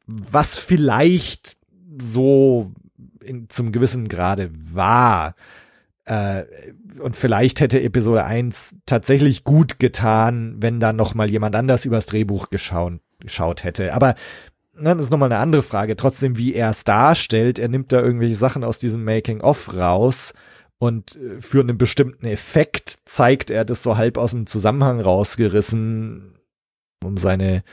Was vielleicht so in, zum gewissen Grade war. Äh, und vielleicht hätte Episode 1 tatsächlich gut getan, wenn da noch mal jemand anders übers Drehbuch geschaut, geschaut hätte. Aber ne, das ist nochmal eine andere Frage. Trotzdem, wie er es darstellt, er nimmt da irgendwelche Sachen aus diesem Making-of raus und äh, für einen bestimmten Effekt zeigt er das so halb aus dem Zusammenhang rausgerissen, um seine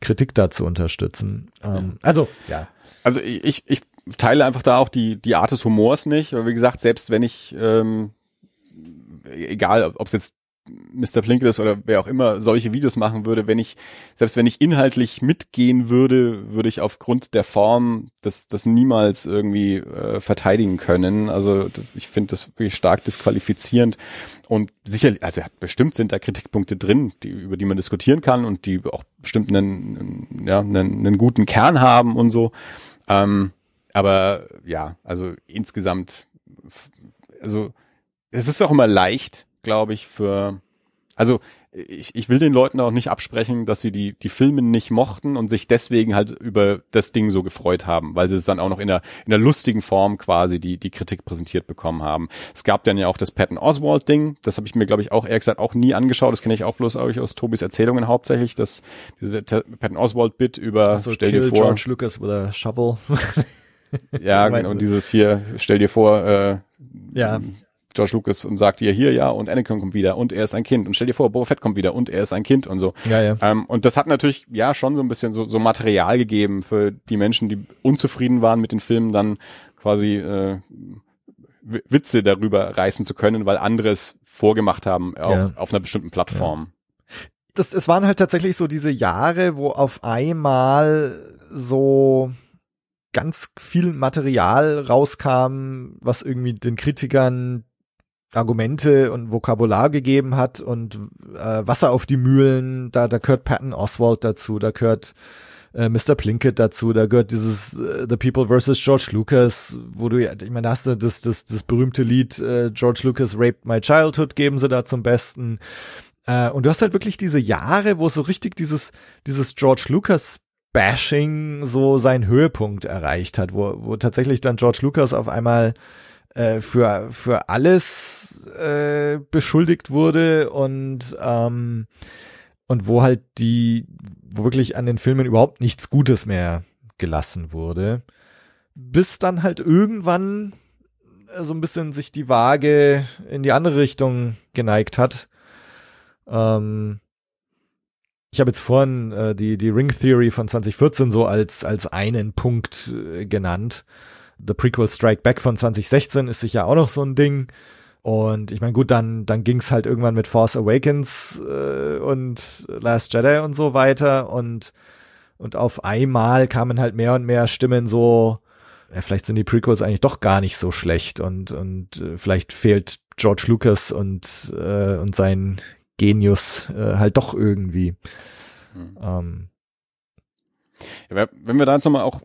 Kritik da zu unterstützen. Ähm, also, ja. Also ich, ich teile einfach da auch die, die Art des Humors nicht, weil wie gesagt, selbst wenn ich, ähm, egal ob es jetzt Mr. Plinkett oder wer auch immer solche Videos machen würde, wenn ich, selbst wenn ich inhaltlich mitgehen würde, würde ich aufgrund der Form das, das niemals irgendwie äh, verteidigen können. Also ich finde das wirklich stark disqualifizierend. Und sicherlich, also bestimmt sind da Kritikpunkte drin, die, über die man diskutieren kann und die auch bestimmt einen, ja, einen, einen guten Kern haben und so. Ähm, aber ja, also insgesamt, also es ist auch immer leicht, glaube ich, für also ich, ich will den Leuten auch nicht absprechen, dass sie die, die Filme nicht mochten und sich deswegen halt über das Ding so gefreut haben, weil sie es dann auch noch in der, in der lustigen Form quasi die, die Kritik präsentiert bekommen haben. Es gab dann ja auch das Patton Oswald-Ding, das habe ich mir, glaube ich, auch eher gesagt auch nie angeschaut. Das kenne ich auch bloß euch aus Tobis Erzählungen hauptsächlich, das diese Patton Oswald-Bit über also stell dir vor. George Lucas a shovel. ja, genau, und dieses hier, stell dir vor, äh, ja. George Lucas und sagt ihr hier ja und Anakin kommt wieder und er ist ein Kind und stell dir vor Boba Fett kommt wieder und er ist ein Kind und so. Ja, ja. Ähm, und das hat natürlich ja schon so ein bisschen so, so Material gegeben für die Menschen, die unzufrieden waren mit den Filmen, dann quasi äh, Witze darüber reißen zu können, weil andere es vorgemacht haben auf, ja. auf einer bestimmten Plattform. Das, es waren halt tatsächlich so diese Jahre, wo auf einmal so ganz viel Material rauskam, was irgendwie den Kritikern Argumente und Vokabular gegeben hat und äh, Wasser auf die Mühlen, da, da gehört Patton Oswald dazu, da gehört äh, Mr. Plinkett dazu, da gehört dieses äh, The People vs. George Lucas, wo du ja, ich meine, da hast du das, das, das berühmte Lied äh, George Lucas Raped My Childhood, geben sie da zum Besten. Äh, und du hast halt wirklich diese Jahre, wo so richtig dieses, dieses George Lucas Bashing so seinen Höhepunkt erreicht hat, wo, wo tatsächlich dann George Lucas auf einmal äh, für, für alles äh, beschuldigt wurde und, ähm, und wo halt die, wo wirklich an den Filmen überhaupt nichts Gutes mehr gelassen wurde. Bis dann halt irgendwann so ein bisschen sich die Waage in die andere Richtung geneigt hat. Ähm, ich habe jetzt vorhin äh, die, die Ring Theory von 2014 so als, als einen Punkt äh, genannt. The Prequel Strike Back von 2016 ist sicher auch noch so ein Ding. Und ich meine, gut, dann, dann ging's halt irgendwann mit Force Awakens äh, und Last Jedi und so weiter. Und, und auf einmal kamen halt mehr und mehr Stimmen so, ja, vielleicht sind die Prequels eigentlich doch gar nicht so schlecht und, und äh, vielleicht fehlt George Lucas und, äh, und sein Genius äh, halt doch irgendwie. Hm. Ähm. Ja, wenn wir da jetzt nochmal auch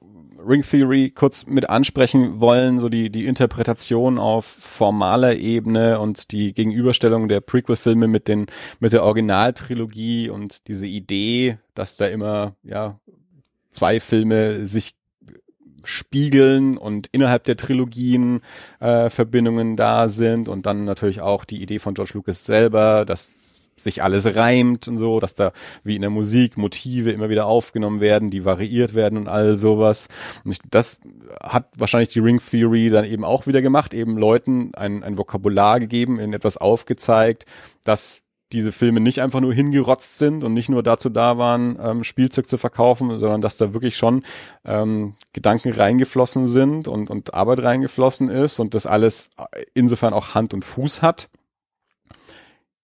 Ring Theory kurz mit ansprechen wollen, so die, die Interpretation auf formaler Ebene und die Gegenüberstellung der Prequel-Filme mit den, mit der Originaltrilogie und diese Idee, dass da immer, ja, zwei Filme sich spiegeln und innerhalb der Trilogien äh, Verbindungen da sind und dann natürlich auch die Idee von George Lucas selber, dass sich alles reimt und so, dass da wie in der Musik Motive immer wieder aufgenommen werden, die variiert werden und all sowas. Und ich, das hat wahrscheinlich die Ring Theory dann eben auch wieder gemacht, eben Leuten ein, ein Vokabular gegeben, in etwas aufgezeigt, dass diese Filme nicht einfach nur hingerotzt sind und nicht nur dazu da waren, ähm, Spielzeug zu verkaufen, sondern dass da wirklich schon ähm, Gedanken reingeflossen sind und, und Arbeit reingeflossen ist und das alles insofern auch Hand und Fuß hat.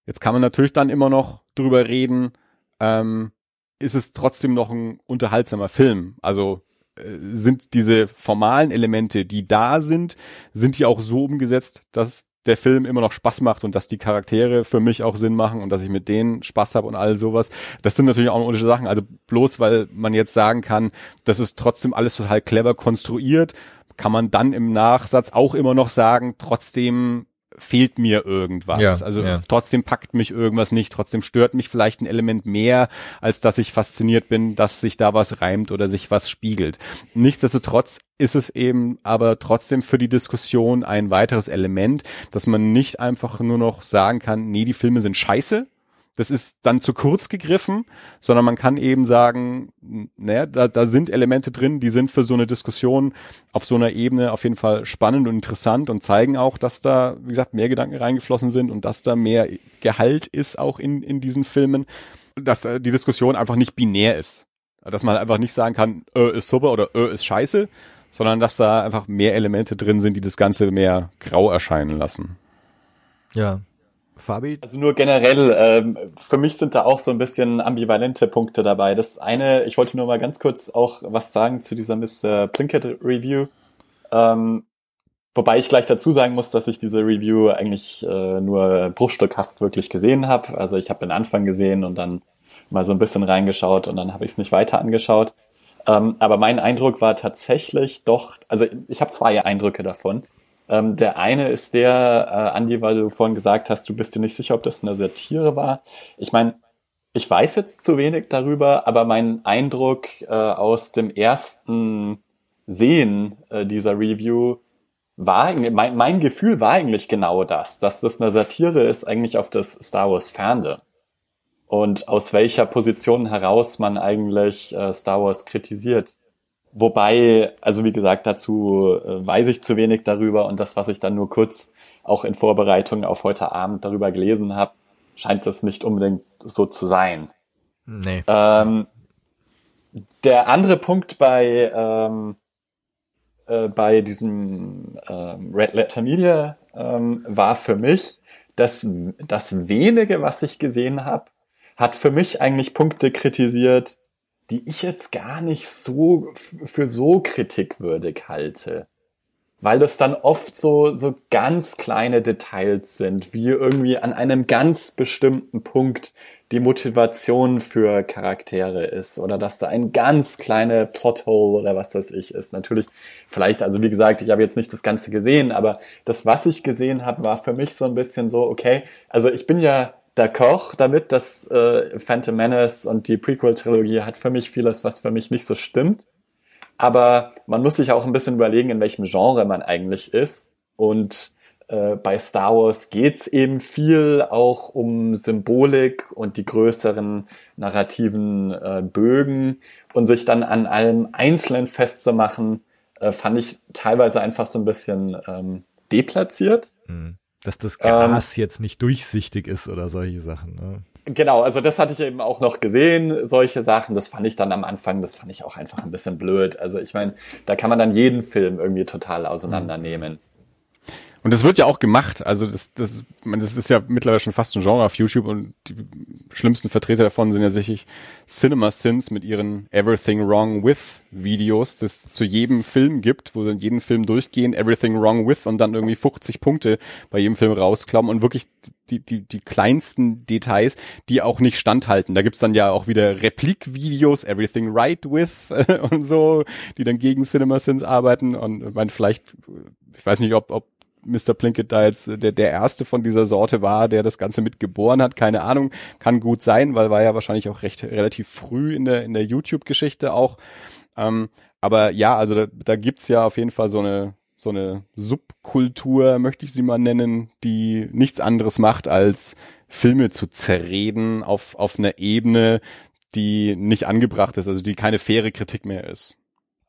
Jetzt kann man natürlich dann immer noch drüber reden, ähm, ist es trotzdem noch ein unterhaltsamer Film? Also äh, sind diese formalen Elemente, die da sind, sind die auch so umgesetzt, dass der Film immer noch Spaß macht und dass die Charaktere für mich auch Sinn machen und dass ich mit denen Spaß habe und all sowas. Das sind natürlich auch unterschiedliche Sachen. Also bloß weil man jetzt sagen kann, das ist trotzdem alles total clever konstruiert, kann man dann im Nachsatz auch immer noch sagen, trotzdem fehlt mir irgendwas. Ja, also ja. trotzdem packt mich irgendwas nicht, trotzdem stört mich vielleicht ein Element mehr, als dass ich fasziniert bin, dass sich da was reimt oder sich was spiegelt. Nichtsdestotrotz ist es eben aber trotzdem für die Diskussion ein weiteres Element, dass man nicht einfach nur noch sagen kann, nee, die Filme sind scheiße, das ist dann zu kurz gegriffen, sondern man kann eben sagen, naja, da, da sind Elemente drin, die sind für so eine Diskussion auf so einer Ebene auf jeden Fall spannend und interessant und zeigen auch, dass da, wie gesagt, mehr Gedanken reingeflossen sind und dass da mehr Gehalt ist auch in, in diesen Filmen, dass äh, die Diskussion einfach nicht binär ist. Dass man einfach nicht sagen kann, ö ist super oder ö ist scheiße, sondern dass da einfach mehr Elemente drin sind, die das Ganze mehr grau erscheinen lassen. Ja, Fabi? Also nur generell, ähm, für mich sind da auch so ein bisschen ambivalente Punkte dabei. Das eine, ich wollte nur mal ganz kurz auch was sagen zu dieser Mr. Plinkett Review. Ähm, wobei ich gleich dazu sagen muss, dass ich diese Review eigentlich äh, nur bruchstückhaft wirklich gesehen habe. Also ich habe den Anfang gesehen und dann mal so ein bisschen reingeschaut und dann habe ich es nicht weiter angeschaut. Ähm, aber mein Eindruck war tatsächlich doch, also ich habe zwei Eindrücke davon. Ähm, der eine ist der, äh, Andi, weil du vorhin gesagt hast, du bist dir nicht sicher, ob das eine Satire war. Ich meine, ich weiß jetzt zu wenig darüber, aber mein Eindruck äh, aus dem ersten Sehen äh, dieser Review war, mein, mein Gefühl war eigentlich genau das, dass das eine Satire ist eigentlich auf das Star Wars Fernde. Und aus welcher Position heraus man eigentlich äh, Star Wars kritisiert. Wobei, also wie gesagt, dazu äh, weiß ich zu wenig darüber und das, was ich dann nur kurz auch in Vorbereitung auf heute Abend darüber gelesen habe, scheint das nicht unbedingt so zu sein. Nee. Ähm, der andere Punkt bei ähm, äh, bei diesem ähm, Red Letter Media ähm, war für mich, dass das wenige, was ich gesehen habe, hat für mich eigentlich Punkte kritisiert, die ich jetzt gar nicht so für so kritikwürdig halte. Weil das dann oft so, so ganz kleine Details sind, wie irgendwie an einem ganz bestimmten Punkt die Motivation für Charaktere ist oder dass da ein ganz kleiner Plothole oder was das ich ist. Natürlich, vielleicht, also wie gesagt, ich habe jetzt nicht das Ganze gesehen, aber das, was ich gesehen habe, war für mich so ein bisschen so, okay, also ich bin ja d'accord damit, dass äh, Phantom Menace und die Prequel-Trilogie hat für mich vieles, was für mich nicht so stimmt. Aber man muss sich auch ein bisschen überlegen, in welchem Genre man eigentlich ist. Und äh, bei Star Wars geht's eben viel auch um Symbolik und die größeren narrativen äh, Bögen. Und sich dann an allem Einzelnen festzumachen, äh, fand ich teilweise einfach so ein bisschen ähm, deplatziert. Hm. Dass das Gas ähm, jetzt nicht durchsichtig ist oder solche Sachen. Ne? Genau, also das hatte ich eben auch noch gesehen, solche Sachen. Das fand ich dann am Anfang, das fand ich auch einfach ein bisschen blöd. Also ich meine, da kann man dann jeden Film irgendwie total auseinandernehmen. Und das wird ja auch gemacht. Also das, das, man, das ist ja mittlerweile schon fast ein Genre auf YouTube und die schlimmsten Vertreter davon sind ja sicherlich Cinema Sins mit ihren Everything Wrong With Videos, das zu jedem Film gibt, wo dann jeden Film durchgehen, Everything Wrong With und dann irgendwie 50 Punkte bei jedem Film rausklauen und wirklich die, die, die kleinsten Details, die auch nicht standhalten. Da gibt's dann ja auch wieder Replikvideos, Everything Right With und so, die dann gegen Cinema Sins arbeiten und man vielleicht, ich weiß nicht, ob, ob Mr. Plinkett da jetzt der, der erste von dieser Sorte war, der das Ganze mitgeboren hat. Keine Ahnung, kann gut sein, weil war ja wahrscheinlich auch recht relativ früh in der in der YouTube-Geschichte auch. Ähm, aber ja, also da, da gibt's ja auf jeden Fall so eine so eine Subkultur, möchte ich sie mal nennen, die nichts anderes macht, als Filme zu zerreden auf auf einer Ebene, die nicht angebracht ist, also die keine faire Kritik mehr ist.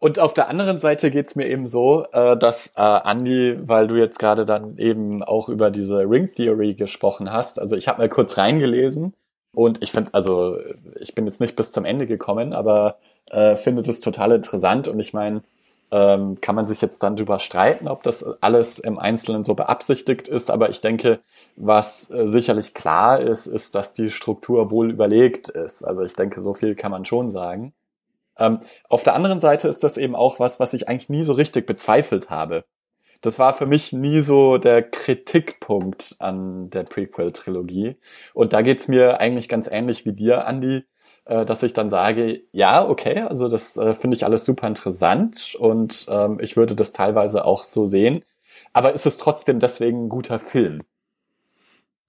Und auf der anderen Seite geht's mir eben so, äh, dass äh, Andy, weil du jetzt gerade dann eben auch über diese Ring Theory gesprochen hast, also ich habe mal kurz reingelesen und ich finde, also ich bin jetzt nicht bis zum Ende gekommen, aber äh, finde das total interessant und ich meine, ähm, kann man sich jetzt dann drüber streiten, ob das alles im Einzelnen so beabsichtigt ist, aber ich denke, was äh, sicherlich klar ist, ist, dass die Struktur wohl überlegt ist. Also ich denke, so viel kann man schon sagen. Ähm, auf der anderen Seite ist das eben auch was, was ich eigentlich nie so richtig bezweifelt habe. Das war für mich nie so der Kritikpunkt an der Prequel-Trilogie. Und da geht's mir eigentlich ganz ähnlich wie dir, Andy, äh, dass ich dann sage, ja, okay, also das äh, finde ich alles super interessant und ähm, ich würde das teilweise auch so sehen. Aber ist es trotzdem deswegen ein guter Film?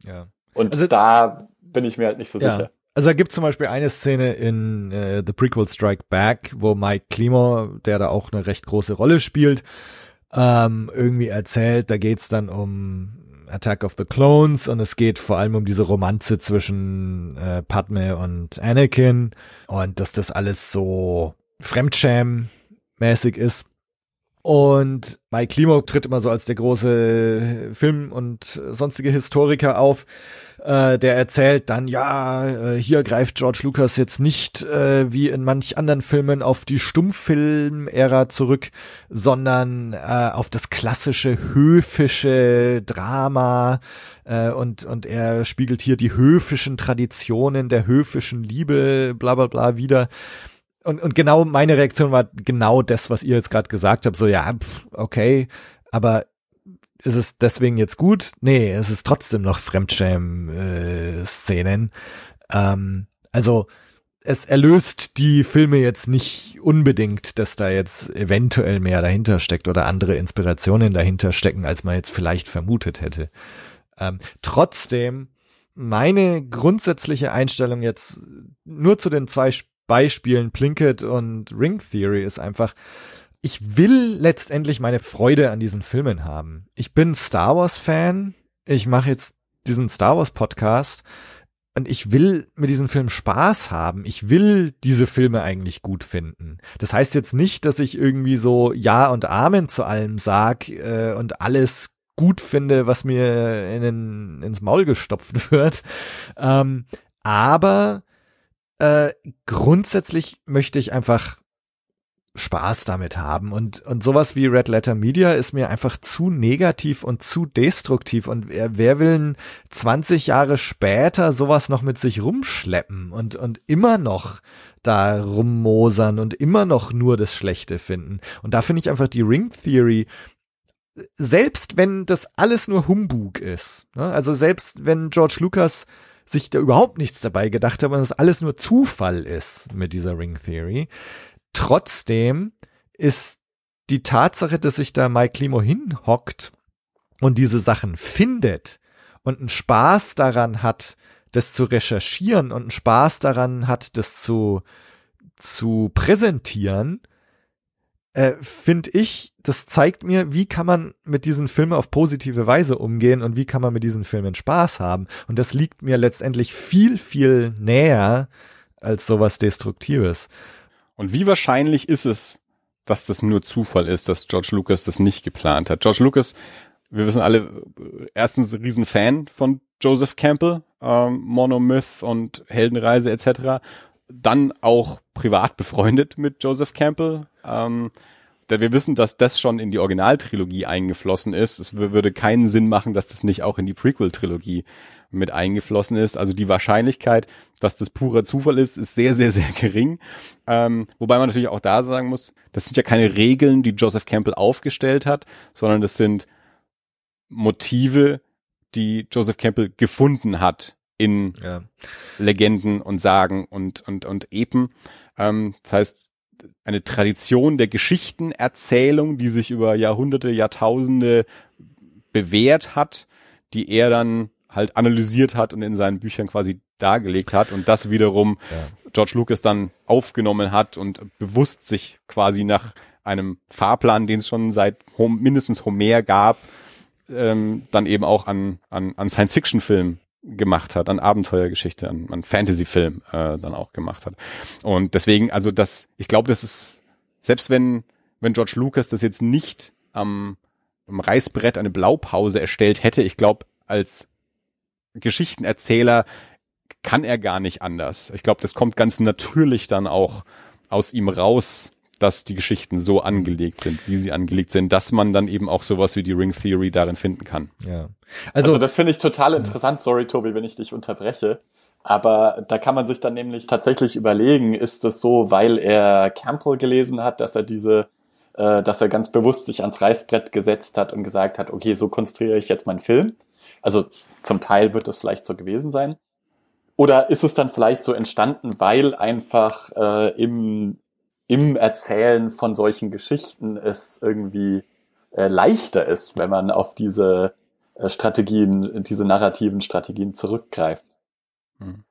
Ja. Und also, da bin ich mir halt nicht so ja. sicher. Also da gibt zum Beispiel eine Szene in äh, The Prequel Strike Back, wo Mike Klimo, der da auch eine recht große Rolle spielt, ähm, irgendwie erzählt, da geht's dann um Attack of the Clones und es geht vor allem um diese Romanze zwischen äh, Padme und Anakin und dass das alles so Fremdscham-mäßig ist. Und Mike Klimo tritt immer so als der große Film- und sonstige Historiker auf äh, der erzählt dann, ja, äh, hier greift George Lucas jetzt nicht äh, wie in manch anderen Filmen auf die Stummfilm-Ära zurück, sondern äh, auf das klassische höfische Drama äh, und, und er spiegelt hier die höfischen Traditionen der höfischen Liebe, bla bla bla wieder. Und, und genau meine Reaktion war genau das, was ihr jetzt gerade gesagt habt, so ja, pff, okay, aber ist es deswegen jetzt gut? Nee, es ist trotzdem noch Fremdschämen-Szenen. Äh, ähm, also es erlöst die Filme jetzt nicht unbedingt, dass da jetzt eventuell mehr dahinter steckt oder andere Inspirationen dahinter stecken, als man jetzt vielleicht vermutet hätte. Ähm, trotzdem, meine grundsätzliche Einstellung jetzt nur zu den zwei Beispielen Plinkett und Ring Theory ist einfach, ich will letztendlich meine Freude an diesen Filmen haben. Ich bin Star Wars Fan. Ich mache jetzt diesen Star Wars Podcast und ich will mit diesen Filmen Spaß haben. Ich will diese Filme eigentlich gut finden. Das heißt jetzt nicht, dass ich irgendwie so Ja und Amen zu allem sag äh, und alles gut finde, was mir in ins Maul gestopft wird. Ähm, aber äh, grundsätzlich möchte ich einfach Spaß damit haben. Und, und sowas wie Red Letter Media ist mir einfach zu negativ und zu destruktiv. Und wer, wer will 20 Jahre später sowas noch mit sich rumschleppen und, und immer noch da rummosern und immer noch nur das Schlechte finden? Und da finde ich einfach die Ring Theory selbst wenn das alles nur Humbug ist, ne? also selbst wenn George Lucas sich da überhaupt nichts dabei gedacht hat und das alles nur Zufall ist mit dieser Ring Theory, Trotzdem ist die Tatsache, dass sich da Mike Klimo hinhockt und diese Sachen findet und einen Spaß daran hat, das zu recherchieren und einen Spaß daran hat, das zu, zu präsentieren, äh, finde ich, das zeigt mir, wie kann man mit diesen Filmen auf positive Weise umgehen und wie kann man mit diesen Filmen Spaß haben. Und das liegt mir letztendlich viel, viel näher als sowas Destruktives. Und wie wahrscheinlich ist es, dass das nur Zufall ist, dass George Lucas das nicht geplant hat? George Lucas wir wissen alle, äh, erstens riesen Fan von Joseph Campbell, ähm, Monomyth und Heldenreise etc. Dann auch privat befreundet mit Joseph Campbell. Ähm, wir wissen, dass das schon in die Originaltrilogie eingeflossen ist. Es würde keinen Sinn machen, dass das nicht auch in die Prequel-Trilogie mit eingeflossen ist. Also die Wahrscheinlichkeit, dass das purer Zufall ist, ist sehr, sehr, sehr gering. Ähm, wobei man natürlich auch da sagen muss, das sind ja keine Regeln, die Joseph Campbell aufgestellt hat, sondern das sind Motive, die Joseph Campbell gefunden hat in ja. Legenden und Sagen und, und, und Epen. Ähm, das heißt, eine Tradition der Geschichtenerzählung, die sich über Jahrhunderte, Jahrtausende bewährt hat, die er dann halt analysiert hat und in seinen Büchern quasi dargelegt hat und das wiederum ja. George Lucas dann aufgenommen hat und bewusst sich quasi nach einem Fahrplan, den es schon seit mindestens Homer gab, ähm, dann eben auch an, an, an Science-Fiction-Filmen gemacht hat, an Abenteuergeschichte, an, an Fantasy-Film äh, dann auch gemacht hat. Und deswegen, also das, ich glaube, das ist, selbst wenn, wenn George Lucas das jetzt nicht am, am Reißbrett eine Blaupause erstellt hätte, ich glaube, als Geschichtenerzähler kann er gar nicht anders. Ich glaube, das kommt ganz natürlich dann auch aus ihm raus, dass die Geschichten so angelegt sind, wie sie angelegt sind, dass man dann eben auch sowas wie die Ring Theory darin finden kann. Ja. Also, also das finde ich total interessant. Sorry, Tobi, wenn ich dich unterbreche. Aber da kann man sich dann nämlich tatsächlich überlegen, ist es so, weil er Campbell gelesen hat, dass er diese, äh, dass er ganz bewusst sich ans Reißbrett gesetzt hat und gesagt hat, okay, so konstruiere ich jetzt meinen Film. Also zum Teil wird das vielleicht so gewesen sein. Oder ist es dann vielleicht so entstanden, weil einfach äh, im im Erzählen von solchen Geschichten es irgendwie äh, leichter ist, wenn man auf diese äh, Strategien, diese narrativen Strategien zurückgreift. Hm.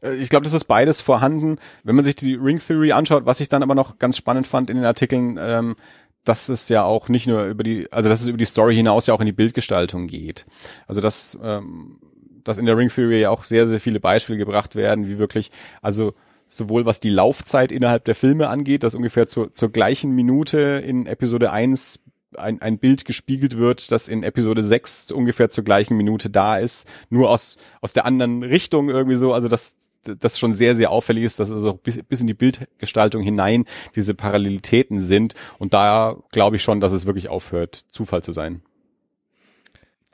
Äh, ich glaube, das ist beides vorhanden. Wenn man sich die Ring Theory anschaut, was ich dann aber noch ganz spannend fand in den Artikeln, ähm, dass es ja auch nicht nur über die, also dass es über die Story hinaus ja auch in die Bildgestaltung geht. Also dass, ähm, dass in der Ring Theory ja auch sehr, sehr viele Beispiele gebracht werden, wie wirklich, also sowohl was die Laufzeit innerhalb der Filme angeht, dass ungefähr zur, zur gleichen Minute in Episode 1 ein, ein Bild gespiegelt wird, das in Episode 6 ungefähr zur gleichen Minute da ist, nur aus, aus der anderen Richtung irgendwie so, also dass das schon sehr, sehr auffällig ist, dass also bis, bis in die Bildgestaltung hinein diese Parallelitäten sind und da glaube ich schon, dass es wirklich aufhört, Zufall zu sein.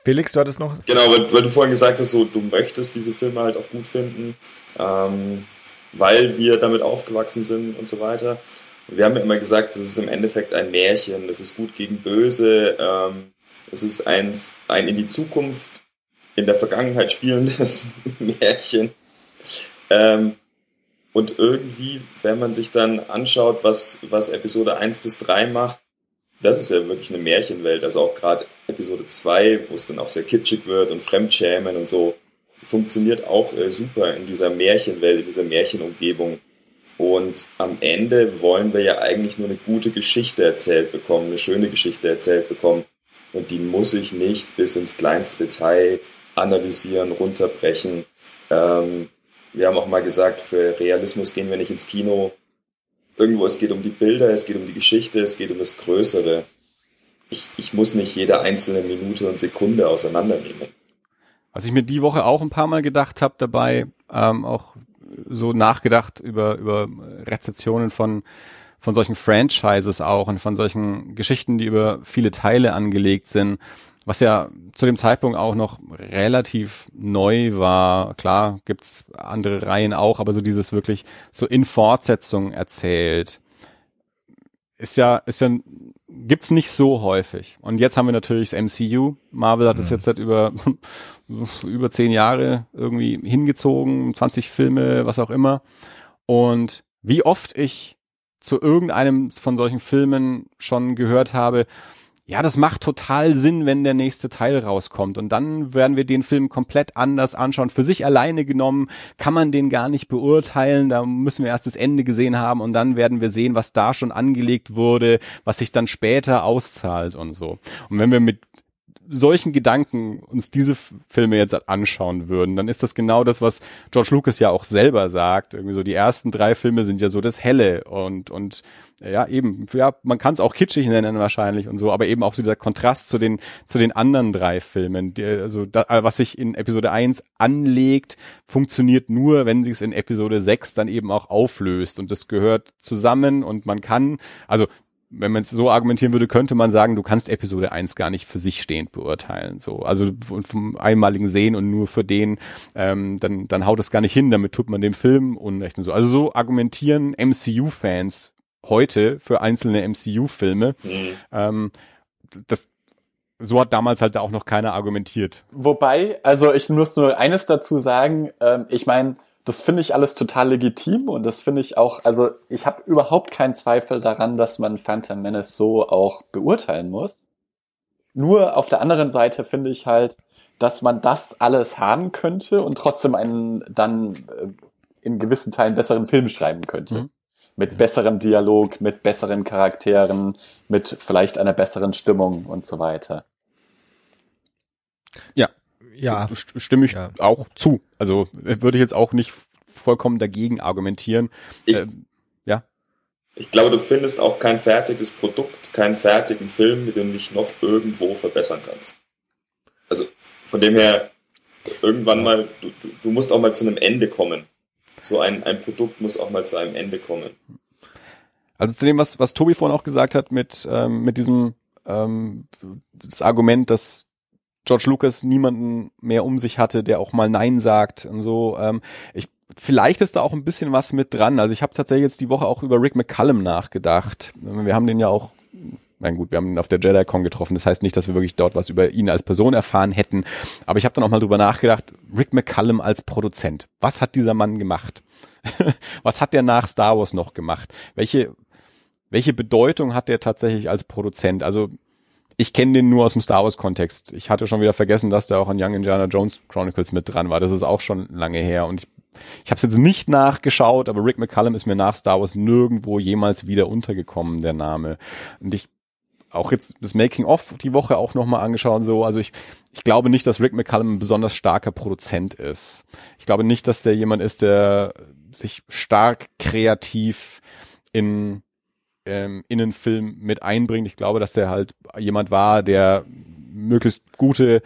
Felix, du hattest noch. Genau, weil, weil du vorhin gesagt hast, so, du möchtest diese Filme halt auch gut finden. Ähm, weil wir damit aufgewachsen sind und so weiter. Wir haben ja immer gesagt, das ist im Endeffekt ein Märchen, das ist gut gegen böse, ähm, es ist ein, ein in die Zukunft, in der Vergangenheit spielendes Märchen. Ähm, und irgendwie, wenn man sich dann anschaut, was, was Episode 1 bis 3 macht, das ist ja wirklich eine Märchenwelt. Also auch gerade Episode 2, wo es dann auch sehr kitschig wird und Fremdschämen und so funktioniert auch äh, super in dieser Märchenwelt, in dieser Märchenumgebung. Und am Ende wollen wir ja eigentlich nur eine gute Geschichte erzählt bekommen, eine schöne Geschichte erzählt bekommen. Und die muss ich nicht bis ins kleinste Detail analysieren, runterbrechen. Ähm, wir haben auch mal gesagt, für Realismus gehen wir nicht ins Kino. Irgendwo, es geht um die Bilder, es geht um die Geschichte, es geht um das Größere. Ich, ich muss nicht jede einzelne Minute und Sekunde auseinandernehmen. Was ich mir die Woche auch ein paar Mal gedacht habe dabei, ähm, auch so nachgedacht über, über Rezeptionen von, von solchen Franchises auch und von solchen Geschichten, die über viele Teile angelegt sind, was ja zu dem Zeitpunkt auch noch relativ neu war. Klar gibt's andere Reihen auch, aber so dieses wirklich so in Fortsetzung erzählt ist ja, ist ja, gibt's nicht so häufig. Und jetzt haben wir natürlich das MCU. Marvel hat es mhm. jetzt seit über, über zehn Jahre irgendwie hingezogen, 20 Filme, was auch immer. Und wie oft ich zu irgendeinem von solchen Filmen schon gehört habe, ja, das macht total Sinn, wenn der nächste Teil rauskommt. Und dann werden wir den Film komplett anders anschauen. Für sich alleine genommen kann man den gar nicht beurteilen. Da müssen wir erst das Ende gesehen haben und dann werden wir sehen, was da schon angelegt wurde, was sich dann später auszahlt und so. Und wenn wir mit solchen Gedanken uns diese Filme jetzt anschauen würden, dann ist das genau das, was George Lucas ja auch selber sagt. Irgendwie so die ersten drei Filme sind ja so das Helle und und ja eben ja man kann es auch kitschig nennen wahrscheinlich und so, aber eben auch so dieser Kontrast zu den zu den anderen drei Filmen, die, also da, was sich in Episode 1 anlegt, funktioniert nur, wenn sich es in Episode 6 dann eben auch auflöst und das gehört zusammen und man kann also wenn man es so argumentieren würde, könnte man sagen, du kannst Episode 1 gar nicht für sich stehend beurteilen. So, also vom einmaligen Sehen und nur für den, ähm, dann, dann haut es gar nicht hin, damit tut man dem Film Unrecht und so. Also so argumentieren MCU-Fans heute für einzelne MCU-Filme. Mhm. Ähm, das, so hat damals halt auch noch keiner argumentiert. Wobei, also ich muss nur eines dazu sagen, ähm, ich meine, das finde ich alles total legitim und das finde ich auch, also ich habe überhaupt keinen Zweifel daran, dass man Phantom Menace so auch beurteilen muss. Nur auf der anderen Seite finde ich halt, dass man das alles haben könnte und trotzdem einen dann äh, in gewissen Teilen besseren Film schreiben könnte. Mhm. Mit besserem Dialog, mit besseren Charakteren, mit vielleicht einer besseren Stimmung und so weiter. Ja, ja. Stimme ich ja. auch zu. Also würde ich jetzt auch nicht vollkommen dagegen argumentieren. Ich, äh, ja. Ich glaube, du findest auch kein fertiges Produkt, keinen fertigen Film, mit dem du dich noch irgendwo verbessern kannst. Also von dem her, irgendwann mal, du, du, du musst auch mal zu einem Ende kommen. So ein, ein Produkt muss auch mal zu einem Ende kommen. Also zu dem, was, was Tobi vorhin auch gesagt hat, mit, ähm, mit diesem ähm, das Argument, dass George Lucas niemanden mehr um sich hatte, der auch mal Nein sagt und so. Ähm, ich, vielleicht ist da auch ein bisschen was mit dran. Also ich habe tatsächlich jetzt die Woche auch über Rick McCallum nachgedacht. Wir haben den ja auch Nein, gut, wir haben ihn auf der JediCon getroffen. Das heißt nicht, dass wir wirklich dort was über ihn als Person erfahren hätten. Aber ich habe dann auch mal drüber nachgedacht, Rick McCallum als Produzent. Was hat dieser Mann gemacht? was hat der nach Star Wars noch gemacht? Welche, welche Bedeutung hat der tatsächlich als Produzent? Also ich kenne den nur aus dem Star Wars Kontext. Ich hatte schon wieder vergessen, dass der auch an Young Indiana Jones Chronicles mit dran war. Das ist auch schon lange her und ich, ich habe es jetzt nicht nachgeschaut, aber Rick McCallum ist mir nach Star Wars nirgendwo jemals wieder untergekommen, der Name. Und ich auch jetzt das Making of die Woche auch nochmal angeschaut so. Also ich, ich glaube nicht, dass Rick McCallum ein besonders starker Produzent ist. Ich glaube nicht, dass der jemand ist, der sich stark kreativ in ähm, in den Film mit einbringt. Ich glaube, dass der halt jemand war, der möglichst gute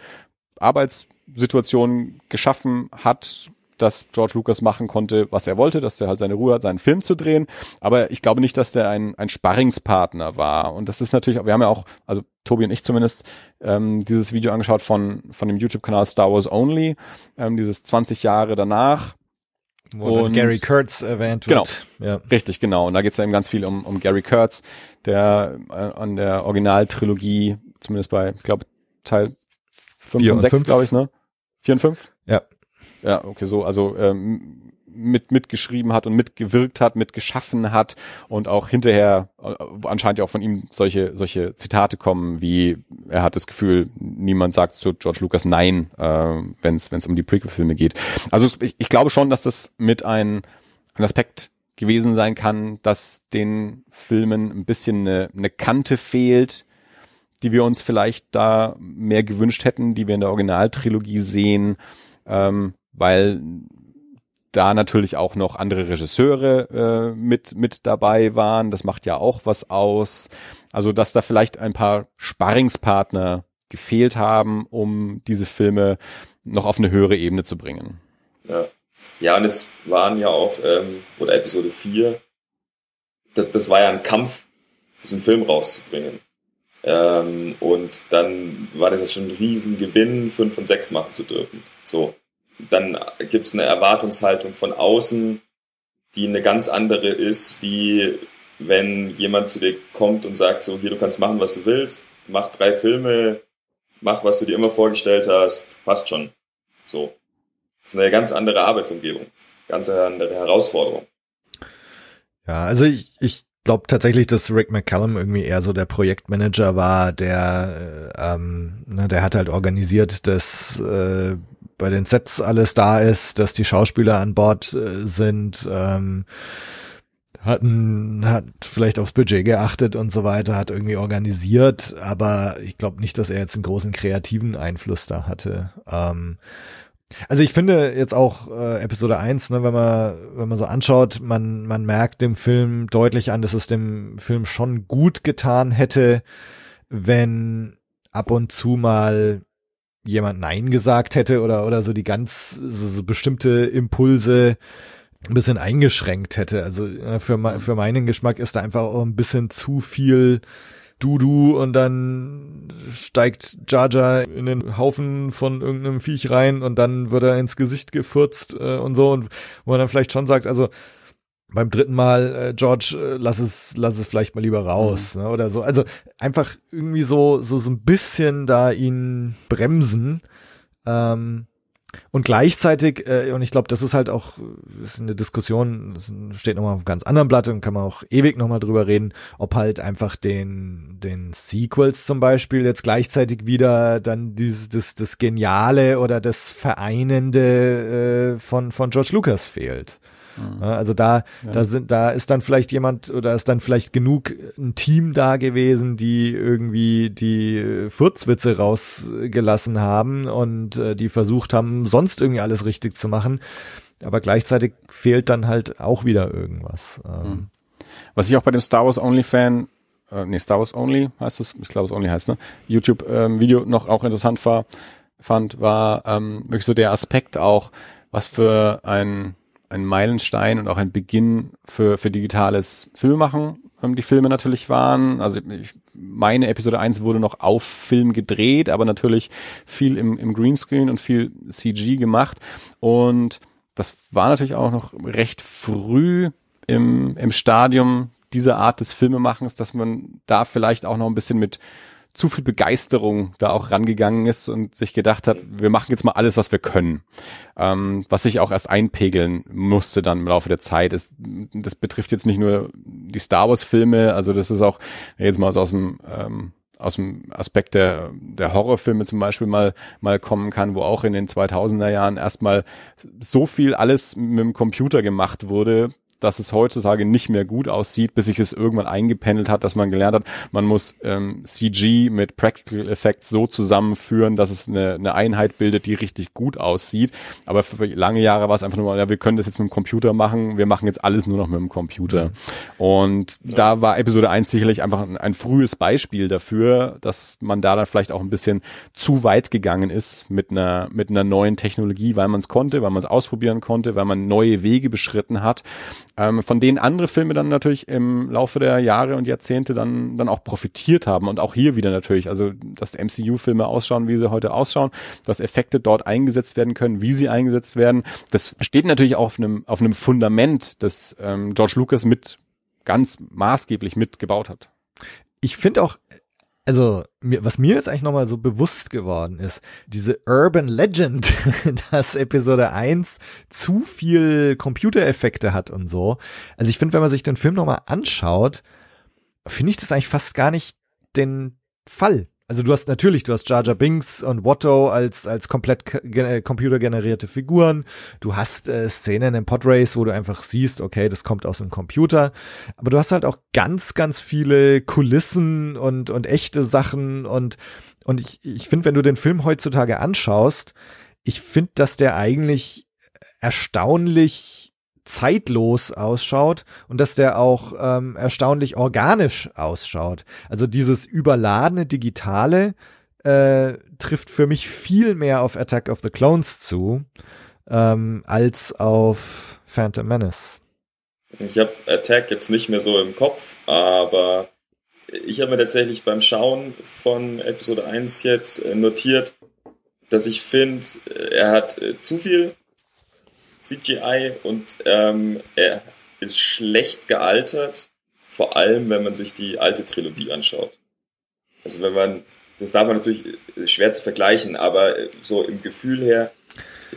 Arbeitssituationen geschaffen hat, dass George Lucas machen konnte, was er wollte, dass der halt seine Ruhe hat, seinen Film zu drehen. Aber ich glaube nicht, dass der ein, ein Sparringspartner war. Und das ist natürlich, wir haben ja auch, also Tobi und ich zumindest, ähm, dieses Video angeschaut von, von dem YouTube-Kanal Star Wars Only, ähm, dieses 20 Jahre danach wo und Gary Kurtz erwähnt wird. Genau, ja. richtig, genau. Und da geht es eben ganz viel um, um Gary Kurtz, der äh, an der Originaltrilogie, zumindest bei, ich glaube, Teil 5 und 6, glaube ich, ne? 4 und 5? Ja. Ja, okay, so, also ähm, mit mitgeschrieben hat und mitgewirkt hat, mitgeschaffen hat und auch hinterher äh, anscheinend ja auch von ihm solche solche Zitate kommen, wie er hat das Gefühl, niemand sagt zu George Lucas Nein, äh, wenn es wenn es um die Prequel-Filme geht. Also ich, ich glaube schon, dass das mit ein, ein Aspekt gewesen sein kann, dass den Filmen ein bisschen eine, eine Kante fehlt, die wir uns vielleicht da mehr gewünscht hätten, die wir in der Originaltrilogie sehen, ähm, weil da natürlich auch noch andere Regisseure äh, mit mit dabei waren. Das macht ja auch was aus. Also dass da vielleicht ein paar Sparringspartner gefehlt haben, um diese Filme noch auf eine höhere Ebene zu bringen. Ja, ja und es waren ja auch, ähm, oder Episode 4, das, das war ja ein Kampf, diesen Film rauszubringen. Ähm, und dann war das schon ein Riesengewinn, 5 und 6 machen zu dürfen. So dann gibt es eine Erwartungshaltung von außen, die eine ganz andere ist, wie wenn jemand zu dir kommt und sagt, so hier, du kannst machen, was du willst, mach drei Filme, mach, was du dir immer vorgestellt hast, passt schon. So. Das ist eine ganz andere Arbeitsumgebung, ganz andere Herausforderung. Ja, also ich, ich glaube tatsächlich, dass Rick McCallum irgendwie eher so der Projektmanager war, der äh, ähm, ne, der hat halt organisiert, dass äh, bei den Sets alles da ist, dass die Schauspieler an Bord äh, sind. Ähm, hat, ein, hat vielleicht aufs Budget geachtet und so weiter, hat irgendwie organisiert, aber ich glaube nicht, dass er jetzt einen großen kreativen Einfluss da hatte. Ähm, also ich finde jetzt auch äh, Episode 1, ne, wenn man wenn man so anschaut, man man merkt dem Film deutlich an, dass es dem Film schon gut getan hätte, wenn ab und zu mal jemand Nein gesagt hätte oder oder so die ganz so, so bestimmte Impulse ein bisschen eingeschränkt hätte. Also äh, für, für meinen Geschmack ist da einfach auch ein bisschen zu viel Du-Du und dann steigt Jar in den Haufen von irgendeinem Viech rein und dann wird er ins Gesicht gefurzt äh, und so und wo man dann vielleicht schon sagt, also beim dritten Mal, äh, George, äh, lass es, lass es vielleicht mal lieber raus, mhm. ne, oder so. Also einfach irgendwie so, so, so ein bisschen da ihn bremsen. Ähm, und gleichzeitig, äh, und ich glaube, das ist halt auch ist eine Diskussion, das steht nochmal auf einem ganz anderen Blatt und kann man auch ewig nochmal drüber reden, ob halt einfach den, den Sequels zum Beispiel jetzt gleichzeitig wieder dann dieses, das, das Geniale oder das Vereinende äh, von, von George Lucas fehlt. Mhm. Also da, ja. da sind, da ist dann vielleicht jemand oder ist dann vielleicht genug ein Team da gewesen, die irgendwie die Furzwitze rausgelassen haben und äh, die versucht haben, sonst irgendwie alles richtig zu machen. Aber gleichzeitig fehlt dann halt auch wieder irgendwas. Ähm. Mhm. Was ich auch bei dem Star Wars Only Fan äh, nee, Star Wars Only heißt es, ich glaube es Only heißt, ne? YouTube-Video ähm, noch auch interessant war, fand, war ähm, wirklich so der Aspekt auch, was für ein ein Meilenstein und auch ein Beginn für, für digitales Filmemachen ähm, die Filme natürlich waren. Also ich, meine Episode 1 wurde noch auf Film gedreht, aber natürlich viel im, im Greenscreen und viel CG gemacht. Und das war natürlich auch noch recht früh im, im Stadium dieser Art des Filmemachens, dass man da vielleicht auch noch ein bisschen mit zu viel Begeisterung da auch rangegangen ist und sich gedacht hat, wir machen jetzt mal alles, was wir können. Ähm, was sich auch erst einpegeln musste dann im Laufe der Zeit. Ist, das betrifft jetzt nicht nur die Star Wars Filme, also das ist auch jetzt mal so aus dem ähm, aus dem Aspekt der, der Horrorfilme zum Beispiel mal, mal kommen kann, wo auch in den 2000er Jahren erstmal so viel alles mit dem Computer gemacht wurde, dass es heutzutage nicht mehr gut aussieht, bis sich es irgendwann eingependelt hat, dass man gelernt hat, man muss ähm, CG mit Practical Effects so zusammenführen, dass es eine, eine Einheit bildet, die richtig gut aussieht. Aber für lange Jahre war es einfach nur, ja, wir können das jetzt mit dem Computer machen, wir machen jetzt alles nur noch mit dem Computer. Und ja. da war Episode 1 sicherlich einfach ein, ein frühes Beispiel dafür, dass man da dann vielleicht auch ein bisschen zu weit gegangen ist mit einer, mit einer neuen Technologie, weil man es konnte, weil man es ausprobieren konnte, weil man neue Wege beschritten hat ähm, von denen andere Filme dann natürlich im Laufe der Jahre und Jahrzehnte dann, dann auch profitiert haben. Und auch hier wieder natürlich, also dass MCU-Filme ausschauen, wie sie heute ausschauen, dass Effekte dort eingesetzt werden können, wie sie eingesetzt werden. Das steht natürlich auch auf einem, auf einem Fundament, das ähm, George Lucas mit ganz maßgeblich mitgebaut hat. Ich finde auch, also mir, was mir jetzt eigentlich nochmal so bewusst geworden ist, diese Urban Legend, dass Episode 1 zu viel Computereffekte hat und so. Also ich finde, wenn man sich den Film nochmal anschaut, finde ich das eigentlich fast gar nicht den Fall. Also du hast natürlich, du hast Jar Jar Binks und Watto als als komplett äh, computergenerierte Figuren. Du hast äh, Szenen im Podrace, wo du einfach siehst, okay, das kommt aus dem Computer. Aber du hast halt auch ganz, ganz viele Kulissen und und echte Sachen und und ich ich finde, wenn du den Film heutzutage anschaust, ich finde, dass der eigentlich erstaunlich zeitlos ausschaut und dass der auch ähm, erstaunlich organisch ausschaut. Also dieses überladene Digitale äh, trifft für mich viel mehr auf Attack of the Clones zu ähm, als auf Phantom Menace. Ich habe Attack jetzt nicht mehr so im Kopf, aber ich habe mir tatsächlich beim Schauen von Episode 1 jetzt äh, notiert, dass ich finde, er hat äh, zu viel CGI und ähm, er ist schlecht gealtert, vor allem wenn man sich die alte Trilogie anschaut. Also wenn man, das darf man natürlich schwer zu vergleichen, aber so im Gefühl her,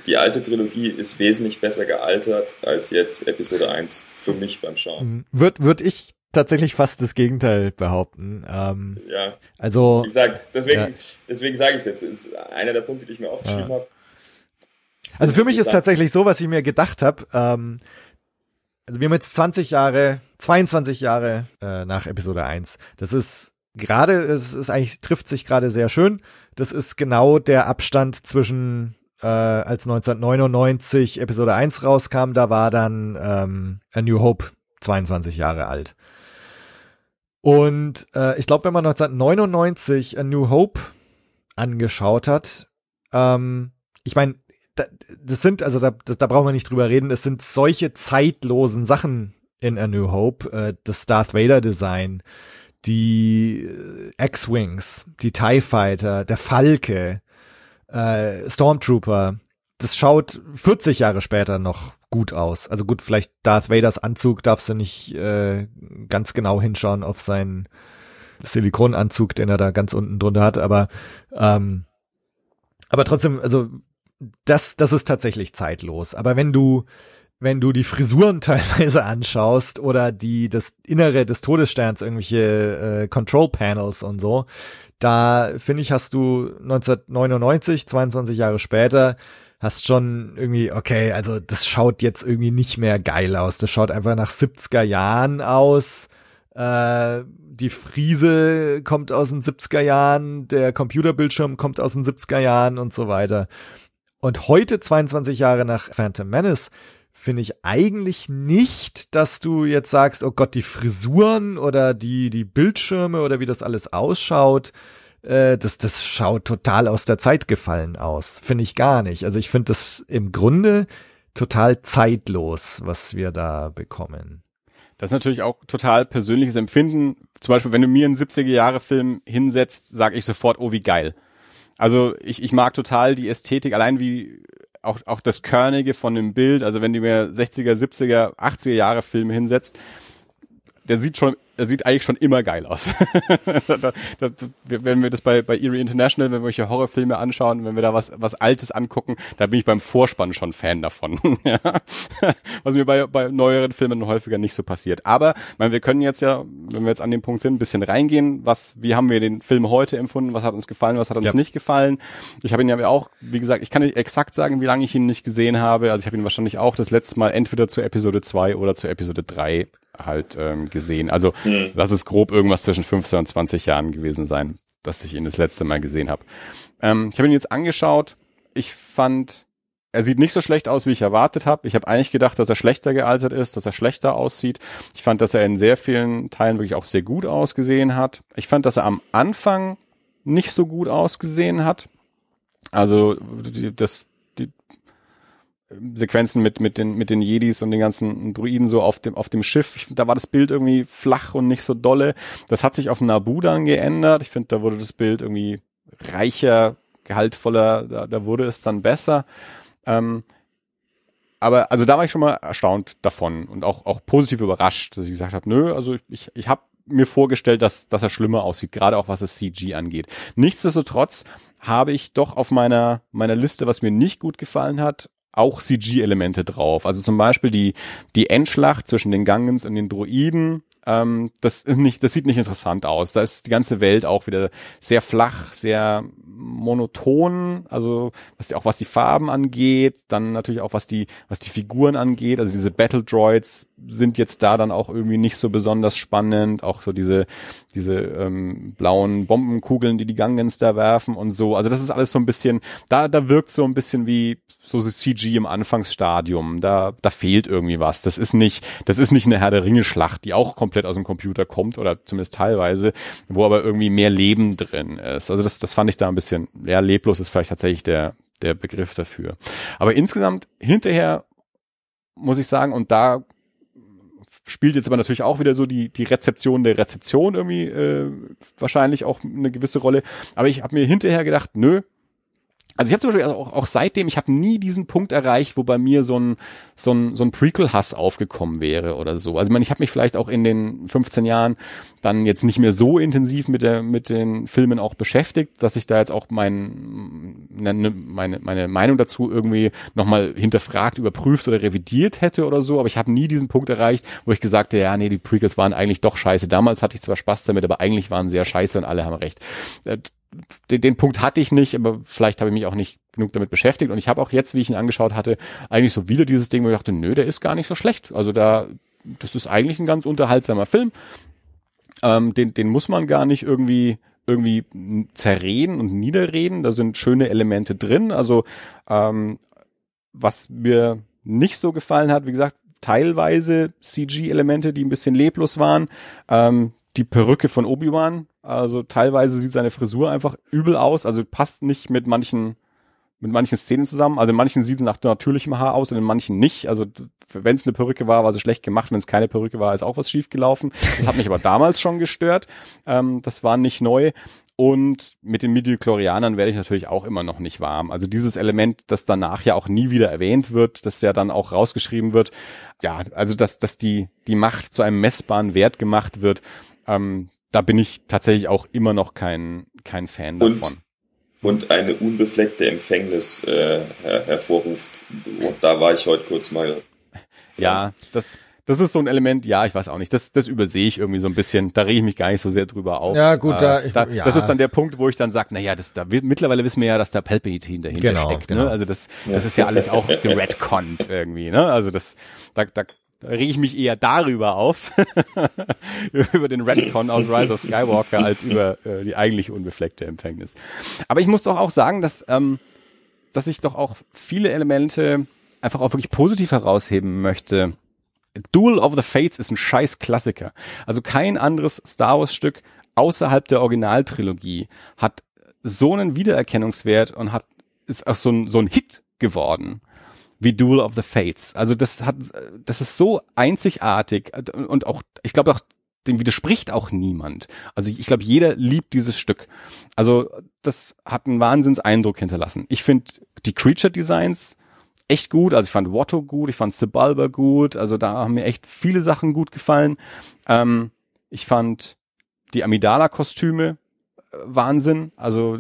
die alte Trilogie ist wesentlich besser gealtert als jetzt Episode 1 für mich beim Schauen. Wird, würde ich tatsächlich fast das Gegenteil behaupten. Ähm, ja. Also. Wie gesagt, deswegen, ja. deswegen sage ich es jetzt. Das ist einer der Punkte, die ich mir aufgeschrieben ja. habe. Also für mich ist tatsächlich so, was ich mir gedacht habe. Ähm, Also wir haben jetzt 20 Jahre, 22 Jahre äh, nach Episode 1. Das ist gerade, es ist eigentlich, trifft sich gerade sehr schön. Das ist genau der Abstand zwischen äh, als 1999 Episode 1 rauskam, da war dann ähm, A New Hope 22 Jahre alt. Und äh, ich glaube, wenn man 1999 A New Hope angeschaut hat, ähm, ich meine, das sind, also da, das, da brauchen wir nicht drüber reden, es sind solche zeitlosen Sachen in A New Hope, äh, das Darth Vader Design, die äh, X-Wings, die TIE Fighter, der Falke, äh, Stormtrooper, das schaut 40 Jahre später noch gut aus. Also gut, vielleicht Darth Vaders Anzug darfst du nicht äh, ganz genau hinschauen auf seinen Silikonanzug, den er da ganz unten drunter hat, aber ähm, aber trotzdem, also das, das ist tatsächlich zeitlos. Aber wenn du, wenn du die Frisuren teilweise anschaust oder die, das Innere des Todessterns, irgendwelche äh, Control Panels und so, da finde ich, hast du 1999, 22 Jahre später, hast schon irgendwie, okay, also das schaut jetzt irgendwie nicht mehr geil aus. Das schaut einfach nach 70er Jahren aus. Äh, die Friese kommt aus den 70er Jahren, der Computerbildschirm kommt aus den 70er Jahren und so weiter. Und heute, 22 Jahre nach Phantom Menace, finde ich eigentlich nicht, dass du jetzt sagst, oh Gott, die Frisuren oder die, die Bildschirme oder wie das alles ausschaut, äh, das, das schaut total aus der Zeit gefallen aus. Finde ich gar nicht. Also ich finde das im Grunde total zeitlos, was wir da bekommen. Das ist natürlich auch total persönliches Empfinden. Zum Beispiel, wenn du mir einen 70er-Jahre-Film hinsetzt, sage ich sofort, oh, wie geil. Also ich, ich mag total die Ästhetik, allein wie auch, auch das Körnige von dem Bild. Also wenn du mir 60er, 70er, 80er Jahre Filme hinsetzt, der sieht schon er sieht eigentlich schon immer geil aus. da, da, wenn wir das bei, bei Erie International, wenn wir hier Horrorfilme anschauen, wenn wir da was, was Altes angucken, da bin ich beim Vorspann schon Fan davon. was mir bei, bei neueren Filmen häufiger nicht so passiert. Aber meine, wir können jetzt ja, wenn wir jetzt an dem Punkt sind, ein bisschen reingehen. Was, wie haben wir den Film heute empfunden? Was hat uns gefallen? Was hat uns ja. nicht gefallen? Ich habe ihn ja auch, wie gesagt, ich kann nicht exakt sagen, wie lange ich ihn nicht gesehen habe. Also ich habe ihn wahrscheinlich auch das letzte Mal entweder zur Episode 2 oder zur Episode 3 halt ähm, gesehen. Also mhm. lass es grob irgendwas zwischen 15 und 20 Jahren gewesen sein, dass ich ihn das letzte Mal gesehen habe. Ähm, ich habe ihn jetzt angeschaut. Ich fand, er sieht nicht so schlecht aus, wie ich erwartet habe. Ich habe eigentlich gedacht, dass er schlechter gealtert ist, dass er schlechter aussieht. Ich fand, dass er in sehr vielen Teilen wirklich auch sehr gut ausgesehen hat. Ich fand, dass er am Anfang nicht so gut ausgesehen hat. Also das, Sequenzen mit mit den mit den Jedis und den ganzen Druiden so auf dem auf dem Schiff. Ich, da war das Bild irgendwie flach und nicht so dolle. Das hat sich auf Nabu dann geändert. Ich finde, da wurde das Bild irgendwie reicher, gehaltvoller. Da, da wurde es dann besser. Ähm, aber also da war ich schon mal erstaunt davon und auch auch positiv überrascht, dass ich gesagt habe, nö, also ich ich habe mir vorgestellt, dass dass er schlimmer aussieht, gerade auch was das CG angeht. Nichtsdestotrotz habe ich doch auf meiner meiner Liste, was mir nicht gut gefallen hat, auch CG-Elemente drauf. Also zum Beispiel die, die Endschlacht zwischen den Gangens und den Droiden. Ähm, das ist nicht, das sieht nicht interessant aus. Da ist die ganze Welt auch wieder sehr flach, sehr monoton. Also was auch was die Farben angeht, dann natürlich auch was die, was die Figuren angeht. Also diese Battle Droids sind jetzt da dann auch irgendwie nicht so besonders spannend. Auch so diese, diese ähm, blauen Bombenkugeln, die die Gangens da werfen und so. Also das ist alles so ein bisschen, da, da wirkt so ein bisschen wie so CG im Anfangsstadium. Da, da fehlt irgendwie was. Das ist nicht, das ist nicht eine Herr der Ringe Schlacht, die auch komplett aus dem Computer kommt oder zumindest teilweise, wo aber irgendwie mehr Leben drin ist. Also das, das fand ich da ein bisschen, ja, leblos ist vielleicht tatsächlich der, der Begriff dafür. Aber insgesamt hinterher muss ich sagen, und da spielt jetzt aber natürlich auch wieder so die, die Rezeption der Rezeption irgendwie äh, wahrscheinlich auch eine gewisse Rolle. Aber ich habe mir hinterher gedacht, nö, also ich habe zum Beispiel auch, auch seitdem, ich habe nie diesen Punkt erreicht, wo bei mir so ein, so ein, so ein Prequel-Hass aufgekommen wäre oder so. Also ich meine, ich habe mich vielleicht auch in den 15 Jahren dann jetzt nicht mehr so intensiv mit, der, mit den Filmen auch beschäftigt, dass ich da jetzt auch mein, ne, ne, meine, meine Meinung dazu irgendwie nochmal hinterfragt, überprüft oder revidiert hätte oder so. Aber ich habe nie diesen Punkt erreicht, wo ich gesagt hätte, ja, nee, die Prequels waren eigentlich doch scheiße. Damals hatte ich zwar Spaß damit, aber eigentlich waren sie ja scheiße und alle haben recht. Den, den Punkt hatte ich nicht, aber vielleicht habe ich mich auch nicht genug damit beschäftigt. Und ich habe auch jetzt, wie ich ihn angeschaut hatte, eigentlich so wieder dieses Ding, wo ich dachte, nö, der ist gar nicht so schlecht. Also da, das ist eigentlich ein ganz unterhaltsamer Film. Ähm, den, den muss man gar nicht irgendwie irgendwie zerreden und niederreden. Da sind schöne Elemente drin. Also ähm, was mir nicht so gefallen hat, wie gesagt, teilweise CG-Elemente, die ein bisschen leblos waren. Ähm, die Perücke von Obi-Wan, also teilweise sieht seine Frisur einfach übel aus, also passt nicht mit manchen mit manchen Szenen zusammen. Also in manchen sieht es nach natürlichem Haar aus und in manchen nicht. Also wenn es eine Perücke war, war sie schlecht gemacht. Wenn es keine Perücke war, ist auch was schief gelaufen. Das hat mich aber damals schon gestört. Ähm, das war nicht neu. Und mit den Midichlorianern werde ich natürlich auch immer noch nicht warm. Also dieses Element, das danach ja auch nie wieder erwähnt wird, das ja dann auch rausgeschrieben wird. Ja, also dass, dass die, die Macht zu einem messbaren Wert gemacht wird, ähm, da bin ich tatsächlich auch immer noch kein, kein Fan Und davon. und eine unbefleckte Empfängnis äh, her hervorruft. Und da war ich heute kurz mal. Ja, das, das ist so ein Element, ja, ich weiß auch nicht, das, das übersehe ich irgendwie so ein bisschen, da rege ich mich gar nicht so sehr drüber auf. Ja, gut, äh, da- ich- da ja. Das ist dann der Punkt, wo ich dann sage, naja, das, da, wird- mittlerweile wissen wir ja, dass da Palpatine dahinter Genau, steckt. genau. Ne? Also das, das ist ja alles auch geredconnt irgendwie. Ne? Also das, da, da, da rege ich mich eher darüber auf, über den Redcon aus Rise of Skywalker, als über äh, die eigentliche unbefleckte Empfängnis. Aber ich muss doch auch sagen, dass, ähm, dass ich doch auch viele Elemente einfach auch wirklich positiv herausheben möchte. Duel of the Fates ist ein scheiß Klassiker. Also kein anderes Star Wars Stück außerhalb der Originaltrilogie hat so einen Wiedererkennungswert und hat, ist auch so ein, so ein Hit geworden wie Duel of the Fates. Also das hat, das ist so einzigartig und auch, ich glaube auch, dem widerspricht auch niemand. Also ich glaube, jeder liebt dieses Stück. Also das hat einen Wahnsinnseindruck hinterlassen. Ich finde die Creature Designs echt gut. Also ich fand Watto gut, ich fand Sebulba gut. Also da haben mir echt viele Sachen gut gefallen. Ähm, ich fand die Amidala-Kostüme äh, Wahnsinn. Also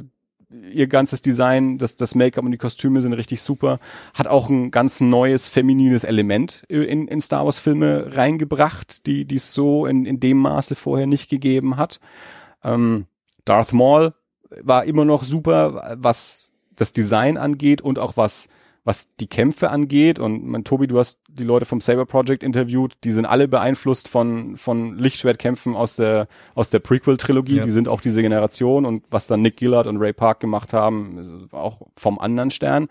ihr ganzes Design, das, das Make-up und die Kostüme sind richtig super. Hat auch ein ganz neues feminines Element in, in Star Wars Filme reingebracht, die die es so in, in dem Maße vorher nicht gegeben hat. Ähm, Darth Maul war immer noch super, was das Design angeht und auch was was die Kämpfe angeht. Und mein Tobi, du hast die Leute vom Saber Project interviewt, die sind alle beeinflusst von, von Lichtschwertkämpfen aus der, aus der Prequel-Trilogie. Ja. Die sind auch diese Generation und was dann Nick Gillard und Ray Park gemacht haben, auch vom anderen Stern.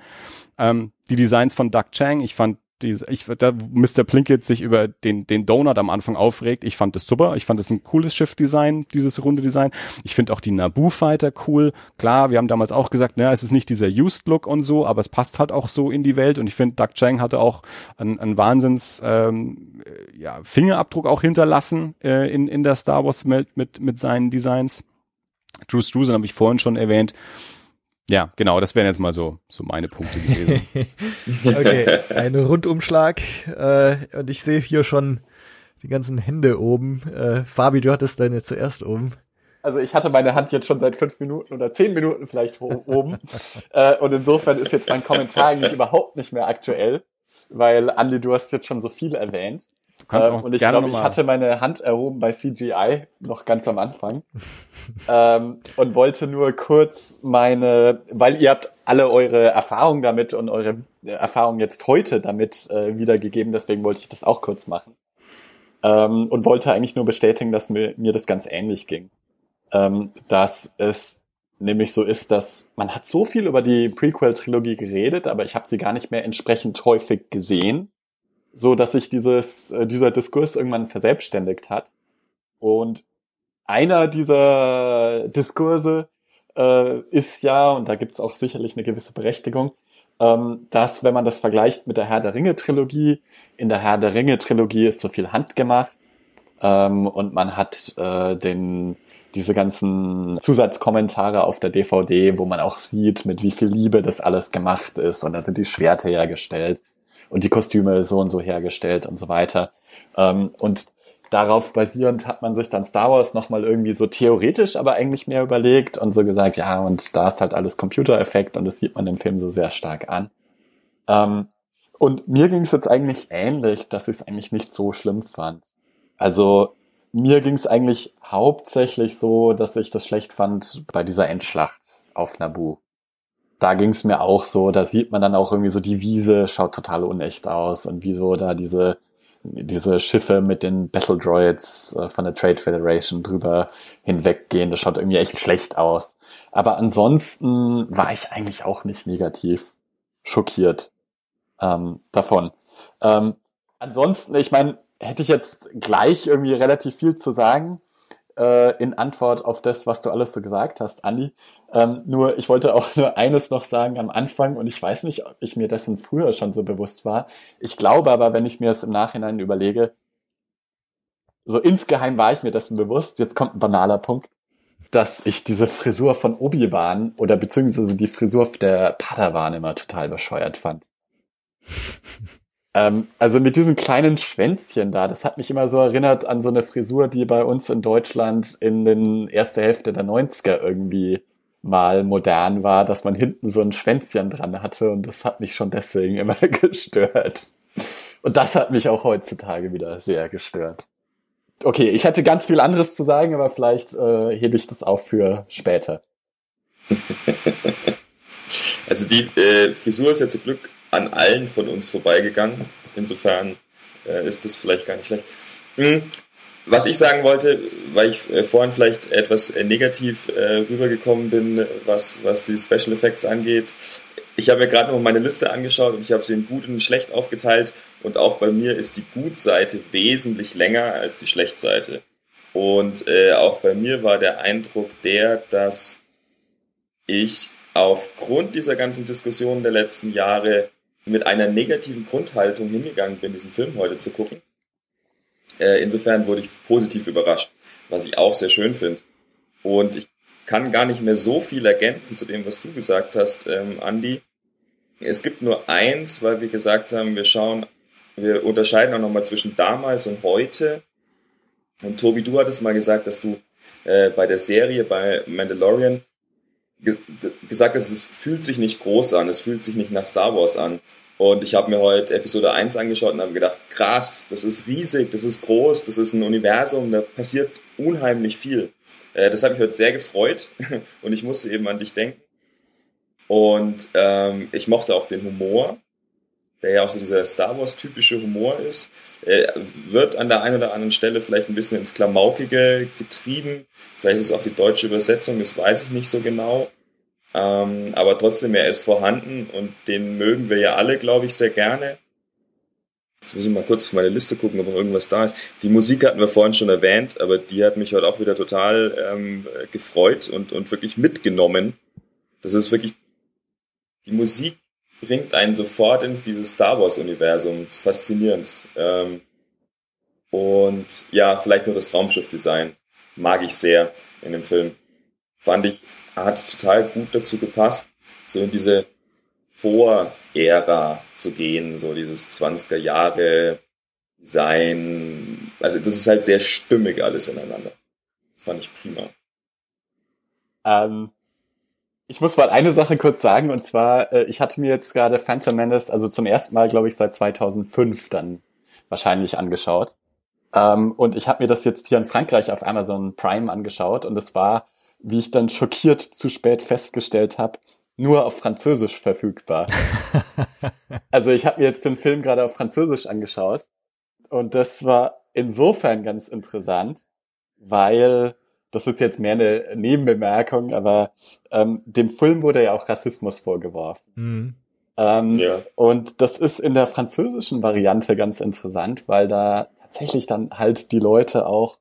Ähm, die Designs von Doug Chang, ich fand die, ich, da Mr. Plinkett sich über den, den Donut am Anfang aufregt. Ich fand das super. Ich fand das ein cooles Schiffdesign, dieses runde Design. Ich finde auch die Naboo-Fighter cool. Klar, wir haben damals auch gesagt, naja, es ist nicht dieser Used-Look und so, aber es passt halt auch so in die Welt. Und ich finde, Doug Chang hatte auch einen, einen Wahnsinns ähm, äh, ja, Fingerabdruck auch hinterlassen äh, in, in der Star Wars-Welt mit, mit seinen Designs. Drew Struzan habe ich vorhin schon erwähnt. Ja, genau, das wären jetzt mal so, so meine Punkte gewesen. Okay, ein Rundumschlag. Äh, und ich sehe hier schon die ganzen Hände oben. Äh, Fabi, du hattest deine zuerst oben. Also ich hatte meine Hand jetzt schon seit fünf Minuten oder zehn Minuten vielleicht oben. äh, und insofern ist jetzt mein Kommentar eigentlich überhaupt nicht mehr aktuell, weil Andi, du hast jetzt schon so viel erwähnt. Kannst Ähm, auch und ich glaube, ich hatte meine Hand erhoben bei CGI noch ganz am Anfang ähm, und wollte nur kurz meine, weil ihr habt alle eure Erfahrungen damit und eure Erfahrungen jetzt heute damit äh, wiedergegeben, deswegen wollte ich das auch kurz machen. Ähm, und wollte eigentlich nur bestätigen, dass mir, mir das ganz ähnlich ging, ähm, dass es nämlich so ist, dass man hat so viel über die Prequel-Trilogie geredet, aber ich habe sie gar nicht mehr entsprechend häufig gesehen so dass sich dieses, äh, dieser Diskurs irgendwann verselbstständigt hat. Und einer dieser Diskurse äh, ist ja, und da gibt's auch sicherlich eine gewisse Berechtigung, ähm, dass wenn man das vergleicht mit der Herr der Ringe-Trilogie, in der Herr der Ringe-Trilogie ist so viel handgemacht ähm, und man hat äh, den diese ganzen Zusatzkommentare auf der DVD, wo man auch sieht, mit wie viel Liebe das alles gemacht ist und da sind die Schwerte hergestellt und die Kostüme so und so hergestellt und so weiter. Ähm, und darauf basierend hat man sich dann Star Wars nochmal irgendwie so theoretisch, aber eigentlich mehr überlegt und so gesagt, ja, und da ist halt alles Computereffekt und das sieht man im Film so sehr stark an. Ähm, und mir ging es jetzt eigentlich ähnlich, dass ich es eigentlich nicht so schlimm fand. Also mir ging es eigentlich hauptsächlich so, dass ich das schlecht fand bei dieser Endschlacht auf Naboo. Da ging es mir auch so, da sieht man dann auch irgendwie so die Wiese, schaut total unecht aus und wie so da diese diese Schiffe mit den Battle Droids äh, von der Trade Federation drüber hinweggehen. Das schaut irgendwie echt schlecht aus. Aber ansonsten war ich eigentlich auch nicht negativ schockiert ähm, davon. Ähm, ansonsten, ich meine, hätte ich jetzt gleich irgendwie relativ viel zu sagen äh, in Antwort auf das, was du alles so gesagt hast, Andi. Ähm, nur, ich wollte auch nur eines noch sagen am Anfang und ich weiß nicht, ob ich mir dessen früher schon so bewusst war. Ich glaube aber, wenn ich mir das im Nachhinein überlege, so insgeheim war ich mir dessen bewusst, jetzt kommt ein banaler Punkt, dass ich diese Frisur von Obi-Wan oder beziehungsweise die Frisur der Padawan immer total bescheuert fand. Ähm, also mit diesem kleinen Schwänzchen da, das hat mich immer so erinnert an so eine Frisur, die bei uns in Deutschland in den erste Hälfte der 90er irgendwie mal modern war, dass man hinten so ein Schwänzchen dran hatte und das hat mich schon deswegen immer gestört. Und das hat mich auch heutzutage wieder sehr gestört. Okay, ich hätte ganz viel anderes zu sagen, aber vielleicht äh, hebe ich das auf für später. Also die äh, Frisur ist ja zum Glück an allen von uns vorbeigegangen. Insofern äh, ist das vielleicht gar nicht schlecht. Hm. Was ich sagen wollte, weil ich äh, vorhin vielleicht etwas äh, negativ äh, rübergekommen bin, was, was die Special Effects angeht. Ich habe mir gerade noch meine Liste angeschaut und ich habe sie in gut und schlecht aufgeteilt und auch bei mir ist die Gut-Seite wesentlich länger als die Schlecht-Seite. Und äh, auch bei mir war der Eindruck der, dass ich aufgrund dieser ganzen Diskussionen der letzten Jahre mit einer negativen Grundhaltung hingegangen bin, diesen Film heute zu gucken. Äh, insofern wurde ich positiv überrascht, was ich auch sehr schön finde. Und ich kann gar nicht mehr so viel ergänzen zu dem, was du gesagt hast, ähm, Andy. Es gibt nur eins, weil wir gesagt haben, wir schauen, wir unterscheiden auch nochmal zwischen damals und heute. Und Tobi, du hattest mal gesagt, dass du äh, bei der Serie, bei Mandalorian, gesagt hast, es fühlt sich nicht groß an, es fühlt sich nicht nach Star Wars an. Und ich habe mir heute Episode 1 angeschaut und habe gedacht, krass, das ist riesig, das ist groß, das ist ein Universum, da passiert unheimlich viel. Äh, das habe ich heute sehr gefreut und ich musste eben an dich denken. Und ähm, ich mochte auch den Humor, der ja auch so dieser Star Wars-typische Humor ist. Er wird an der einen oder anderen Stelle vielleicht ein bisschen ins Klamaukige getrieben. Vielleicht ist es auch die deutsche Übersetzung, das weiß ich nicht so genau. Ähm, aber trotzdem, er ist vorhanden und den mögen wir ja alle, glaube ich, sehr gerne. Jetzt muss ich mal kurz auf meine Liste gucken, ob noch irgendwas da ist. Die Musik hatten wir vorhin schon erwähnt, aber die hat mich heute auch wieder total ähm, gefreut und, und wirklich mitgenommen. Das ist wirklich, die Musik bringt einen sofort in dieses Star Wars-Universum. Ist faszinierend. Ähm, und ja, vielleicht nur das Raumschiff-Design mag ich sehr in dem Film. Fand ich hat total gut dazu gepasst, so in diese Vor-Ära zu gehen, so dieses 20er Jahre Design. Also das ist halt sehr stimmig alles ineinander. Das fand ich prima. Ähm, ich muss mal eine Sache kurz sagen, und zwar, äh, ich hatte mir jetzt gerade Phantom Menace, also zum ersten Mal, glaube ich, seit 2005 dann wahrscheinlich angeschaut. Ähm, und ich habe mir das jetzt hier in Frankreich auf Amazon Prime angeschaut und es war wie ich dann schockiert zu spät festgestellt habe, nur auf Französisch verfügbar. also ich habe mir jetzt den Film gerade auf Französisch angeschaut und das war insofern ganz interessant, weil das ist jetzt mehr eine Nebenbemerkung, aber ähm, dem Film wurde ja auch Rassismus vorgeworfen. Mhm. Ähm, ja. Und das ist in der französischen Variante ganz interessant, weil da tatsächlich dann halt die Leute auch,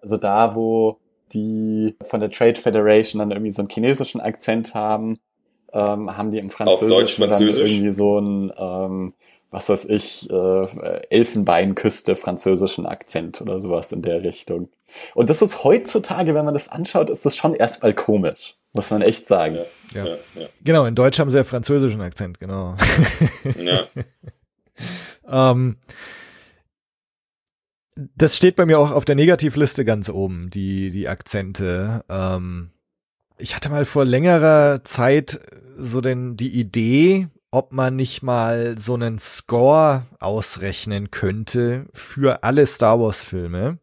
also da, wo die von der Trade Federation dann irgendwie so einen chinesischen Akzent haben, ähm, haben die im Französischen dann irgendwie so einen, ähm, was weiß ich, äh, Elfenbeinküste französischen Akzent oder sowas in der Richtung. Und das ist heutzutage, wenn man das anschaut, ist das schon erstmal komisch. Muss man echt sagen. Ja, ja. ja. Genau, in Deutsch haben sie ja französischen Akzent, genau. Ja. ähm, das steht bei mir auch auf der Negativliste ganz oben, die, die Akzente. Ähm, ich hatte mal vor längerer Zeit so denn die Idee, ob man nicht mal so einen Score ausrechnen könnte für alle Star Wars Filme.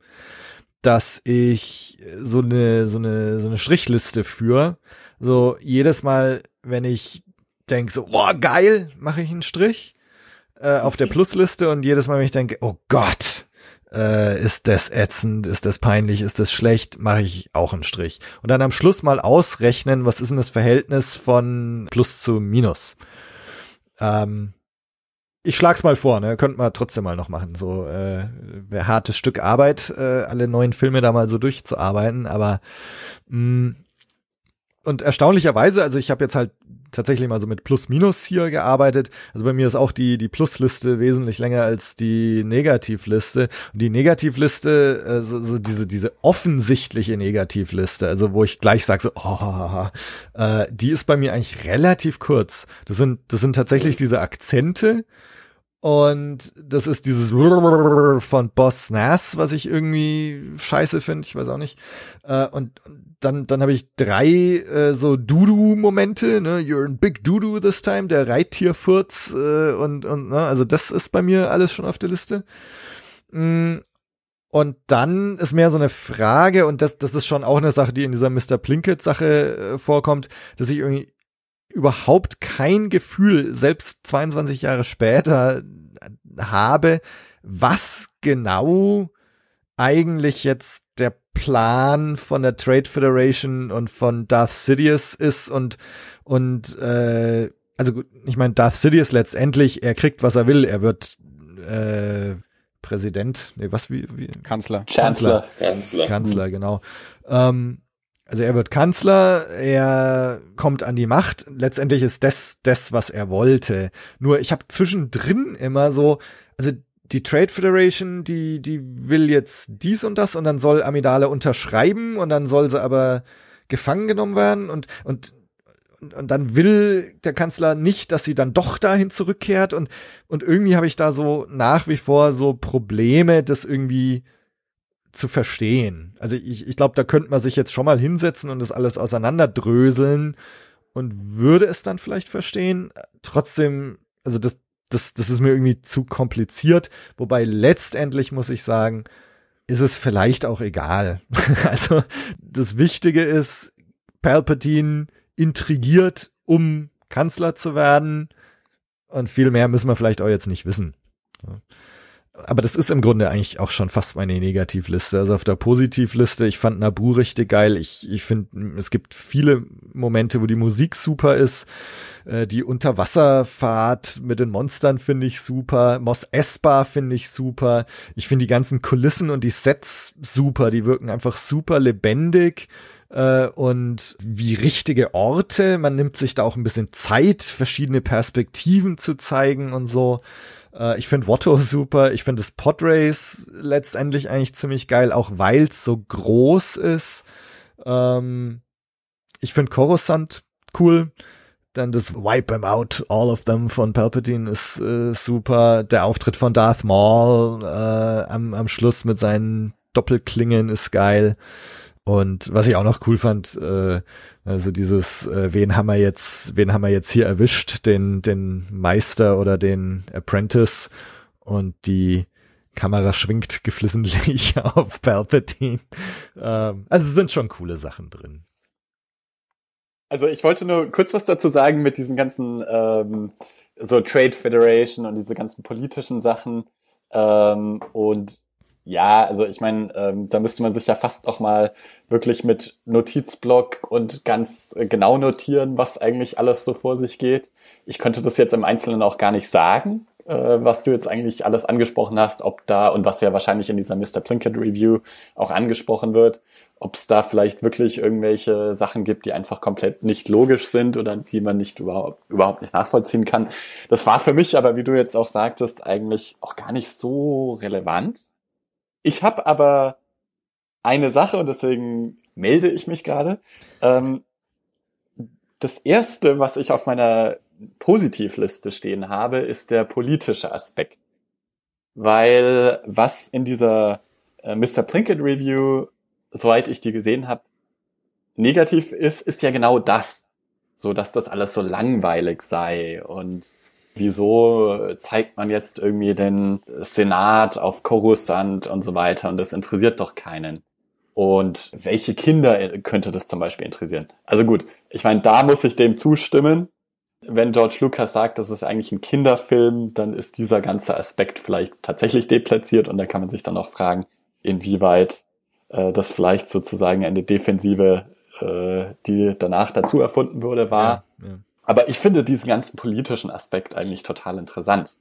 dass ich so eine, so eine, so eine Strichliste führe. So jedes Mal, wenn ich denke so, boah, geil, mache ich einen Strich äh, auf der Plusliste und jedes Mal, wenn ich denke, oh Gott, äh, ist das ätzend, ist das peinlich, ist das schlecht, mache ich auch einen Strich. Und dann am Schluss mal ausrechnen, was ist denn das Verhältnis von Plus zu Minus. Ähm, ich schlag's mal vor, ne? Könnte man trotzdem mal noch machen. So äh, hartes Stück Arbeit, äh, alle neuen Filme da mal so durchzuarbeiten, aber mh, und erstaunlicherweise, also ich habe jetzt halt tatsächlich mal so mit Plus-Minus hier gearbeitet. Also bei mir ist auch die, die Plus-Liste wesentlich länger als die Negativliste. Und die Negativliste, äh, so, so diese, diese offensichtliche Negativliste, also wo ich gleich sage so, oh, äh, die ist bei mir eigentlich relativ kurz. Das sind, das sind tatsächlich diese Akzente, und das ist dieses von Boss Nass, was ich irgendwie scheiße finde, ich weiß auch nicht. Äh, und dann, dann habe ich drei äh, so Dudu-Momente, ne? You're in big Dudu this time, der Reittierfurz äh, und, und ne? also das ist bei mir alles schon auf der Liste. Mm, und dann ist mehr so eine Frage, und das, das ist schon auch eine Sache, die in dieser Mr. Plinkett-Sache vorkommt, dass ich irgendwie überhaupt kein Gefühl, selbst 22 Jahre später, habe, was genau eigentlich jetzt der Plan von der Trade Federation und von Darth Sidious ist und und äh, also ich meine Darth Sidious letztendlich er kriegt was er will er wird äh, Präsident nee was wie, wie? Kanzler. Chancellor. Kanzler. Kanzler genau. Ähm, also er wird Kanzler, er kommt an die Macht. Letztendlich ist das das, was er wollte. Nur ich habe zwischendrin immer so, also die Trade Federation, die die will jetzt dies und das und dann soll Amidala unterschreiben und dann soll sie aber gefangen genommen werden und und und dann will der Kanzler nicht, dass sie dann doch dahin zurückkehrt und und irgendwie habe ich da so nach wie vor so Probleme, das irgendwie zu verstehen. Also ich, ich glaube, da könnte man sich jetzt schon mal hinsetzen und das alles auseinanderdröseln und würde es dann vielleicht verstehen. Trotzdem, also das, das, das ist mir irgendwie zu kompliziert. Wobei letztendlich muss ich sagen, ist es vielleicht auch egal. also das Wichtige ist, Palpatine intrigiert, um Kanzler zu werden. Und viel mehr müssen wir vielleicht auch jetzt nicht wissen aber das ist im Grunde eigentlich auch schon fast meine Negativliste. Also auf der Positivliste, ich fand Nabu richtig geil. Ich, ich finde, es gibt viele Momente, wo die Musik super ist. Äh, die Unterwasserfahrt mit den Monstern finde ich super. Mos Espa finde ich super. Ich finde die ganzen Kulissen und die Sets super. Die wirken einfach super lebendig äh, und wie richtige Orte. Man nimmt sich da auch ein bisschen Zeit, verschiedene Perspektiven zu zeigen und so. Äh, ich finde Watto super. Ich finde das Podrace letztendlich eigentlich ziemlich geil, auch weil es so groß ist. Ähm, ich finde Coruscant cool. Dann das Wipe 'em out, all of them von Palpatine ist äh, super. Der Auftritt von Darth Maul äh, am, am Schluss mit seinen Doppelklingen ist geil. Und was ich auch noch cool fand, äh, also dieses, äh, wen haben wir jetzt, wen haben wir jetzt hier erwischt, den, den Meister oder den Apprentice und die Kamera schwingt geflissentlich auf Palpatine. Ähm, also sind schon coole Sachen drin. Also ich wollte nur kurz was dazu sagen mit diesen ganzen ähm, so Trade Federation und diese ganzen politischen Sachen. Ähm, und ja, also ich meine, ähm, da müsste man sich ja fast noch mal wirklich mit Notizblock und ganz äh, genau notieren, was eigentlich alles so vor sich geht. Ich könnte das jetzt im Einzelnen auch gar nicht sagen, äh, was du jetzt eigentlich alles angesprochen hast, ob da und was ja wahrscheinlich in dieser Mr. Plinkett Review auch angesprochen wird, ob es da vielleicht wirklich irgendwelche Sachen gibt, die einfach komplett nicht logisch sind oder die man nicht überhaupt, überhaupt nicht nachvollziehen kann. Das war für mich aber, wie du jetzt auch sagtest, eigentlich auch gar nicht so relevant ich habe aber eine Sache und deswegen melde ich mich gerade. Ähm, das erste, was ich auf meiner Positivliste stehen habe, ist der politische Aspekt. Weil was in dieser äh, Mr. Plinkett Review, soweit ich die gesehen habe, negativ ist, ist ja genau das. So, dass das alles so langweilig sei und wieso zeigt man jetzt irgendwie den Senat auf Coruscant und so weiter und das interessiert doch keinen. Und welche Kinder könnte das zum Beispiel interessieren? Also gut, ich meine, da muss ich dem zustimmen. Wenn George Lucas sagt, das ist eigentlich ein Kinderfilm, dann ist dieser ganze Aspekt vielleicht tatsächlich deplatziert und da kann man sich dann auch fragen, inwieweit äh, das vielleicht sozusagen eine Defensive, äh, die danach dazu erfunden wurde, war. Ja, ja. Aber ich finde diesen ganzen politischen Aspekt eigentlich total interessant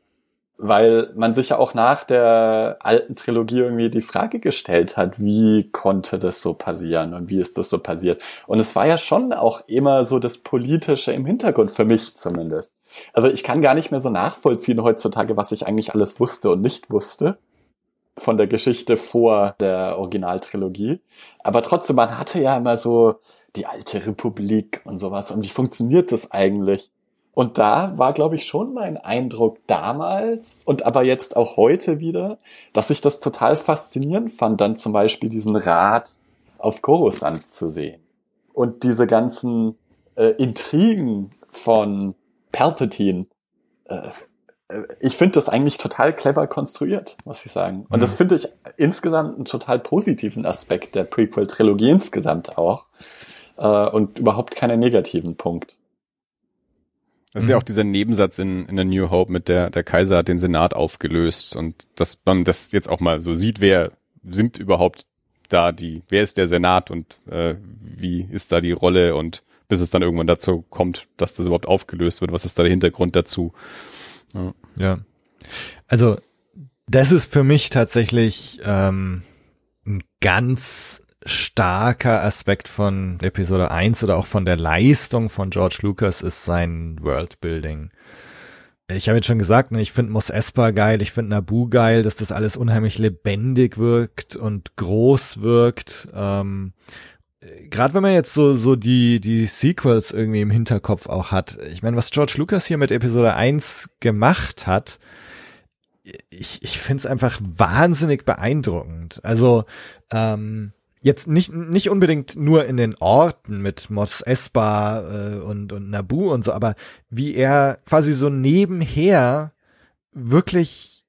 weil man sich ja auch nach der alten Trilogie irgendwie die Frage gestellt hat, wie konnte das so passieren und wie ist das so passiert. Und es war ja schon auch immer so das Politische im Hintergrund, für mich zumindest. Also ich kann gar nicht mehr so nachvollziehen heutzutage, was ich eigentlich alles wusste und nicht wusste von der Geschichte vor der Originaltrilogie. Aber trotzdem, man hatte ja immer so die alte Republik und sowas. Und wie funktioniert das eigentlich? Und da war, glaube ich, schon mein Eindruck damals und aber jetzt auch heute wieder, dass ich das total faszinierend fand, dann zum Beispiel diesen Rat auf Coruscant zu sehen. Und diese ganzen äh, Intrigen von Palpatine. Äh, ich finde das eigentlich total clever konstruiert, muss ich sagen. Und mhm. das finde ich insgesamt einen total positiven Aspekt der Prequel-Trilogie insgesamt auch. Äh, und überhaupt keinen negativen Punkt. Das ist mhm. ja auch dieser Nebensatz in, in der New Hope mit der, der Kaiser hat den Senat aufgelöst und dass man das jetzt auch mal so sieht, wer sind überhaupt da die, wer ist der Senat und äh, wie ist da die Rolle und bis es dann irgendwann dazu kommt, dass das überhaupt aufgelöst wird, was ist da der Hintergrund dazu? Ja. ja. Also das ist für mich tatsächlich ähm, ein ganz starker Aspekt von Episode 1 oder auch von der Leistung von George Lucas ist sein Worldbuilding. Ich habe jetzt schon gesagt, ne, ich finde Mos Espa geil, ich finde Nabu geil, dass das alles unheimlich lebendig wirkt und groß wirkt. Ähm, Gerade wenn man jetzt so so die die Sequels irgendwie im Hinterkopf auch hat. Ich meine, was George Lucas hier mit Episode 1 gemacht hat, ich, ich finde es einfach wahnsinnig beeindruckend. Also ähm, jetzt nicht nicht unbedingt nur in den Orten mit Mos Espa äh, und und Nabu und so, aber wie er quasi so nebenher wirklich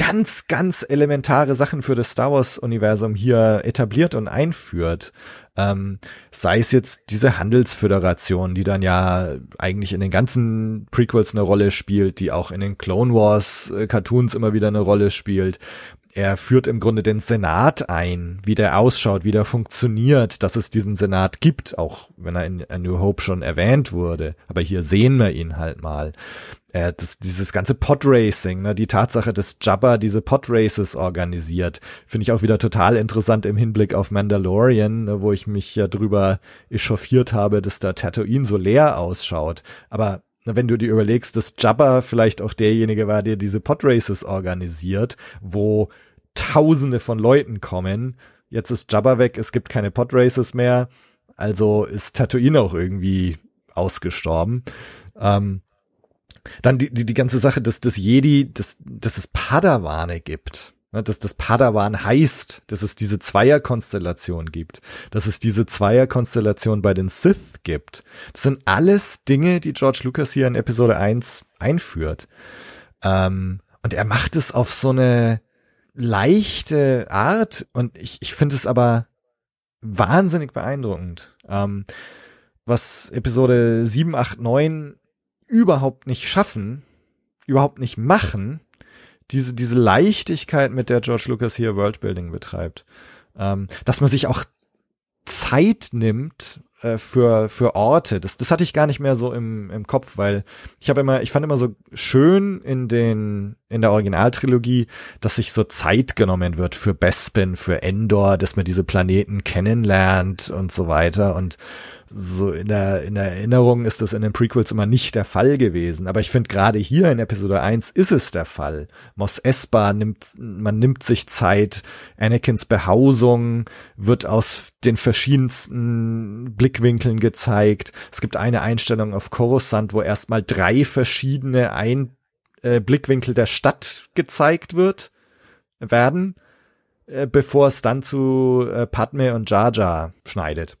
ganz ganz elementare Sachen für das Star Wars Universum hier etabliert und einführt. Ähm, sei es jetzt diese Handelsföderation, die dann ja eigentlich in den ganzen Prequels eine Rolle spielt, die auch in den Clone Wars äh, Cartoons immer wieder eine Rolle spielt er führt im Grunde den Senat ein, wie der ausschaut, wie der funktioniert, dass es diesen Senat gibt, auch wenn er in A New Hope schon erwähnt wurde. Aber hier sehen wir ihn halt mal. Äh, das, dieses ganze Podracing, ne, die Tatsache, dass Jabba diese Podraces organisiert, finde ich auch wieder total interessant im Hinblick auf Mandalorian, ne, wo ich mich ja drüber echauffiert habe, dass da Tatooine so leer ausschaut. Aber wenn du dir überlegst, dass Jabba vielleicht auch derjenige war, der diese Podraces organisiert, wo Tausende von Leuten kommen. Jetzt ist Jabba weg, es gibt keine Podraces mehr, also ist Tatooine auch irgendwie ausgestorben. Ähm, dann die, die, die ganze Sache, dass das Jedi, dass, dass es Padawane gibt. Ne, dass das Padawan heißt, dass es diese Zweierkonstellation gibt, dass es diese Zweierkonstellation bei den Sith gibt. Das sind alles Dinge, die George Lucas hier in Episode 1 einführt. Ähm, und er macht es auf so eine leichte Art und ich, ich finde es aber wahnsinnig beeindruckend. Ähm, was Episode 7, 8, 9 überhaupt nicht schaffen, überhaupt nicht machen, diese, diese Leichtigkeit, mit der George Lucas hier Worldbuilding betreibt. Ähm, dass man sich auch Zeit nimmt äh, für für Orte. Das das hatte ich gar nicht mehr so im im Kopf, weil ich habe immer ich fand immer so schön in den in der Originaltrilogie, dass sich so Zeit genommen wird für Bespin, für Endor, dass man diese Planeten kennenlernt und so weiter und so in der, in der Erinnerung ist das in den Prequels immer nicht der Fall gewesen. Aber ich finde gerade hier in Episode 1 ist es der Fall. Mos Espa nimmt, man nimmt sich Zeit. Anakins Behausung wird aus den verschiedensten Blickwinkeln gezeigt. Es gibt eine Einstellung auf Coruscant, wo erstmal drei verschiedene Ein äh, Blickwinkel der Stadt gezeigt wird, werden, äh, bevor es dann zu äh, Padme und Jar Jar schneidet.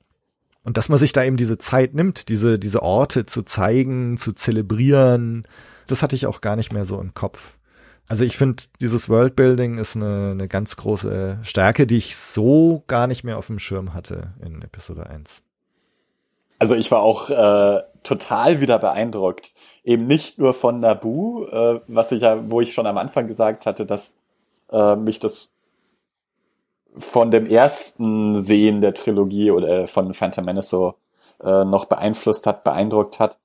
Und dass man sich da eben diese Zeit nimmt, diese, diese Orte zu zeigen, zu zelebrieren, das hatte ich auch gar nicht mehr so im Kopf. Also ich finde, dieses Worldbuilding ist eine, eine ganz große Stärke, die ich so gar nicht mehr auf dem Schirm hatte in Episode 1. Also ich war auch äh, total wieder beeindruckt. Eben nicht nur von Nabu, äh, was ich ja, wo ich schon am Anfang gesagt hatte, dass äh, mich das von dem ersten Sehen der Trilogie oder von Phantom Menace so äh, noch beeinflusst hat, beeindruckt hat.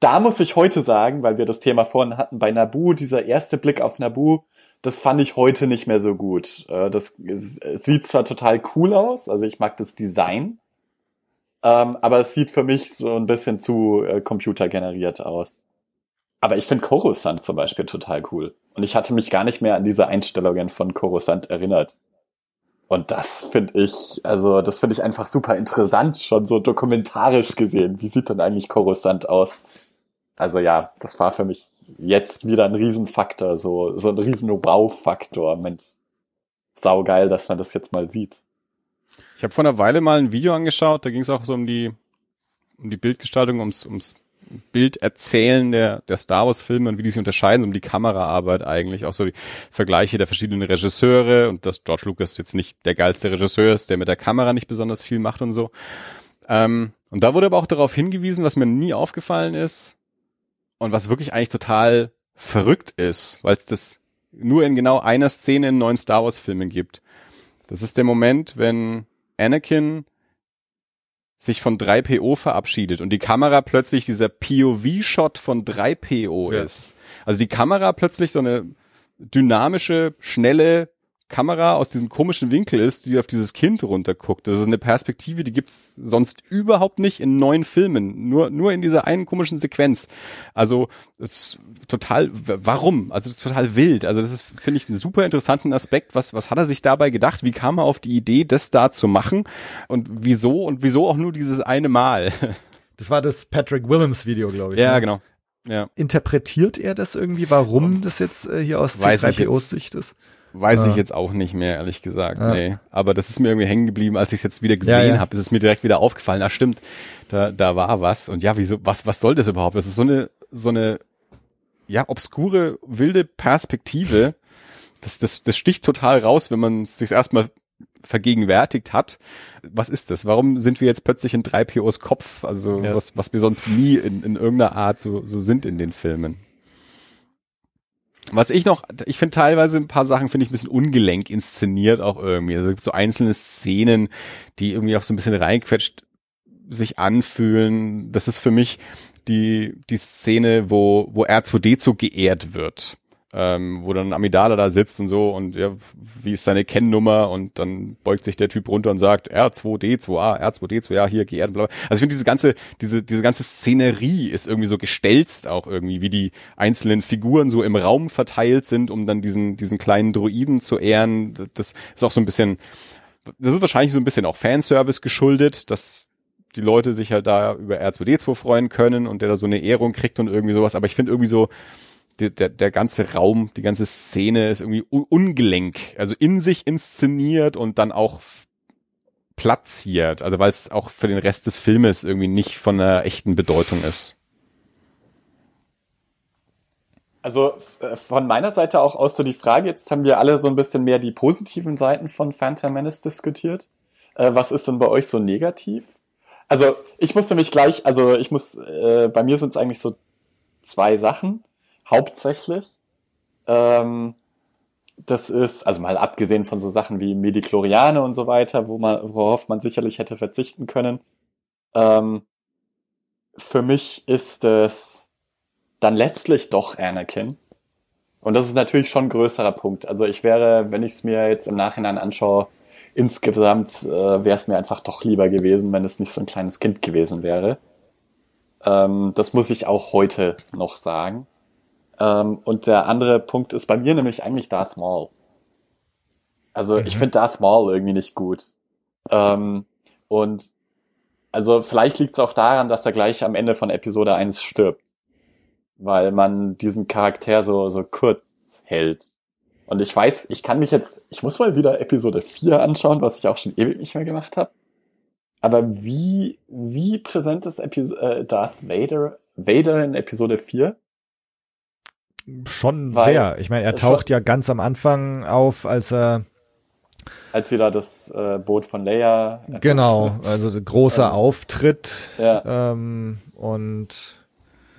Da muss ich heute sagen, weil wir das Thema vorhin hatten bei Nabu, dieser erste Blick auf Nabu, das fand ich heute nicht mehr so gut. Äh, das sieht zwar total cool aus, also ich mag das Design, ähm, aber es sieht für mich so ein bisschen zu äh, computergeneriert aus. Aber ich finde Coruscant zum Beispiel total cool. Und ich hatte mich gar nicht mehr an diese Einstellungen von Coruscant erinnert. Und das finde ich, also das finde ich einfach super interessant, schon so dokumentarisch gesehen. Wie sieht denn eigentlich Coruscant aus? Also ja, das war für mich jetzt wieder ein Riesenfaktor, so, so ein riesen Wow-Faktor. Mensch, saugeil, dass man das jetzt mal sieht. Ich habe vor einer Weile mal ein Video angeschaut, da ging es auch so um die, um die Bildgestaltung, ums, ums Bilderzählen der, der Star Wars-Filme und wie die sich unterscheiden, um die Kameraarbeit eigentlich, auch so die Vergleiche der verschiedenen Regisseure und dass George Lucas jetzt nicht der geilste Regisseur ist, der mit der Kamera nicht besonders viel macht und so. Ähm, und da wurde aber auch darauf hingewiesen, was mir nie aufgefallen ist und was wirklich eigentlich total verrückt ist, weil es das nur in genau einer Szene in neuen Star Wars-Filmen gibt. Das ist der Moment, wenn Anakin sich von 3PO verabschiedet und die Kamera plötzlich dieser POV-Shot von 3PO ja. ist. Also die Kamera plötzlich so eine dynamische, schnelle Kamera aus diesem komischen Winkel ist, die auf dieses Kind runterguckt. Das ist eine Perspektive, die gibt's sonst überhaupt nicht in neuen Filmen. Nur, nur in dieser einen komischen Sequenz. Also, das ist total, warum? Also, das ist total wild. Also, das ist, finde ich, einen super interessanten Aspekt. Was, was hat er sich dabei gedacht? Wie kam er auf die Idee, das da zu machen? Und wieso? Und wieso auch nur dieses eine Mal? Das war das Patrick Willems Video, glaube ich. Ja, ne? genau. Ja. Interpretiert er das irgendwie, warum das jetzt äh, hier aus C3POs Sicht ist? Weiß ah. ich jetzt auch nicht mehr, ehrlich gesagt. Ah. Nee. Aber das ist mir irgendwie hängen geblieben, als ich es jetzt wieder gesehen ja, ja. habe. Ist es mir direkt wieder aufgefallen. Ah, stimmt, da, da war was. Und ja, wieso, was, was soll das überhaupt? Das ist so eine, so eine, ja, obskure, wilde Perspektive. Das, das, das sticht total raus, wenn man es sich erstmal vergegenwärtigt hat. Was ist das? Warum sind wir jetzt plötzlich in 3POs Kopf? Also, ja. was, was wir sonst nie in, in irgendeiner Art so, so sind in den Filmen. Was ich noch, ich finde teilweise ein paar Sachen finde ich ein bisschen ungelenk inszeniert auch irgendwie. Also es gibt so einzelne Szenen, die irgendwie auch so ein bisschen reinquetscht sich anfühlen. Das ist für mich die, die Szene, wo, wo R2D2 geehrt wird ähm, wo dann Amidala da sitzt und so und ja, wie ist seine Kennnummer und dann beugt sich der Typ runter und sagt R2D2A, R2D2, ja, hier geehrt, bla. Also ich finde diese ganze, diese, diese ganze Szenerie ist irgendwie so gestelzt auch irgendwie, wie die einzelnen Figuren so im Raum verteilt sind, um dann diesen, diesen kleinen Droiden zu ehren. Das ist auch so ein bisschen, das ist wahrscheinlich so ein bisschen auch Fanservice geschuldet, dass die Leute sich halt da über R2D2 freuen können und der da so eine Ehrung kriegt und irgendwie sowas. Aber ich finde irgendwie so, der, der, der ganze Raum, die ganze Szene ist irgendwie un ungelenk, also in sich inszeniert und dann auch platziert, also weil es auch für den Rest des Filmes irgendwie nicht von einer echten Bedeutung ist. Also äh, von meiner Seite auch aus so die Frage, jetzt haben wir alle so ein bisschen mehr die positiven Seiten von Phantom Menace diskutiert. Äh, was ist denn bei euch so negativ? Also ich musste mich gleich, also ich muss, äh, bei mir sind es eigentlich so zwei Sachen hauptsächlich. Ähm, das ist, also mal abgesehen von so Sachen wie Medikloriane und so weiter, wo man, worauf man sicherlich hätte verzichten können. Ähm, für mich ist es dann letztlich doch Anakin. Und das ist natürlich schon ein größerer Punkt. Also ich wäre, wenn ich es mir jetzt im Nachhinein anschaue, insgesamt äh, wäre es mir einfach doch lieber gewesen, wenn es nicht so ein kleines Kind gewesen wäre. Ähm, das muss ich auch heute noch sagen. Ähm, und der andere Punkt ist bei mir nämlich eigentlich Darth Maul. Also mhm. ich finde Darth Maul irgendwie nicht gut. Ähm, und also vielleicht liegt es auch daran, dass er gleich am Ende von Episode 1 stirbt. Weil man diesen Charakter so, so kurz hält. Und ich weiß, ich kann mich jetzt, ich muss mal wieder Episode 4 anschauen, was ich auch schon ewig nicht mehr gemacht habe. Aber wie, wie präsent ist Epis äh, Darth Vader, Vader in Episode 4? Schon Weil- sehr. Ich meine, er es taucht ja ganz am Anfang auf, als er Als sie da das äh, Boot von Leia. genau, also der große Ähm, Auftritt Ja. ähm, und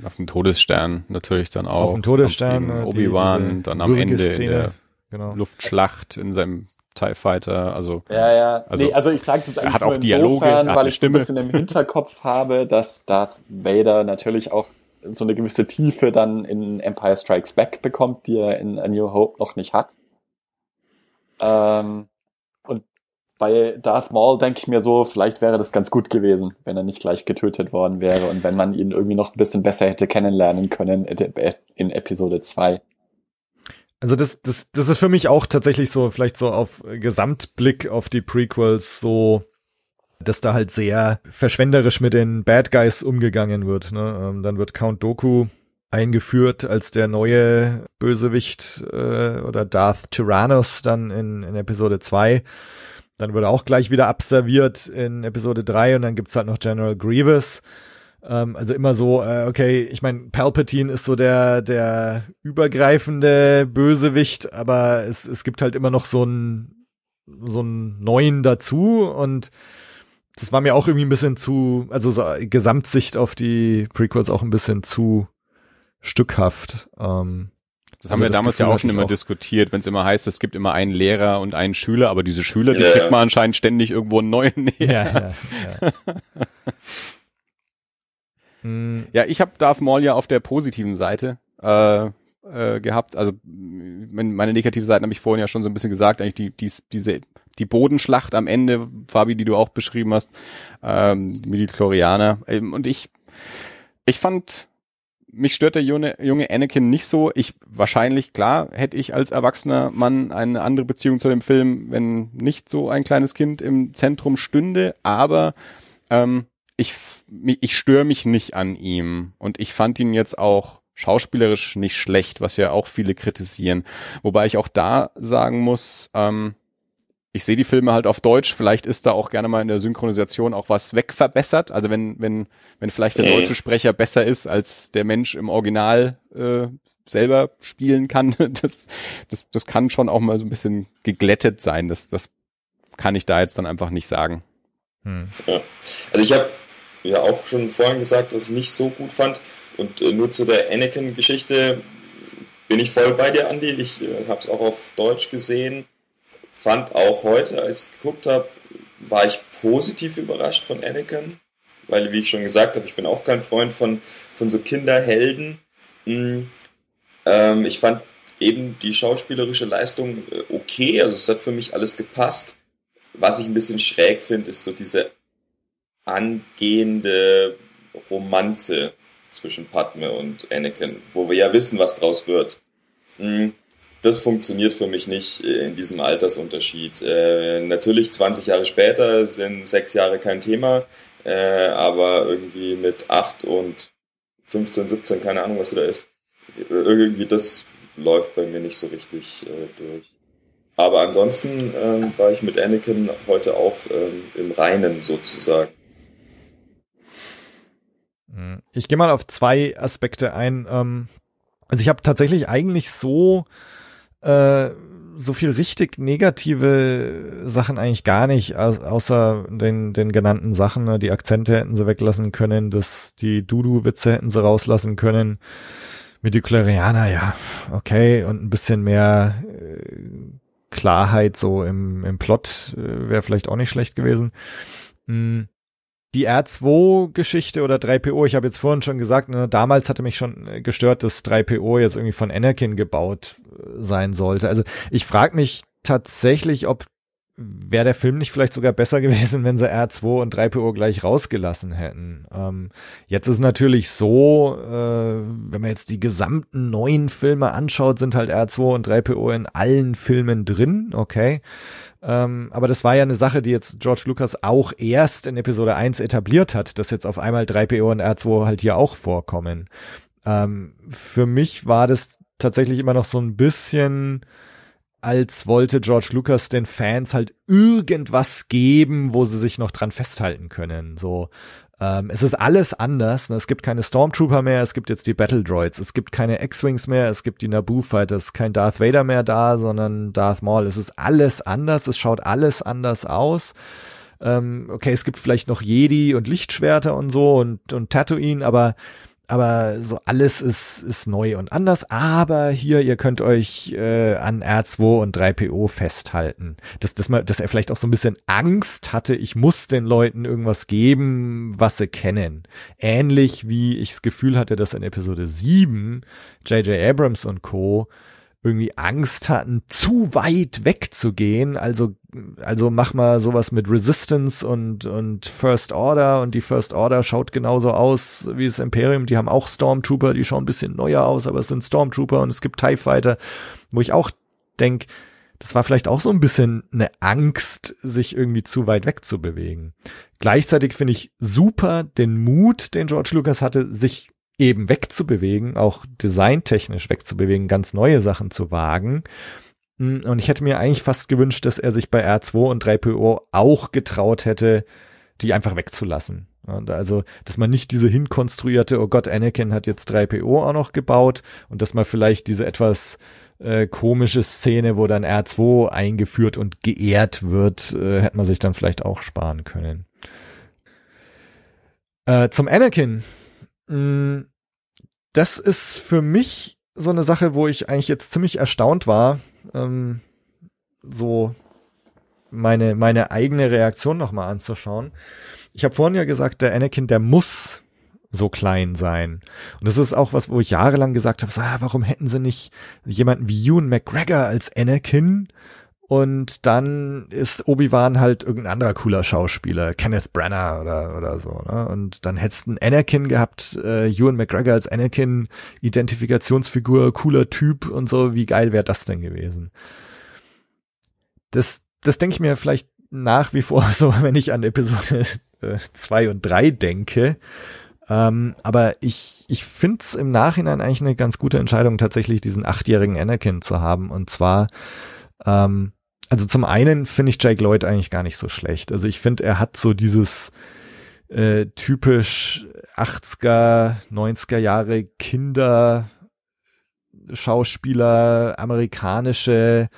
Auf dem Todesstern natürlich dann auch. auf dem Todesstern Obi-Wan, dann am Ende in Szene. der genau. Luftschlacht in seinem TIE Fighter. Also Ja, ja. Also, nee, also ich sage das eigentlich hat nur auch Dialoge, insofern, hat weil eine ich so ein Stimme. bisschen im Hinterkopf habe, dass Darth Vader natürlich auch so eine gewisse Tiefe dann in Empire Strikes Back bekommt, die er in A New Hope noch nicht hat. Ähm, und bei Darth Maul denke ich mir so, vielleicht wäre das ganz gut gewesen, wenn er nicht gleich getötet worden wäre und wenn man ihn irgendwie noch ein bisschen besser hätte kennenlernen können in Episode 2. Also das, das, das ist für mich auch tatsächlich so, vielleicht so auf Gesamtblick auf die Prequels so, dass da halt sehr verschwenderisch mit den Bad Guys umgegangen wird. Ne? Ähm, dann wird Count Doku eingeführt als der neue Bösewicht äh, oder Darth Tyrannus dann in, in Episode 2. Dann wird er auch gleich wieder abserviert in Episode 3 und dann gibt's halt noch General Grievous. Ähm, also immer so, äh, okay, ich meine, Palpatine ist so der, der übergreifende Bösewicht, aber es, es gibt halt immer noch so einen, so einen neuen dazu und das war mir auch irgendwie ein bisschen zu, also so Gesamtsicht auf die Prequels auch ein bisschen zu stückhaft. Ähm, Das haben Also wir das damals ja Gefühl auch schon immer auch. diskutiert, wenn es immer heißt, es gibt immer einen Lehrer und einen Schüler, aber diese Schüler, die Ja, kriegt ja. man anscheinend ständig irgendwo einen neuen näher. ja, ja, ja. Mm, Ja, ich habe Darth Maul ja auf der positiven Seite äh, äh, gehabt. Also meine negative Seiten habe ich vorhin ja schon so ein bisschen gesagt. Eigentlich die, die, diese die Bodenschlacht am Ende, Fabi, die du auch beschrieben hast, ähm, mit die Chlorianer. Ähm, Und ich, ich fand, mich stört der junge, junge Anakin nicht so. Ich wahrscheinlich klar hätte ich als erwachsener Mann eine andere Beziehung zu dem Film, wenn nicht so ein kleines Kind im Zentrum stünde. Aber ähm, ich, ich störe mich nicht an ihm und ich fand ihn jetzt auch schauspielerisch nicht schlecht, was ja auch viele kritisieren. Wobei ich auch da sagen muss, ähm, ich sehe die Filme halt auf Deutsch, vielleicht ist da auch gerne mal in der Synchronisation auch was wegverbessert. Also wenn, wenn, wenn vielleicht der deutsche Sprecher besser ist, als der Mensch im Original äh, selber spielen kann, das, das, das kann schon auch mal so ein bisschen geglättet sein. Das, das kann ich da jetzt dann einfach nicht sagen. hm. Also ich habe ja auch schon vorhin gesagt, was ich nicht so gut fand. Und äh, nur zu der Anakin-Geschichte bin ich voll bei dir, Andi. Ich äh, habe es auch auf Deutsch gesehen. Fand auch heute, als ich geguckt habe, war ich positiv überrascht von Anakin. Weil, wie ich schon gesagt habe, ich bin auch kein Freund von, von so Kinderhelden. Mm, ähm, ich fand eben die schauspielerische Leistung äh, okay. Also es hat für mich alles gepasst. Was ich ein bisschen schräg finde, ist so diese angehende Romanze zwischen Padme und Anakin, wo wir ja wissen, was draus wird. Hm, Das funktioniert für mich nicht äh, in diesem Altersunterschied. Äh, natürlich 20 Jahre später sind sechs Jahre kein Thema, äh, aber irgendwie mit 8 und 15, 17, keine Ahnung, was da ist. Äh, Irgendwie das läuft bei mir nicht so richtig äh, durch. Aber ansonsten ähm, war ich mit Anakin heute auch ähm, im Reinen sozusagen. Hm. Ich gehe mal auf zwei Aspekte ein. Ähm, also ich habe tatsächlich eigentlich so äh, so viel richtig negative Sachen eigentlich gar nicht, au außer den den genannten Sachen. Ne? Die Akzente hätten sie weglassen können, das die Dudu-Witze hätten sie rauslassen können. Mit die Klerianer, ja, okay, und ein bisschen mehr äh, Klarheit so im im Plot äh, wäre vielleicht auch nicht schlecht gewesen. Hm die R2-Geschichte oder 3PO, ich habe jetzt vorhin schon gesagt, ne, damals hatte mich schon äh, gestört, dass 3PO jetzt irgendwie von Anakin gebaut sein sollte. Also ich frage mich tatsächlich, ob wäre der Film nicht vielleicht sogar besser gewesen, wenn sie R2 und 3PO gleich rausgelassen hätten. Ähm, jetzt ist natürlich so, äh, wenn man jetzt die gesamten neuen Filme anschaut, sind halt R2 und 3PO in allen Filmen drin, okay. Ähm, aber das war ja eine Sache, die jetzt George Lucas auch erst in Episode 1 etabliert hat, dass jetzt auf einmal 3PO und R2 halt hier auch vorkommen. Ähm, für mich war das tatsächlich immer noch so ein bisschen als wollte George Lucas den Fans halt irgendwas geben, wo sie sich noch dran festhalten können. So, Ähm, es ist alles anders. Ne? Es gibt keine Stormtrooper mehr, es gibt jetzt die Battle Droids, es gibt keine X-Wings mehr, es gibt die Naboo Fighters, kein Darth Vader mehr da, sondern Darth Maul. Es ist alles anders, es schaut alles anders aus. Ähm, okay, es gibt vielleicht noch Jedi und Lichtschwerter und so und, und Tatooine, aber aber so alles ist, ist neu und anders. Aber hier, ihr könnt euch äh, an R2 und 3PO festhalten. Dass, dass, man, dass er vielleicht auch so ein bisschen Angst hatte, ich muss den Leuten irgendwas geben, was sie kennen. Ähnlich wie ich das Gefühl hatte, dass in Episode 7 J.J. Abrams und Co irgendwie Angst hatten, zu weit wegzugehen. Also, also mach mal sowas mit Resistance und, und First Order und die First Order schaut genauso aus wie das Imperium. Die haben auch Stormtrooper, die schauen ein bisschen neuer aus, aber es sind Stormtrooper und es gibt TIE Fighter, wo ich auch denk, das war vielleicht auch so ein bisschen eine Angst, sich irgendwie zu weit wegzubewegen. Gleichzeitig finde ich super den Mut, den George Lucas hatte, sich eben wegzubewegen, auch designtechnisch wegzubewegen, ganz neue Sachen zu wagen. Hm, und ich hätte mir eigentlich fast gewünscht, dass er sich bei R2 und 3PO auch getraut hätte, die einfach wegzulassen. Und also, dass man nicht diese hinkonstruierte, oh Gott, Anakin hat jetzt 3PO auch noch gebaut und dass man vielleicht diese etwas äh, komische Szene, wo dann R2 eingeführt und geehrt wird, äh, hätte man sich dann vielleicht auch sparen können. Äh, zum Anakin das ist für mich so eine Sache, wo ich eigentlich jetzt ziemlich erstaunt war, ähm, so meine, meine eigene Reaktion nochmal anzuschauen. Ich habe vorhin ja gesagt, der Anakin, der muss so klein sein. Und das ist auch was, wo ich jahrelang gesagt habe, so, ah, warum hätten sie nicht jemanden wie Ewan McGregor als Anakin? Und dann ist Obi-Wan halt irgendein anderer cooler Schauspieler, Kenneth Branagh oder, oder so. Ne? Und dann hättest du einen Anakin gehabt, äh, Ewan McGregor als Anakin, Identifikationsfigur, cooler Typ und so. Wie geil wäre das denn gewesen? Das, das denke ich mir vielleicht nach wie vor so, wenn ich an Episode äh, zwei und drei denke. Ähm, aber ich, ich finde es im Nachhinein eigentlich eine ganz gute Entscheidung, tatsächlich diesen achtjährigen Anakin zu haben. Und zwar ähm, also zum einen finde ich Jake Lloyd eigentlich gar nicht so schlecht. Also ich finde, er hat so dieses äh, typisch 80er, 90er Jahre Kinder Schauspieler, amerikanische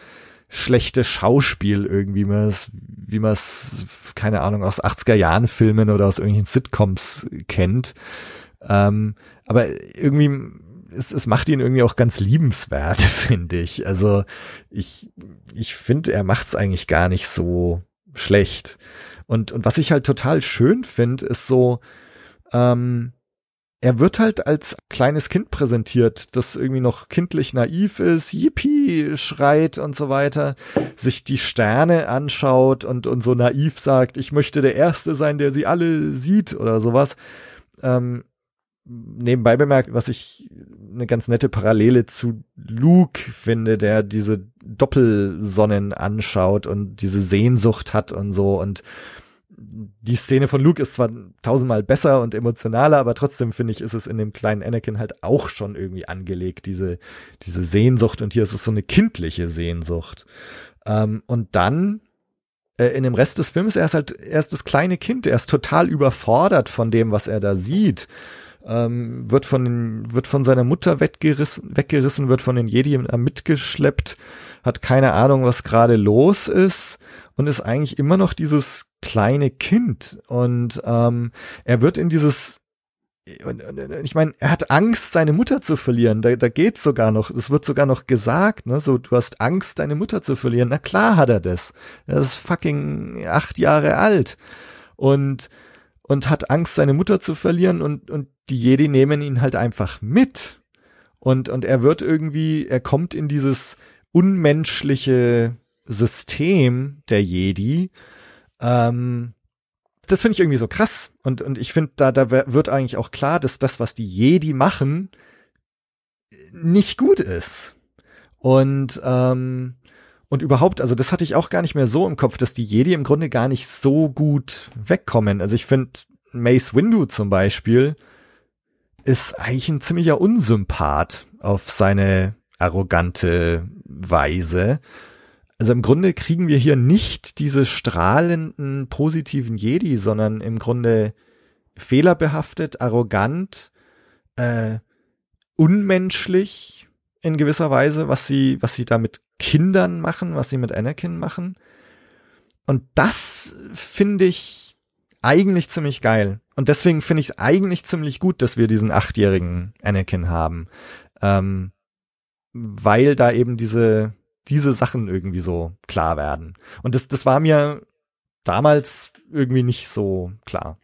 schlechte Schauspiel irgendwie, wie man es, wie man es, keine Ahnung, aus 80er Jahren Filmen oder aus irgendwelchen Sitcoms kennt. Ähm, aber irgendwie es, es macht ihn irgendwie auch ganz liebenswert, finde ich. Also ich, ich finde, er macht's eigentlich gar nicht so schlecht. Und, und was ich halt total schön finde, ist so, ähm, er wird halt als kleines Kind präsentiert, das irgendwie noch kindlich naiv ist, yippie schreit und so weiter, sich die Sterne anschaut und, und so naiv sagt, ich möchte der Erste sein, der sie alle sieht oder sowas. Ähm, nebenbei bemerkt, was ich eine ganz nette Parallele zu Luke finde, der diese Doppelsonnen anschaut und diese Sehnsucht hat und so. Und die Szene von Luke ist zwar tausendmal besser und emotionaler, aber trotzdem finde ich, ist es in dem kleinen Anakin halt auch schon irgendwie angelegt, diese, diese Sehnsucht. Und hier ist es so eine kindliche Sehnsucht. Ähm, und dann äh, in dem Rest des Films, er ist halt, er ist das kleine Kind, er ist total überfordert von dem, was er da sieht ähm, wird von den, wird von seiner Mutter weggerissen, weggerissen, wird von den Jedi mitgeschleppt, hat keine Ahnung, was gerade los ist und ist eigentlich immer noch dieses kleine Kind und ähm, er wird in dieses ich meine, er hat Angst, seine Mutter zu verlieren. Da, da geht's sogar noch, es wird sogar noch gesagt, ne, so, du hast Angst, deine Mutter zu verlieren. Na klar hat er das. Er ist fucking acht Jahre alt. Und und hat Angst, seine Mutter zu verlieren und, und die Jedi nehmen ihn halt einfach mit. Und, und er wird irgendwie, er kommt in dieses unmenschliche System der Jedi. Ähm, das finde ich irgendwie so krass. Und, und ich finde, da, da wird eigentlich auch klar, dass das, was die Jedi machen, nicht gut ist. Und ähm, und überhaupt, also das hatte ich auch gar nicht mehr so im Kopf, dass die Jedi im Grunde gar nicht so gut wegkommen. Also ich finde, Mace Windu zum Beispiel ist eigentlich ein ziemlicher Unsympath auf seine arrogante Weise. Also im Grunde kriegen wir hier nicht diese strahlenden positiven Jedi, sondern im Grunde fehlerbehaftet, arrogant, äh, unmenschlich in gewisser Weise, was sie, was sie da mit Kindern machen, was sie mit Anakin machen. Und das finde ich eigentlich ziemlich geil. Und deswegen finde ich es eigentlich ziemlich gut, dass wir diesen achtjährigen Anakin haben. Ähm, weil da eben diese, diese Sachen irgendwie so klar werden. Und das, das war mir damals irgendwie nicht so klar.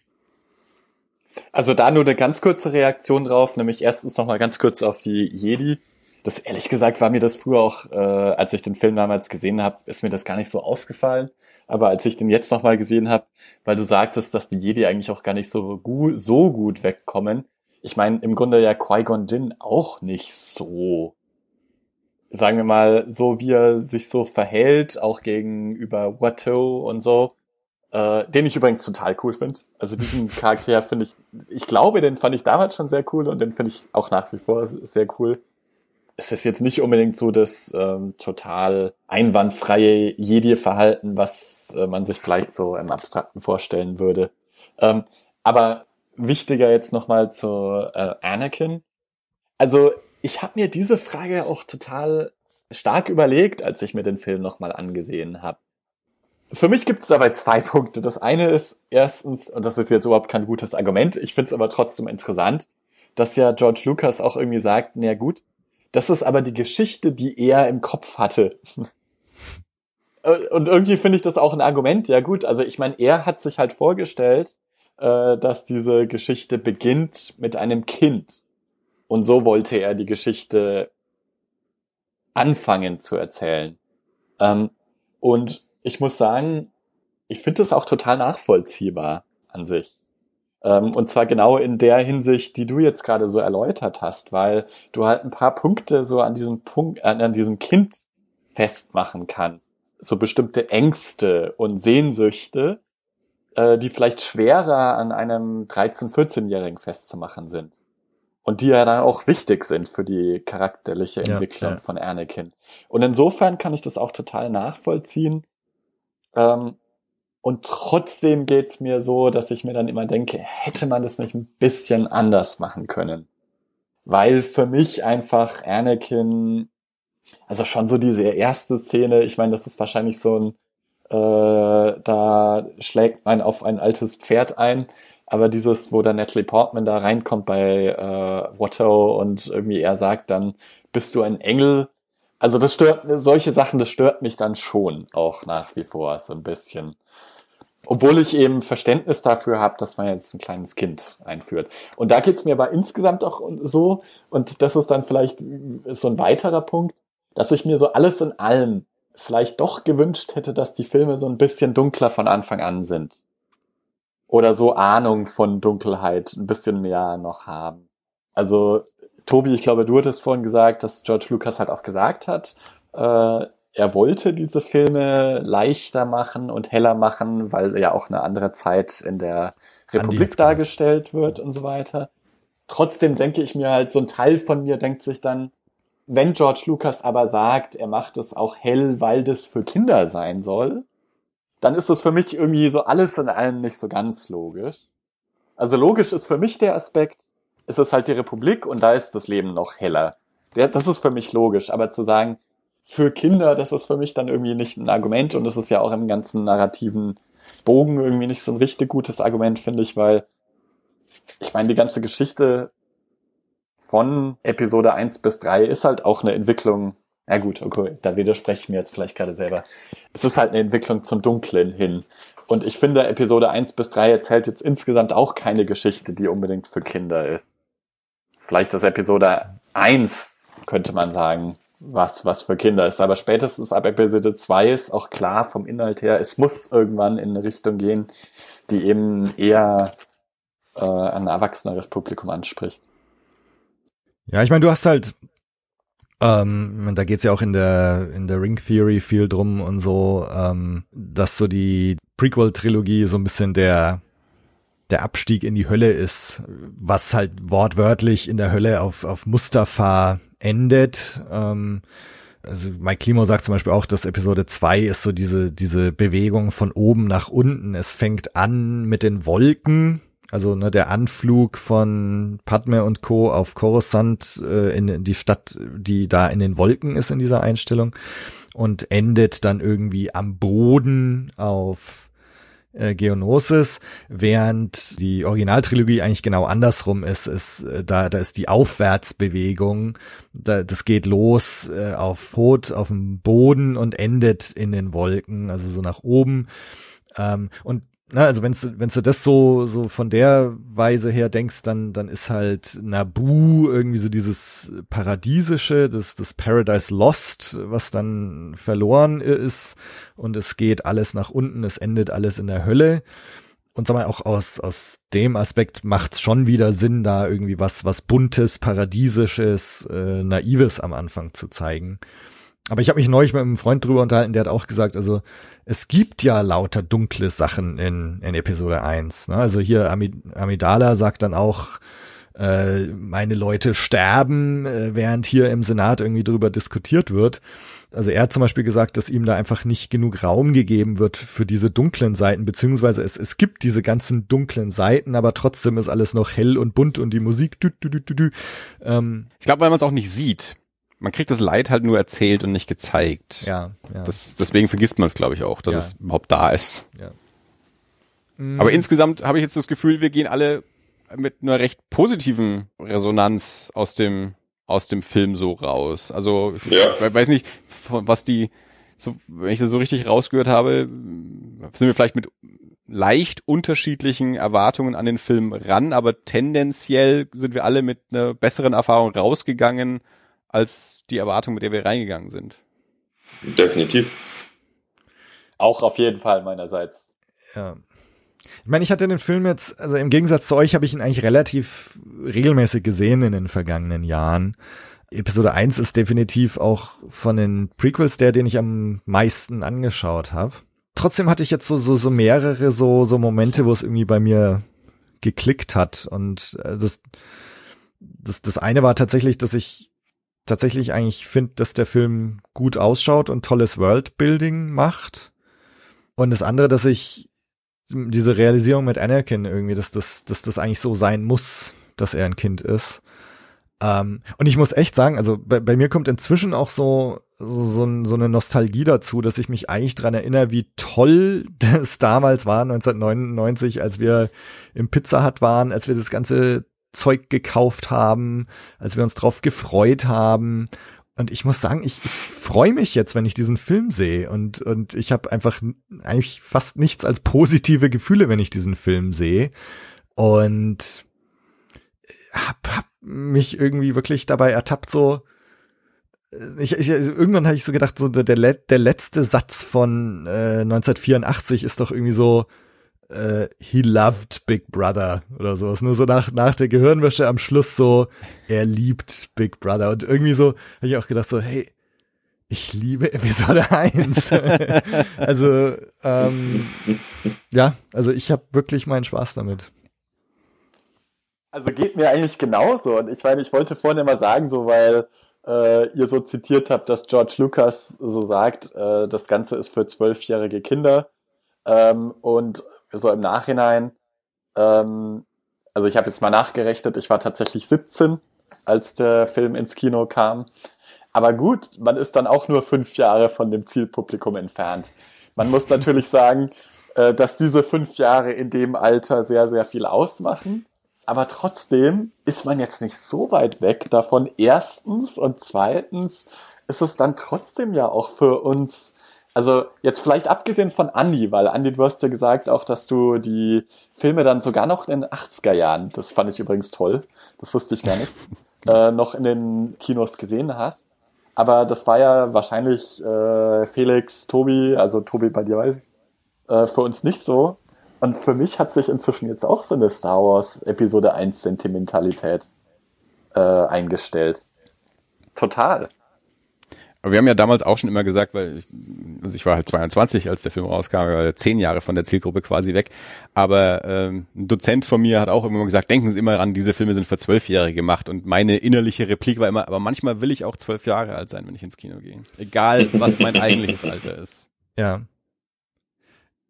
Also da nur eine ganz kurze Reaktion drauf, nämlich erstens nochmal ganz kurz auf die Jedi. Das ehrlich gesagt war mir das früher auch, äh, als ich den Film damals gesehen habe, ist mir das gar nicht so aufgefallen. Aber als ich den jetzt nochmal gesehen habe, weil du sagtest, dass die Jedi eigentlich auch gar nicht so gut, so gut wegkommen. Ich meine, im Grunde ja Qui-Gon Jinn auch nicht so. Sagen wir mal, so wie er sich so verhält, auch gegenüber Watto und so äh, den ich übrigens total cool finde. Also diesen Charakter finde ich, ich glaube, den fand ich damals schon sehr cool und den finde ich auch nach wie vor sehr cool. Es ist jetzt nicht unbedingt so das ähm, total einwandfreie Jedi-Verhalten, was äh, man sich vielleicht so im Abstrakten vorstellen würde. Ähm, aber wichtiger jetzt nochmal zu äh, Anakin. Also ich habe mir diese Frage auch total stark überlegt, als ich mir den Film nochmal angesehen habe. Für mich gibt es dabei zwei Punkte. Das eine ist erstens, und das ist jetzt überhaupt kein gutes Argument, ich finde es aber trotzdem interessant, dass ja George Lucas auch irgendwie sagt, na gut, das ist aber die Geschichte, die er im Kopf hatte. und irgendwie finde ich das auch ein Argument. Ja gut, also ich meine, er hat sich halt vorgestellt, äh, dass diese Geschichte beginnt mit einem Kind. Und so wollte er die Geschichte anfangen zu erzählen. Ähm, und ich muss sagen, ich finde das auch total nachvollziehbar an sich. Ähm, und zwar genau in der Hinsicht, die du jetzt gerade so erläutert hast, weil du halt ein paar Punkte so an diesem Punkt, an, an diesem Kind festmachen kannst. So bestimmte Ängste und Sehnsüchte, äh, die vielleicht schwerer an einem 13-, 14-Jährigen festzumachen sind. Und die ja dann auch wichtig sind für die charakterliche Entwicklung ja, ja. von Anakin. Und insofern kann ich das auch total nachvollziehen, ähm, und trotzdem geht's mir so, dass ich mir dann immer denke, hätte man das nicht ein bisschen anders machen können? Weil für mich einfach Anakin, also schon so diese erste Szene, ich meine, das ist wahrscheinlich so ein, äh, da schlägt man auf ein altes Pferd ein, aber dieses, wo dann Natalie Portman da reinkommt bei äh, Watto und irgendwie er sagt dann, bist du ein Engel? Also das stört, solche Sachen, das stört mich dann schon auch nach wie vor so ein bisschen. Obwohl ich eben Verständnis dafür habe, dass man jetzt ein kleines Kind einführt. Und da geht's mir aber insgesamt auch so, und das ist dann vielleicht so ein weiterer Punkt, dass ich mir so alles in allem vielleicht doch gewünscht hätte, dass die Filme so ein bisschen dunkler von Anfang an sind. Oder so Ahnung von Dunkelheit ein bisschen mehr noch haben. Also Tobi, ich glaube, du hattest vorhin gesagt, dass George Lucas halt auch gesagt hat, äh, er wollte diese Filme leichter machen und heller machen, weil ja auch eine andere Zeit in der Republik dargestellt wird und so weiter. Trotzdem denke ich mir halt, so ein Teil von mir denkt sich dann, wenn George Lucas aber sagt, er macht es auch hell, weil das für Kinder sein soll, dann ist das für mich irgendwie so alles in allem nicht so ganz logisch. Also logisch ist für mich der Aspekt, ist es halt die Republik und da ist das Leben noch heller. Das ist für mich logisch, aber zu sagen, für Kinder, das ist für mich dann irgendwie nicht ein Argument und das ist ja auch im ganzen narrativen Bogen irgendwie nicht so ein richtig gutes Argument, finde ich, weil ich meine, die ganze Geschichte von Episode 1 bis 3 ist halt auch eine Entwicklung. Ja gut, okay, da widerspreche ich mir jetzt vielleicht gerade selber. Es ist halt eine Entwicklung zum Dunklen hin. Und ich finde, Episode 1 bis 3 erzählt jetzt insgesamt auch keine Geschichte, die unbedingt für Kinder ist vielleicht das Episode 1, könnte man sagen, was, was für Kinder ist. Aber spätestens ab Episode 2 ist auch klar vom Inhalt her, es muss irgendwann in eine Richtung gehen, die eben eher äh, ein erwachseneres Publikum anspricht. Ja, ich meine, du hast halt, ähm, da geht's ja auch in der in der Ring Theory viel drum und so, ähm, dass so die Prequel-Trilogie so ein bisschen der der Abstieg in die Hölle ist, was halt wortwörtlich in der Hölle auf, auf Mustafa endet. Ähm, also Mike Klimo sagt zum Beispiel auch, dass Episode 2 ist so diese, diese Bewegung von oben nach unten. Es fängt an mit den Wolken Also ne, der Anflug von Padme und Co. auf Coruscant äh, in die Stadt, die da in den Wolken ist in dieser Einstellung und endet dann irgendwie am Boden auf äh, Geonosis, während die Originaltrilogie eigentlich genau andersrum ist. ist äh, da, da ist die Aufwärtsbewegung, da, das geht los äh, auf Tod, auf dem Boden und endet in den Wolken, also so nach oben. Ähm, und na, also wenn du wenn du das so so von der Weise her denkst, dann dann ist halt Nabu irgendwie so dieses paradiesische, das das Paradise Lost, was dann verloren ist und es geht alles nach unten, es endet alles in der Hölle. Und sag mal auch aus aus dem Aspekt macht's schon wieder Sinn, da irgendwie was was buntes, paradiesisches, äh, naives am Anfang zu zeigen. Aber ich habe mich neulich mit einem Freund drüber unterhalten, der hat auch gesagt, also es gibt ja lauter dunkle Sachen in, in Episode 1. Ne? Also hier Amidala sagt dann auch, äh, meine Leute sterben, äh, während hier im Senat irgendwie drüber diskutiert wird. Also er hat zum Beispiel gesagt, dass ihm da einfach nicht genug Raum gegeben wird für diese dunklen Seiten, beziehungsweise es, es gibt diese ganzen dunklen Seiten, aber trotzdem ist alles noch hell und bunt und die Musik. Dü, dü, dü, dü, dü. Ähm, ich glaube, weil man es auch nicht sieht man kriegt das Leid halt nur erzählt und nicht gezeigt. Ja, ja. Das, deswegen vergisst man es, glaube ich, auch, dass Ja. es überhaupt da ist. Ja. Aber insgesamt habe ich jetzt das Gefühl, wir gehen alle mit einer recht positiven Resonanz aus dem aus dem Film so raus. Also ich Ja. we- weiß nicht, was die so, wenn ich das so richtig rausgehört habe, sind wir vielleicht mit leicht unterschiedlichen Erwartungen an den Film ran, aber tendenziell sind wir alle mit einer besseren Erfahrung rausgegangen als die Erwartung, mit der wir reingegangen sind. Definitiv. Auch auf jeden Fall meinerseits. Ja. Ich meine, ich hatte den Film jetzt, also im Gegensatz zu euch habe ich ihn eigentlich relativ regelmäßig gesehen in den vergangenen Jahren. Episode 1 ist definitiv auch von den Prequels der, den ich am meisten angeschaut habe. Trotzdem hatte ich jetzt so, so, so mehrere so, so Momente, wo es irgendwie bei mir geklickt hat. Und äh, das, das, das eine war tatsächlich, dass ich tatsächlich eigentlich finde, dass der Film gut ausschaut und tolles Worldbuilding macht. Und das andere, dass ich diese Realisierung mit Anakin irgendwie, dass das, dass das eigentlich so sein muss, dass er ein Kind ist. Ähm, und ich muss echt sagen, also bei, bei mir kommt inzwischen auch so, so, so, so eine Nostalgie dazu, dass ich mich eigentlich dran erinnere, wie toll das damals war, 1999, als wir im Pizza Hut waren, als wir das ganze Zeug gekauft haben, als wir uns drauf gefreut haben. Und ich muss sagen, ich, ich freue mich jetzt, wenn ich diesen Film sehe. Und, und ich habe einfach eigentlich fast nichts als positive Gefühle, wenn ich diesen Film sehe. Und hab, hab mich irgendwie wirklich dabei ertappt, so. Ich, ich, irgendwann habe ich so gedacht, so der, der letzte Satz von äh, 1984 ist doch irgendwie so, äh, he loved Big Brother oder sowas. Nur so nach, nach der Gehirnwäsche am Schluss so, er liebt Big Brother. Und irgendwie so habe ich auch gedacht so, hey, ich liebe Episode 1. also, ähm, ja, also ich habe wirklich meinen Spaß damit. Also geht mir eigentlich genauso. Und ich meine, ich wollte vorhin mal sagen, so weil äh, ihr so zitiert habt, dass George Lucas so sagt, äh, das Ganze ist für zwölfjährige Kinder. Ähm, und so im Nachhinein, ähm, also ich habe jetzt mal nachgerechnet, ich war tatsächlich 17, als der Film ins Kino kam. Aber gut, man ist dann auch nur fünf Jahre von dem Zielpublikum entfernt. Man muss natürlich sagen, äh, dass diese fünf Jahre in dem Alter sehr, sehr viel ausmachen. Aber trotzdem ist man jetzt nicht so weit weg davon. Erstens und zweitens ist es dann trotzdem ja auch für uns, also jetzt vielleicht abgesehen von Andi, weil Andi, du hast ja gesagt auch, dass du die Filme dann sogar noch in den 80er Jahren, das fand ich übrigens toll, das wusste ich gar nicht, äh, noch in den Kinos gesehen hast. Aber das war ja wahrscheinlich äh, Felix, Tobi, also Tobi bei dir weiß ich, äh, für uns nicht so. Und für mich hat sich inzwischen jetzt auch so eine Star Wars Episode 1 Sentimentalität äh, eingestellt. Total. Aber wir haben ja damals auch schon immer gesagt, weil ich, also ich war halt 22, als der Film rauskam, zehn Jahre von der Zielgruppe quasi weg. Aber ähm, ein Dozent von mir hat auch immer gesagt, denken Sie immer ran, diese Filme sind für Zwölfjährige gemacht. Und meine innerliche Replik war immer, aber manchmal will ich auch zwölf Jahre alt sein, wenn ich ins Kino gehe. Egal, was mein eigentliches Alter ist. Ja.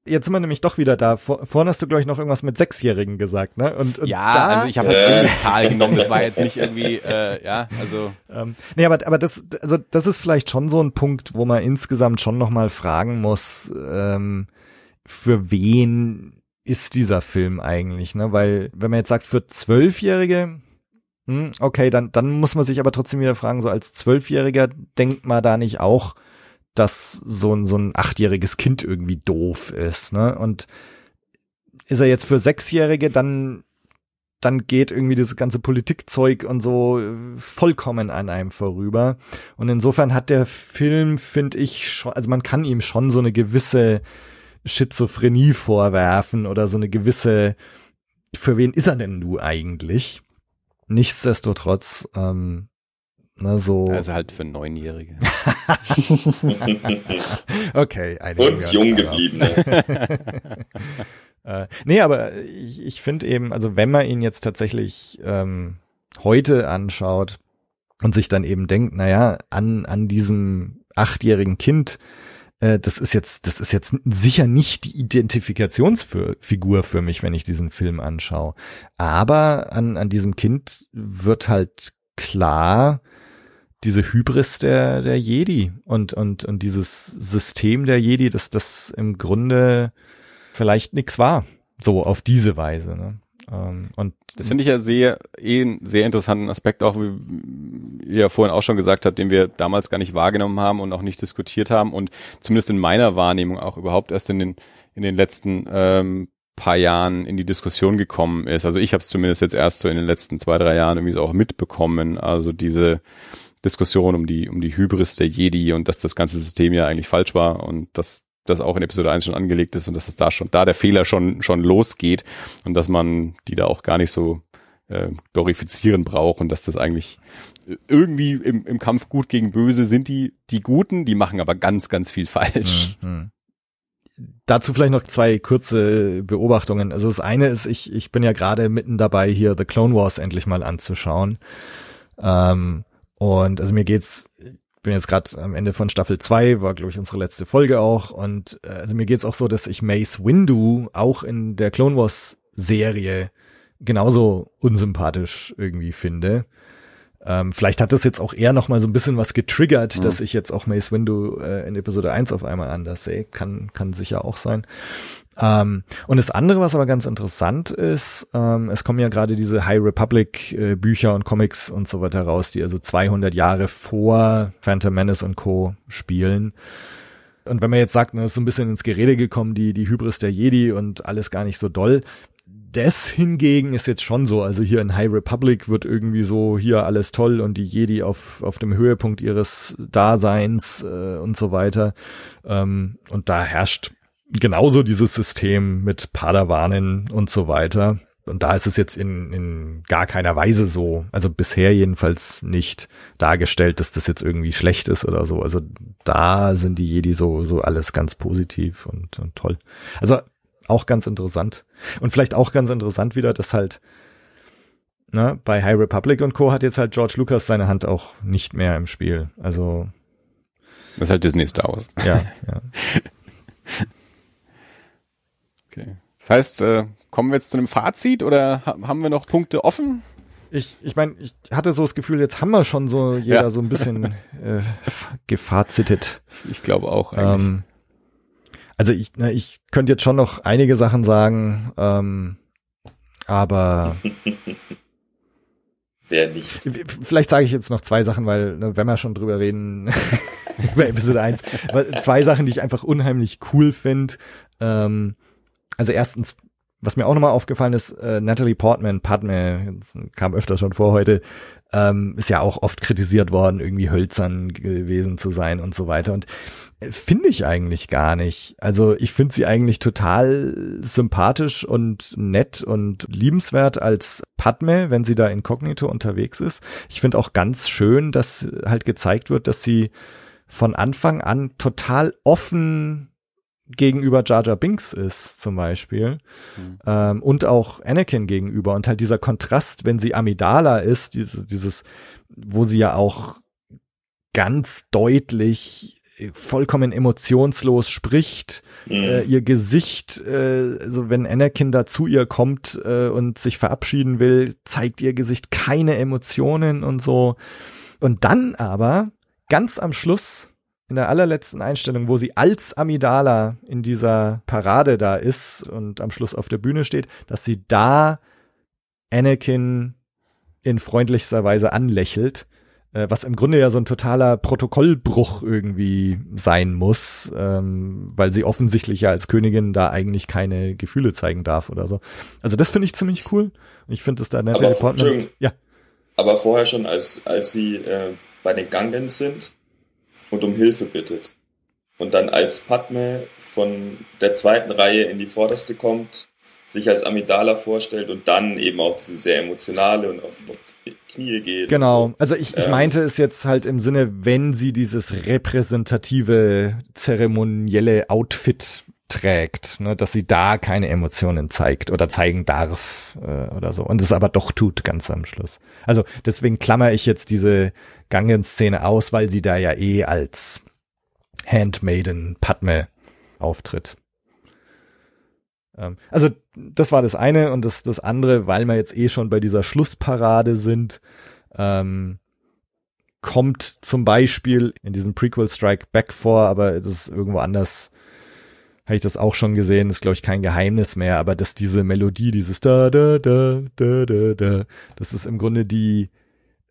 Jetzt sind wir nämlich doch wieder da. Vor, vorhin hast du, glaube ich, noch irgendwas mit Sechsjährigen gesagt, ne? Und, und ja, da, also ich habe halt irgendeine Zahl genommen, das war jetzt nicht irgendwie, äh, ja, also. Ähm, nee, aber, aber das, also das ist vielleicht schon so ein Punkt, wo man insgesamt schon nochmal fragen muss, ähm, für wen ist dieser Film eigentlich, ne? Weil, wenn man jetzt sagt, für Zwölfjährige, hm, okay, dann, dann muss man sich aber trotzdem wieder fragen, so als Zwölfjähriger denkt man da nicht auch, dass so ein, so ein achtjähriges Kind irgendwie doof ist, ne? Und ist er jetzt für Sechsjährige, dann, dann geht irgendwie dieses ganze Politikzeug und so vollkommen an einem vorüber. Und insofern hat der Film, finde ich, schon, also man kann ihm schon so eine gewisse Schizophrenie vorwerfen oder so eine gewisse, für wen ist er denn du eigentlich? Nichtsdestotrotz, ähm, na so. Also halt für Neunjährige. okay. Und jung geblieben. äh, nee, aber ich, ich finde eben, also wenn man ihn jetzt tatsächlich ähm, heute anschaut und sich dann eben denkt, naja, an, an diesem achtjährigen Kind, äh, das ist jetzt, das ist jetzt sicher nicht die Identifikationsfigur für mich, wenn ich diesen Film anschaue. Aber an, an diesem Kind wird halt klar, diese Hybris der, der Jedi und, und, und dieses System der Jedi, dass das im Grunde vielleicht nix war. So auf diese Weise. Ne? Ähm, und das finde ich ja sehr, eh einen sehr interessanten Aspekt, auch wie ihr ja vorhin auch schon gesagt habt, den wir damals gar nicht wahrgenommen haben und auch nicht diskutiert haben und zumindest in meiner Wahrnehmung auch überhaupt erst in den, in den letzten ähm, paar Jahren in die Diskussion gekommen ist. Also ich habe es zumindest jetzt erst so in den letzten zwei, drei Jahren irgendwie so auch mitbekommen. Also diese Diskussion um die, um die Hybris der Jedi und dass das ganze System ja eigentlich falsch war und dass das auch in Episode 1 schon angelegt ist und dass es da schon, da der Fehler schon, schon losgeht und dass man die da auch gar nicht so äh, glorifizieren braucht und dass das eigentlich irgendwie im, im Kampf gut gegen böse sind die, die Guten, die machen aber ganz, ganz viel falsch. Mhm. Dazu vielleicht noch zwei kurze Beobachtungen. Also das eine ist, ich, ich bin ja gerade mitten dabei, hier The Clone Wars endlich mal anzuschauen. Ähm, und also mir geht's, ich bin jetzt gerade am Ende von Staffel 2, war glaube ich unsere letzte Folge auch. Und äh, also mir geht's auch so, dass ich Mace Windu auch in der Clone Wars Serie genauso unsympathisch irgendwie finde. Ähm, vielleicht hat das jetzt auch eher noch mal so ein bisschen was getriggert, mhm. dass ich jetzt auch Mace Windu äh, in Episode 1 auf einmal anders sehe. Kann, kann sicher auch sein. Ähm, und das andere, was aber ganz interessant ist, ähm, es kommen ja gerade diese High Republic äh, Bücher und Comics und so weiter raus, die also 200 Jahre vor Phantom Menace und Co. spielen. Und wenn man jetzt sagt, ne, ist so ein bisschen ins Gerede gekommen, die, die Hybris der Jedi und alles gar nicht so doll. Das hingegen ist jetzt schon so. Also hier in High Republic wird irgendwie so hier alles toll und die Jedi auf, auf dem Höhepunkt ihres Daseins äh, und so weiter. Ähm, und da herrscht genauso dieses System mit Padawanen und so weiter. Und da ist es jetzt in, in gar keiner Weise so, also bisher jedenfalls nicht dargestellt, dass das jetzt irgendwie schlecht ist oder so. Also da sind die Jedi so, so alles ganz positiv und, und toll. Also auch ganz interessant. Und vielleicht auch ganz interessant wieder, dass halt, ne, bei High Republic und Co. hat jetzt halt George Lucas seine Hand auch nicht mehr im Spiel. Also. Das ist halt Disney Star Wars. Ja, ja. Das heißt, äh, kommen wir jetzt zu einem Fazit oder haben wir noch Punkte offen? Ich, ich meine, ich hatte so das Gefühl, jetzt haben wir schon so jeder ja. so ein bisschen äh, gefazitet. Ich glaube auch eigentlich. Ähm, also ich, na, ich könnte jetzt schon noch einige Sachen sagen, ähm, aber Wer nicht? Vielleicht sage ich jetzt noch zwei Sachen, weil ne, wenn wir schon drüber reden, über Episode 1, zwei Sachen, die ich einfach unheimlich cool finde. Ähm, also erstens, was mir auch nochmal aufgefallen ist, äh, Natalie Portman, Padme, kam öfter schon vor heute, ähm, ist ja auch oft kritisiert worden, irgendwie hölzern gewesen zu sein und so weiter. Und äh, finde ich eigentlich gar nicht. Also ich finde sie eigentlich total sympathisch und nett und liebenswert als Padme, wenn sie da inkognito unterwegs ist. Ich finde auch ganz schön, dass halt gezeigt wird, dass sie von Anfang an total offen gegenüber Jar Jar Binks ist zum Beispiel mhm. ähm, und auch Anakin gegenüber und halt dieser Kontrast, wenn sie Amidala ist, dieses, dieses, wo sie ja auch ganz deutlich vollkommen emotionslos spricht, Mhm. äh, ihr Gesicht, äh, also wenn Anakin da zu ihr kommt äh, und sich verabschieden will, zeigt ihr Gesicht keine Emotionen und so. Und dann aber ganz am Schluss in der allerletzten Einstellung, wo sie als Amidala in dieser Parade da ist und am Schluss auf der Bühne steht, dass sie da Anakin in freundlichster Weise anlächelt, äh, was im Grunde ja so ein totaler Protokollbruch irgendwie sein muss, ähm, weil sie offensichtlich ja als Königin da eigentlich keine Gefühle zeigen darf oder so. Also das finde ich ziemlich cool. Und ich finde, dass da Natalie Portman, ja, Aber vorher schon, als, als sie äh, bei den Gangans sind und um Hilfe bittet. Und dann als Padme von der zweiten Reihe in die vorderste kommt, sich als Amidala vorstellt und dann eben auch diese sehr emotionale und auf, auf die Knie geht. Genau, so. also ich, ich Ja. meinte es jetzt halt im Sinne, wenn sie dieses repräsentative, zeremonielle Outfit trägt, ne, dass sie da keine Emotionen zeigt oder zeigen darf äh, oder so und es aber doch tut ganz am Schluss. Also deswegen klammer ich jetzt diese Gangen-Szene aus, weil sie da ja eh als Handmaiden Padme auftritt. Ähm, also das war das eine und das, das andere, weil wir jetzt eh schon bei dieser Schlussparade sind, ähm, kommt zum Beispiel in diesem Prequel Strike Back vor, aber das ist irgendwo anders, habe ich das auch schon gesehen, ist glaube ich kein Geheimnis mehr, aber dass diese Melodie, dieses da da da da da da, das ist im Grunde die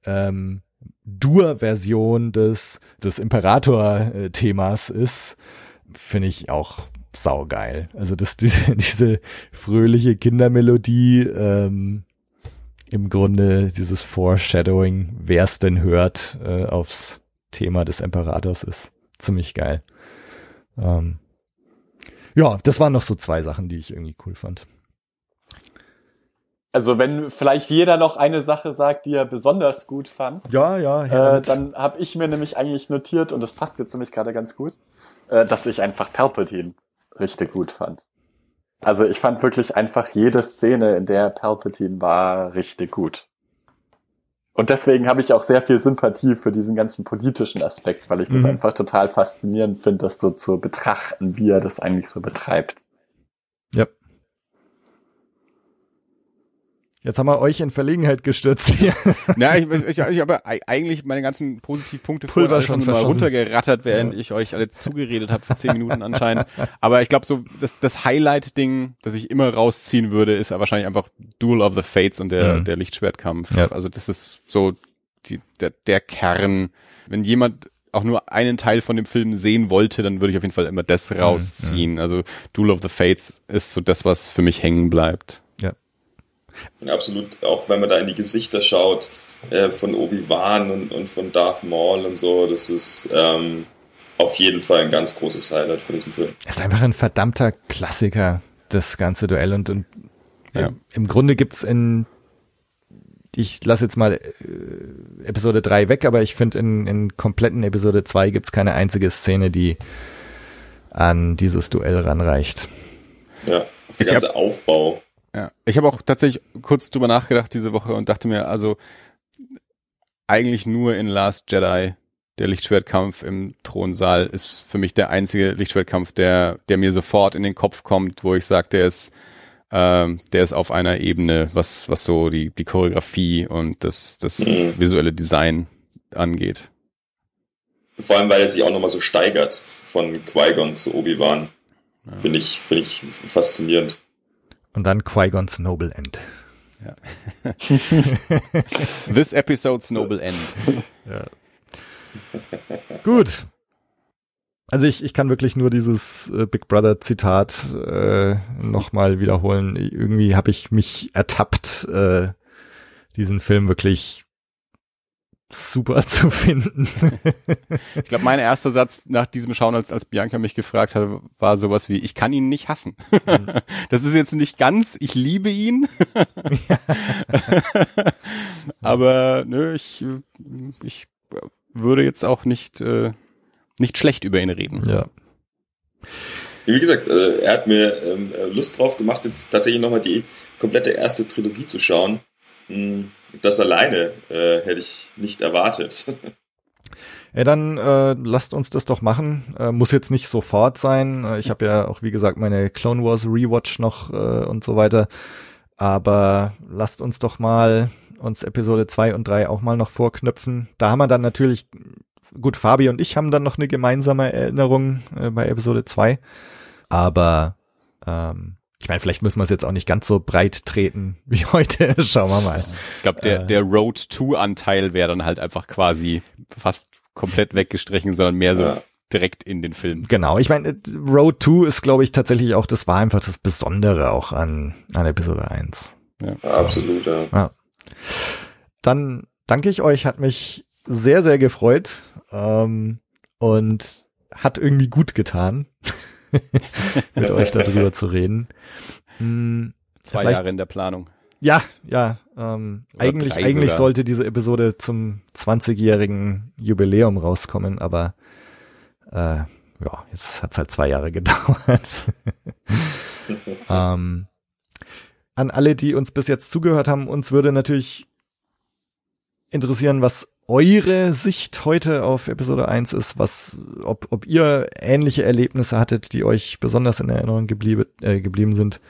ähm, Dur-Version des des Imperator-Themas ist, finde ich auch saugeil. Also dass diese, diese fröhliche Kindermelodie ähm, im Grunde dieses Foreshadowing, wer es denn hört, äh, aufs Thema des Imperators ist. Ziemlich geil. Ähm, ja, das waren noch so zwei Sachen, die ich irgendwie cool fand. Also wenn vielleicht jeder noch eine Sache sagt, die er besonders gut fand, Ja, ja, äh, dann habe ich mir nämlich eigentlich notiert, und das passt jetzt nämlich gerade ganz gut, äh, dass ich einfach Palpatine richtig gut fand. Also ich fand wirklich einfach jede Szene, in der Palpatine war, richtig gut. Und deswegen habe ich auch sehr viel Sympathie für diesen ganzen politischen Aspekt, weil ich das Mhm. einfach total faszinierend finde, das so zu betrachten, wie er das eigentlich so betreibt. ja. Jetzt haben wir euch in Verlegenheit gestürzt hier. Ja, ich, ich, ich habe eigentlich meine ganzen Positivpunkte Pulver schon schon mal runtergerattert, während ich euch alle zugeredet habe für zehn Minuten anscheinend. Aber ich glaube, so das, das Highlight-Ding, das ich immer rausziehen würde, ist wahrscheinlich einfach Duel of the Fates und der, Mhm. der Lichtschwertkampf. Ja. Also das ist so die, der, der Kern. Wenn jemand auch nur einen Teil von dem Film sehen wollte, dann würde ich auf jeden Fall immer das Mhm. rausziehen. Also Duel of the Fates ist so das, was für mich hängen bleibt. Absolut, auch wenn man da in die Gesichter schaut äh, von Obi-Wan und, und von Darth Maul und so, das ist ähm, auf jeden Fall ein ganz großes Highlight von diesem Film. ist einfach ein verdammter Klassiker, das ganze Duell. Und, und Ja. im, im Grunde gibt's in, ich lasse jetzt mal äh, Episode 3 weg, aber ich finde in, in kompletten Episode 2 gibt's keine einzige Szene, die an dieses Duell ranreicht. Ja, auch der Ich hab- ganze Aufbau. Ja, ich habe auch tatsächlich kurz drüber nachgedacht diese Woche und dachte mir, also eigentlich nur in Last Jedi der Lichtschwertkampf im Thronsaal ist für mich der einzige Lichtschwertkampf, der der mir sofort in den Kopf kommt, wo ich sage, der ist ähm, der ist auf einer Ebene, was was so die die Choreografie und das das Mhm. visuelle Design angeht. Vor allem, weil er sich auch nochmal so steigert von Qui-Gon zu Obi-Wan. Finde ich, finde ich faszinierend. Und dann Qui-Gons Noble End. This episode's noble end. Gut. Also ich, ich kann wirklich nur dieses äh, Big Brother Zitat äh, nochmal wiederholen. Irgendwie habe ich mich ertappt, äh, diesen Film wirklich super zu finden. Ich glaube, mein erster Satz nach diesem Schauen, als, als Bianca mich gefragt hat, war sowas wie, ich kann ihn nicht hassen. das ist jetzt nicht ganz, ich liebe ihn. Aber nö, ich, ich würde jetzt auch nicht, äh, nicht schlecht über ihn reden. ja. Wie gesagt, äh, er hat mir ähm, äh, Lust drauf gemacht, jetzt tatsächlich nochmal die komplette erste Trilogie zu schauen. Hm, Das alleine äh, hätte ich nicht erwartet. Ja, dann äh, lasst uns das doch machen. Äh, muss jetzt nicht sofort sein. Äh, ich habe ja auch, wie gesagt, meine Clone Wars Rewatch noch äh, und so weiter. Aber lasst uns doch mal uns Episode 2 und 3 auch mal noch vorknöpfen. Da haben wir dann natürlich, gut, Fabi und ich haben dann noch eine gemeinsame Erinnerung äh, bei Episode 2. Aber ähm, ich meine, vielleicht müssen wir es jetzt auch nicht ganz so breit treten wie heute. Schauen wir mal. Ich glaube, der, Äh. der Road to Anteil wäre dann halt einfach quasi fast komplett weggestrichen, sondern mehr so Ja. direkt in den Film. Genau, ich meine, Road 2 ist, glaube ich, tatsächlich auch, das war einfach das Besondere auch an, an Episode 1. Ja, absolut, ja. Dann danke ich euch, hat mich sehr, sehr gefreut ähm, und hat irgendwie gut getan, mit euch darüber zu reden. Hm, Zwei Jahre in der Planung. Ja, ja. Ähm, Oder eigentlich eigentlich sogar. sollte diese Episode zum 20-jährigen Jubiläum rauskommen, aber äh, ja, jetzt hat's halt zwei Jahre gedauert. ähm, an alle, die uns bis jetzt zugehört haben, uns würde natürlich interessieren, was eure Sicht heute auf Episode 1 ist, was, ob, ob ihr ähnliche Erlebnisse hattet, die euch besonders in Erinnerung geblieben, äh, geblieben sind.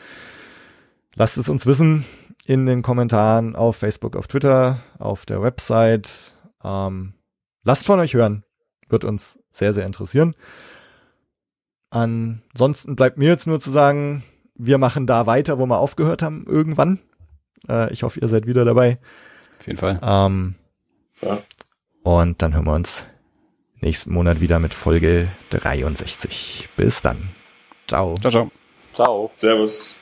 Lasst es uns wissen in den Kommentaren auf Facebook, auf Twitter, auf der Website. Ähm, lasst von euch hören. Wird uns sehr, sehr interessieren. Ansonsten bleibt mir jetzt nur zu sagen, wir machen da weiter, wo wir aufgehört haben, irgendwann. Äh, ich hoffe, ihr seid wieder dabei. Auf jeden Fall. Ähm, Ja. und dann hören wir uns nächsten Monat wieder mit Folge 63. Bis dann. Ciao. Ciao, ciao. Ciao. Servus.